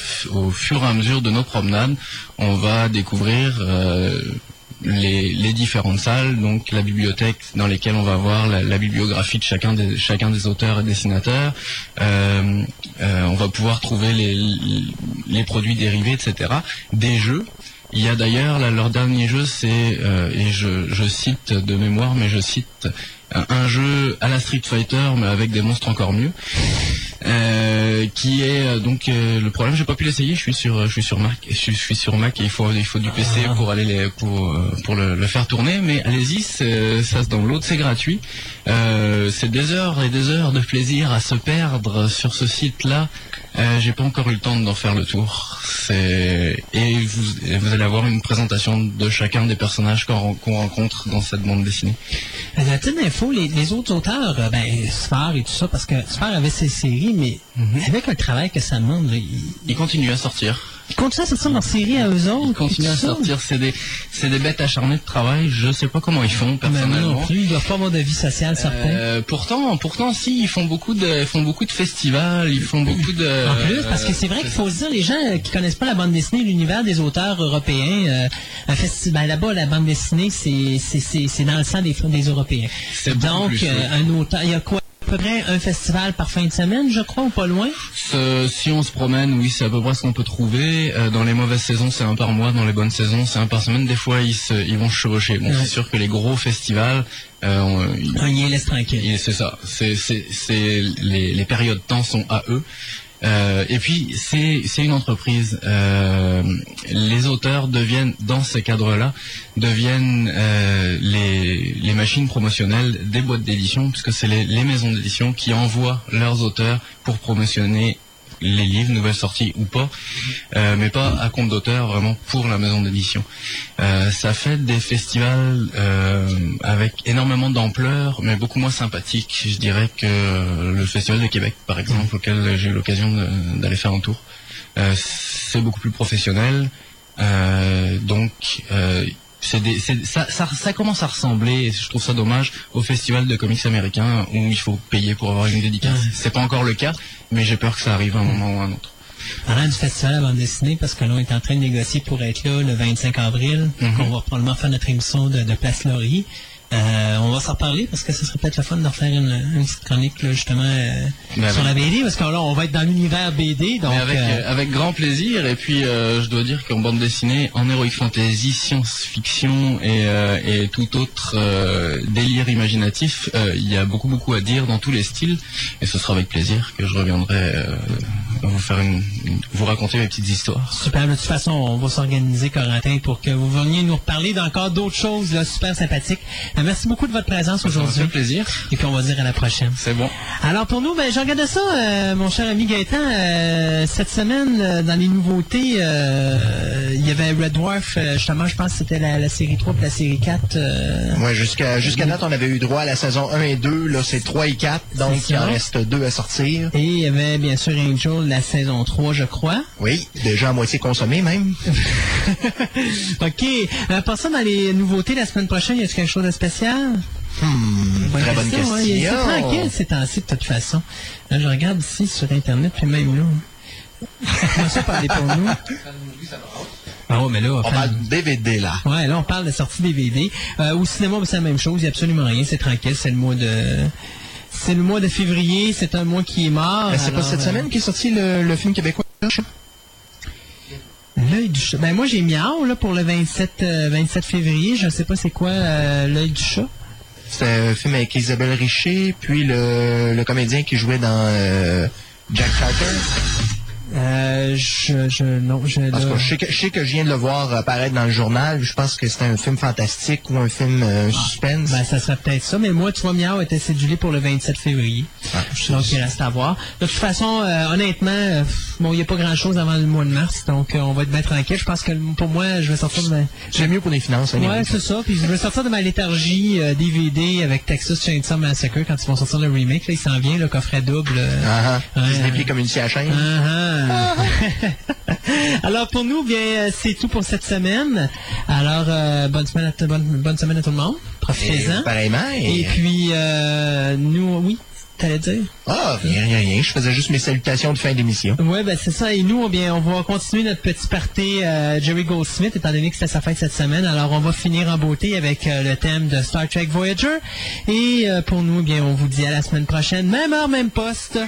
fur et à mesure de nos promenades, on va découvrir les, les différentes salles, donc la bibliothèque dans lesquelles on va voir la, la bibliographie de chacun des, chacun des auteurs et dessinateurs. Euh, euh, on va pouvoir trouver les, les produits dérivés, etc. Des jeux. Il y a d'ailleurs, leur dernier jeu, c'est, euh, et je, je cite de mémoire, mais je cite un jeu à la Street Fighter, mais avec des monstres encore mieux. Euh, qui est euh, donc euh, le problème j'ai pas pu l'essayer je suis sur je suis sur Mac je suis, je suis sur Mac et il faut il faut du PC Ah. pour aller les, pour pour le, le faire tourner mais allez-y ça se download c'est gratuit. C'est des heures et des heures de plaisir à se perdre sur ce site là euh, j'ai pas encore eu le temps d'en faire le tour. C'est et vous, et vous allez avoir une présentation de chacun des personnages qu'on qu'on rencontre dans cette bande dessinée. La petite info, les, les autres auteurs, ben, et tout ça, parce que Sphar avait ses séries, mais avec le travail que ça demande, ils Ils continuent à sortir. ils continuent à sortir leur série à eux autres. Ils continuent à sortir. C'est des, c'est des bêtes acharnées de travail. Je sais pas comment ils font moi non personnellement. plus, ils doivent pas avoir de vie sociale, certains. Euh, pourtant, pourtant, si ils font beaucoup de, ils font beaucoup de festivals, ils font beaucoup de. En plus, parce que c'est vrai qu'il faut se dire, les gens qui connaissent pas la bande dessinée, l'univers des auteurs européens, euh, un festival là-bas, la bande dessinée, c'est c'est c'est dans le sang des des Européens. Donc, euh, un auteur, il y a quoi peu près un festival par fin de semaine, je crois, ou pas loin? Si on se promène, oui, c'est à peu près ce qu'on peut trouver. Euh, dans les mauvaises saisons, c'est un par mois. Dans les bonnes saisons, c'est un par semaine. Des fois, ils, se, ils vont se chevaucher. Bon, Ouais. c'est sûr que les gros festivals, euh, on- ils- On y les laisse tranquille. C'est ça. C'est, les, les périodes temps sont à eux. Euh, et puis c'est, une entreprise. Euh, les auteurs deviennent dans ces cadres-là deviennent euh, les, les machines promotionnelles des boîtes d'édition, puisque c'est les maisons d'édition qui envoient leurs auteurs pour promotionner les livres, nouvelles sorties ou pas, euh, mais pas à compte d'auteur, vraiment pour la maison d'édition. Euh, ça fait des festivals euh, avec énormément d'ampleur, mais beaucoup moins sympathiques, je dirais, que le Festival de Québec, par exemple, auquel j'ai eu l'occasion d'aller faire un tour. Euh, c'est beaucoup plus professionnel, euh, donc euh, des, c'est- ça, ça, ça commence à ressembler, et je trouve ça dommage, au festival de comics américain où il faut payer pour avoir une dédicace. C'est pas encore le cas, mais j'ai peur que ça arrive à un moment ou à un autre. Parlant du festival à bande dessinée, parce que là, on est en train de négocier pour être là le 25 avril, Mhm. qu'on va probablement faire notre émission de, de Place Laurier. Euh, on va s'en reparler parce que ce serait peut-être le fun de refaire une, une petite chronique là, justement euh, Ben sur la BD parce que là on va être dans l'univers BD donc Mais avec, euh, euh, avec grand plaisir. Et puis, euh, je dois dire qu'en bande dessinée, en heroic fantasy, science-fiction et, euh, et tout autre euh, délire imaginatif, euh, il y a beaucoup beaucoup à dire dans tous les styles. Et ce sera avec plaisir que je reviendrai euh, vous faire une, une- vous raconter mes petites histoires. Super, de toute façon, on va s'organiser, Corentin, pour que vous veniez nous reparler d'encore d'autres choses là, super sympathiques. Euh, merci beaucoup de votre présence Ça me aujourd'hui. fait plaisir. Et puis on va dire à la prochaine. C'est bon. Alors pour nous, ben, je regardais ça, euh, mon cher ami Gaëtan. euh, cette semaine, euh, dans les nouveautés, euh, il y avait Red Dwarf, euh, justement, je pense que c'était la, la série 3 puis la série 4. euh, Ouais, jusqu'à jusqu'à date, on avait eu droit à la saison 1 et 2. Là, c'est 3 et 4. Donc, il en ça. reste deux à sortir. et il y avait bien sûr Angel, la saison 3, je crois. Oui, déjà à moitié consommé même. OK. Euh, passons dans les nouveautés la semaine prochaine, y a-t-il quelque chose de spécial? Hmm, très bonne question. hein. Il- tranquille ces temps-ci, de toute façon. Là, je regarde ici sur Internet, puis même là. Ça commence à parler pour nous? Ah ouais, mais là, On enfin, parle de DVD, là. Ouais, là, on parle de sortie DVD. Euh, au cinéma, c'est la même chose. Il n'y a absolument rien. C'est tranquille. C'est le mois de... C'est le mois de février. C'est un mois qui est mort. Ben, c'est pas cette euh, semaine qu'est sorti le, le film québécois? L'œil du chat. Ben, moi, j'ai miau, là, pour le 27, euh, 27 février. Je ne sais pas c'est quoi euh, l'œil du chat. C'était un film avec Isabelle Richer, puis le, le comédien qui jouait dans euh, Jack Carter. Euh, je, je, non, je, je sais, que, je sais que je viens de le voir apparaître dans le journal. Je pense que c'était un film fantastique ou un film euh, suspense. Ben, ça serait peut-être ça, mais moi, tu vois, Miao était cédulé pour le 27 février. Ah, donc, il reste à voir. De toute façon, euh, honnêtement, bon, il n'y a pas grand-chose avant le mois de mars, donc on va être bien tranquille. Je pense que pour moi, je vais sortir de ma... J'aime mieux pour les finances. hein, Ouais, c'est ça. Puis je vais sortir de ma léthargie DVD avec Texas Chainsaw Massacre quand ils vont sortir le remake. Là, il s'en vient, le coffret double. Ah, ah. Ouais, Il se déplie ouais. comme une scie à chaîne. Ah, ah. Alors pour nous, bien euh, c'est tout pour cette semaine. Alors euh, bonne semaine à bonne, bonne semaine à tout le monde. Profitez-en. Et pareillement. Et... Et puis euh, nous, oui, t'allais dire? Ah, rien, rien, rien. Je faisais juste mes salutations de fin d'émission. Ouais, ben c'est ça. Et nous, eh bien, on va continuer notre petit party euh, Jerry Goldsmith, étant donné que c'était sa fête cette semaine. Alors, on va finir en beauté avec euh, le thème de Star Trek Voyager. Et euh, pour nous, eh bien, on vous dit à la semaine prochaine, même heure, même poste.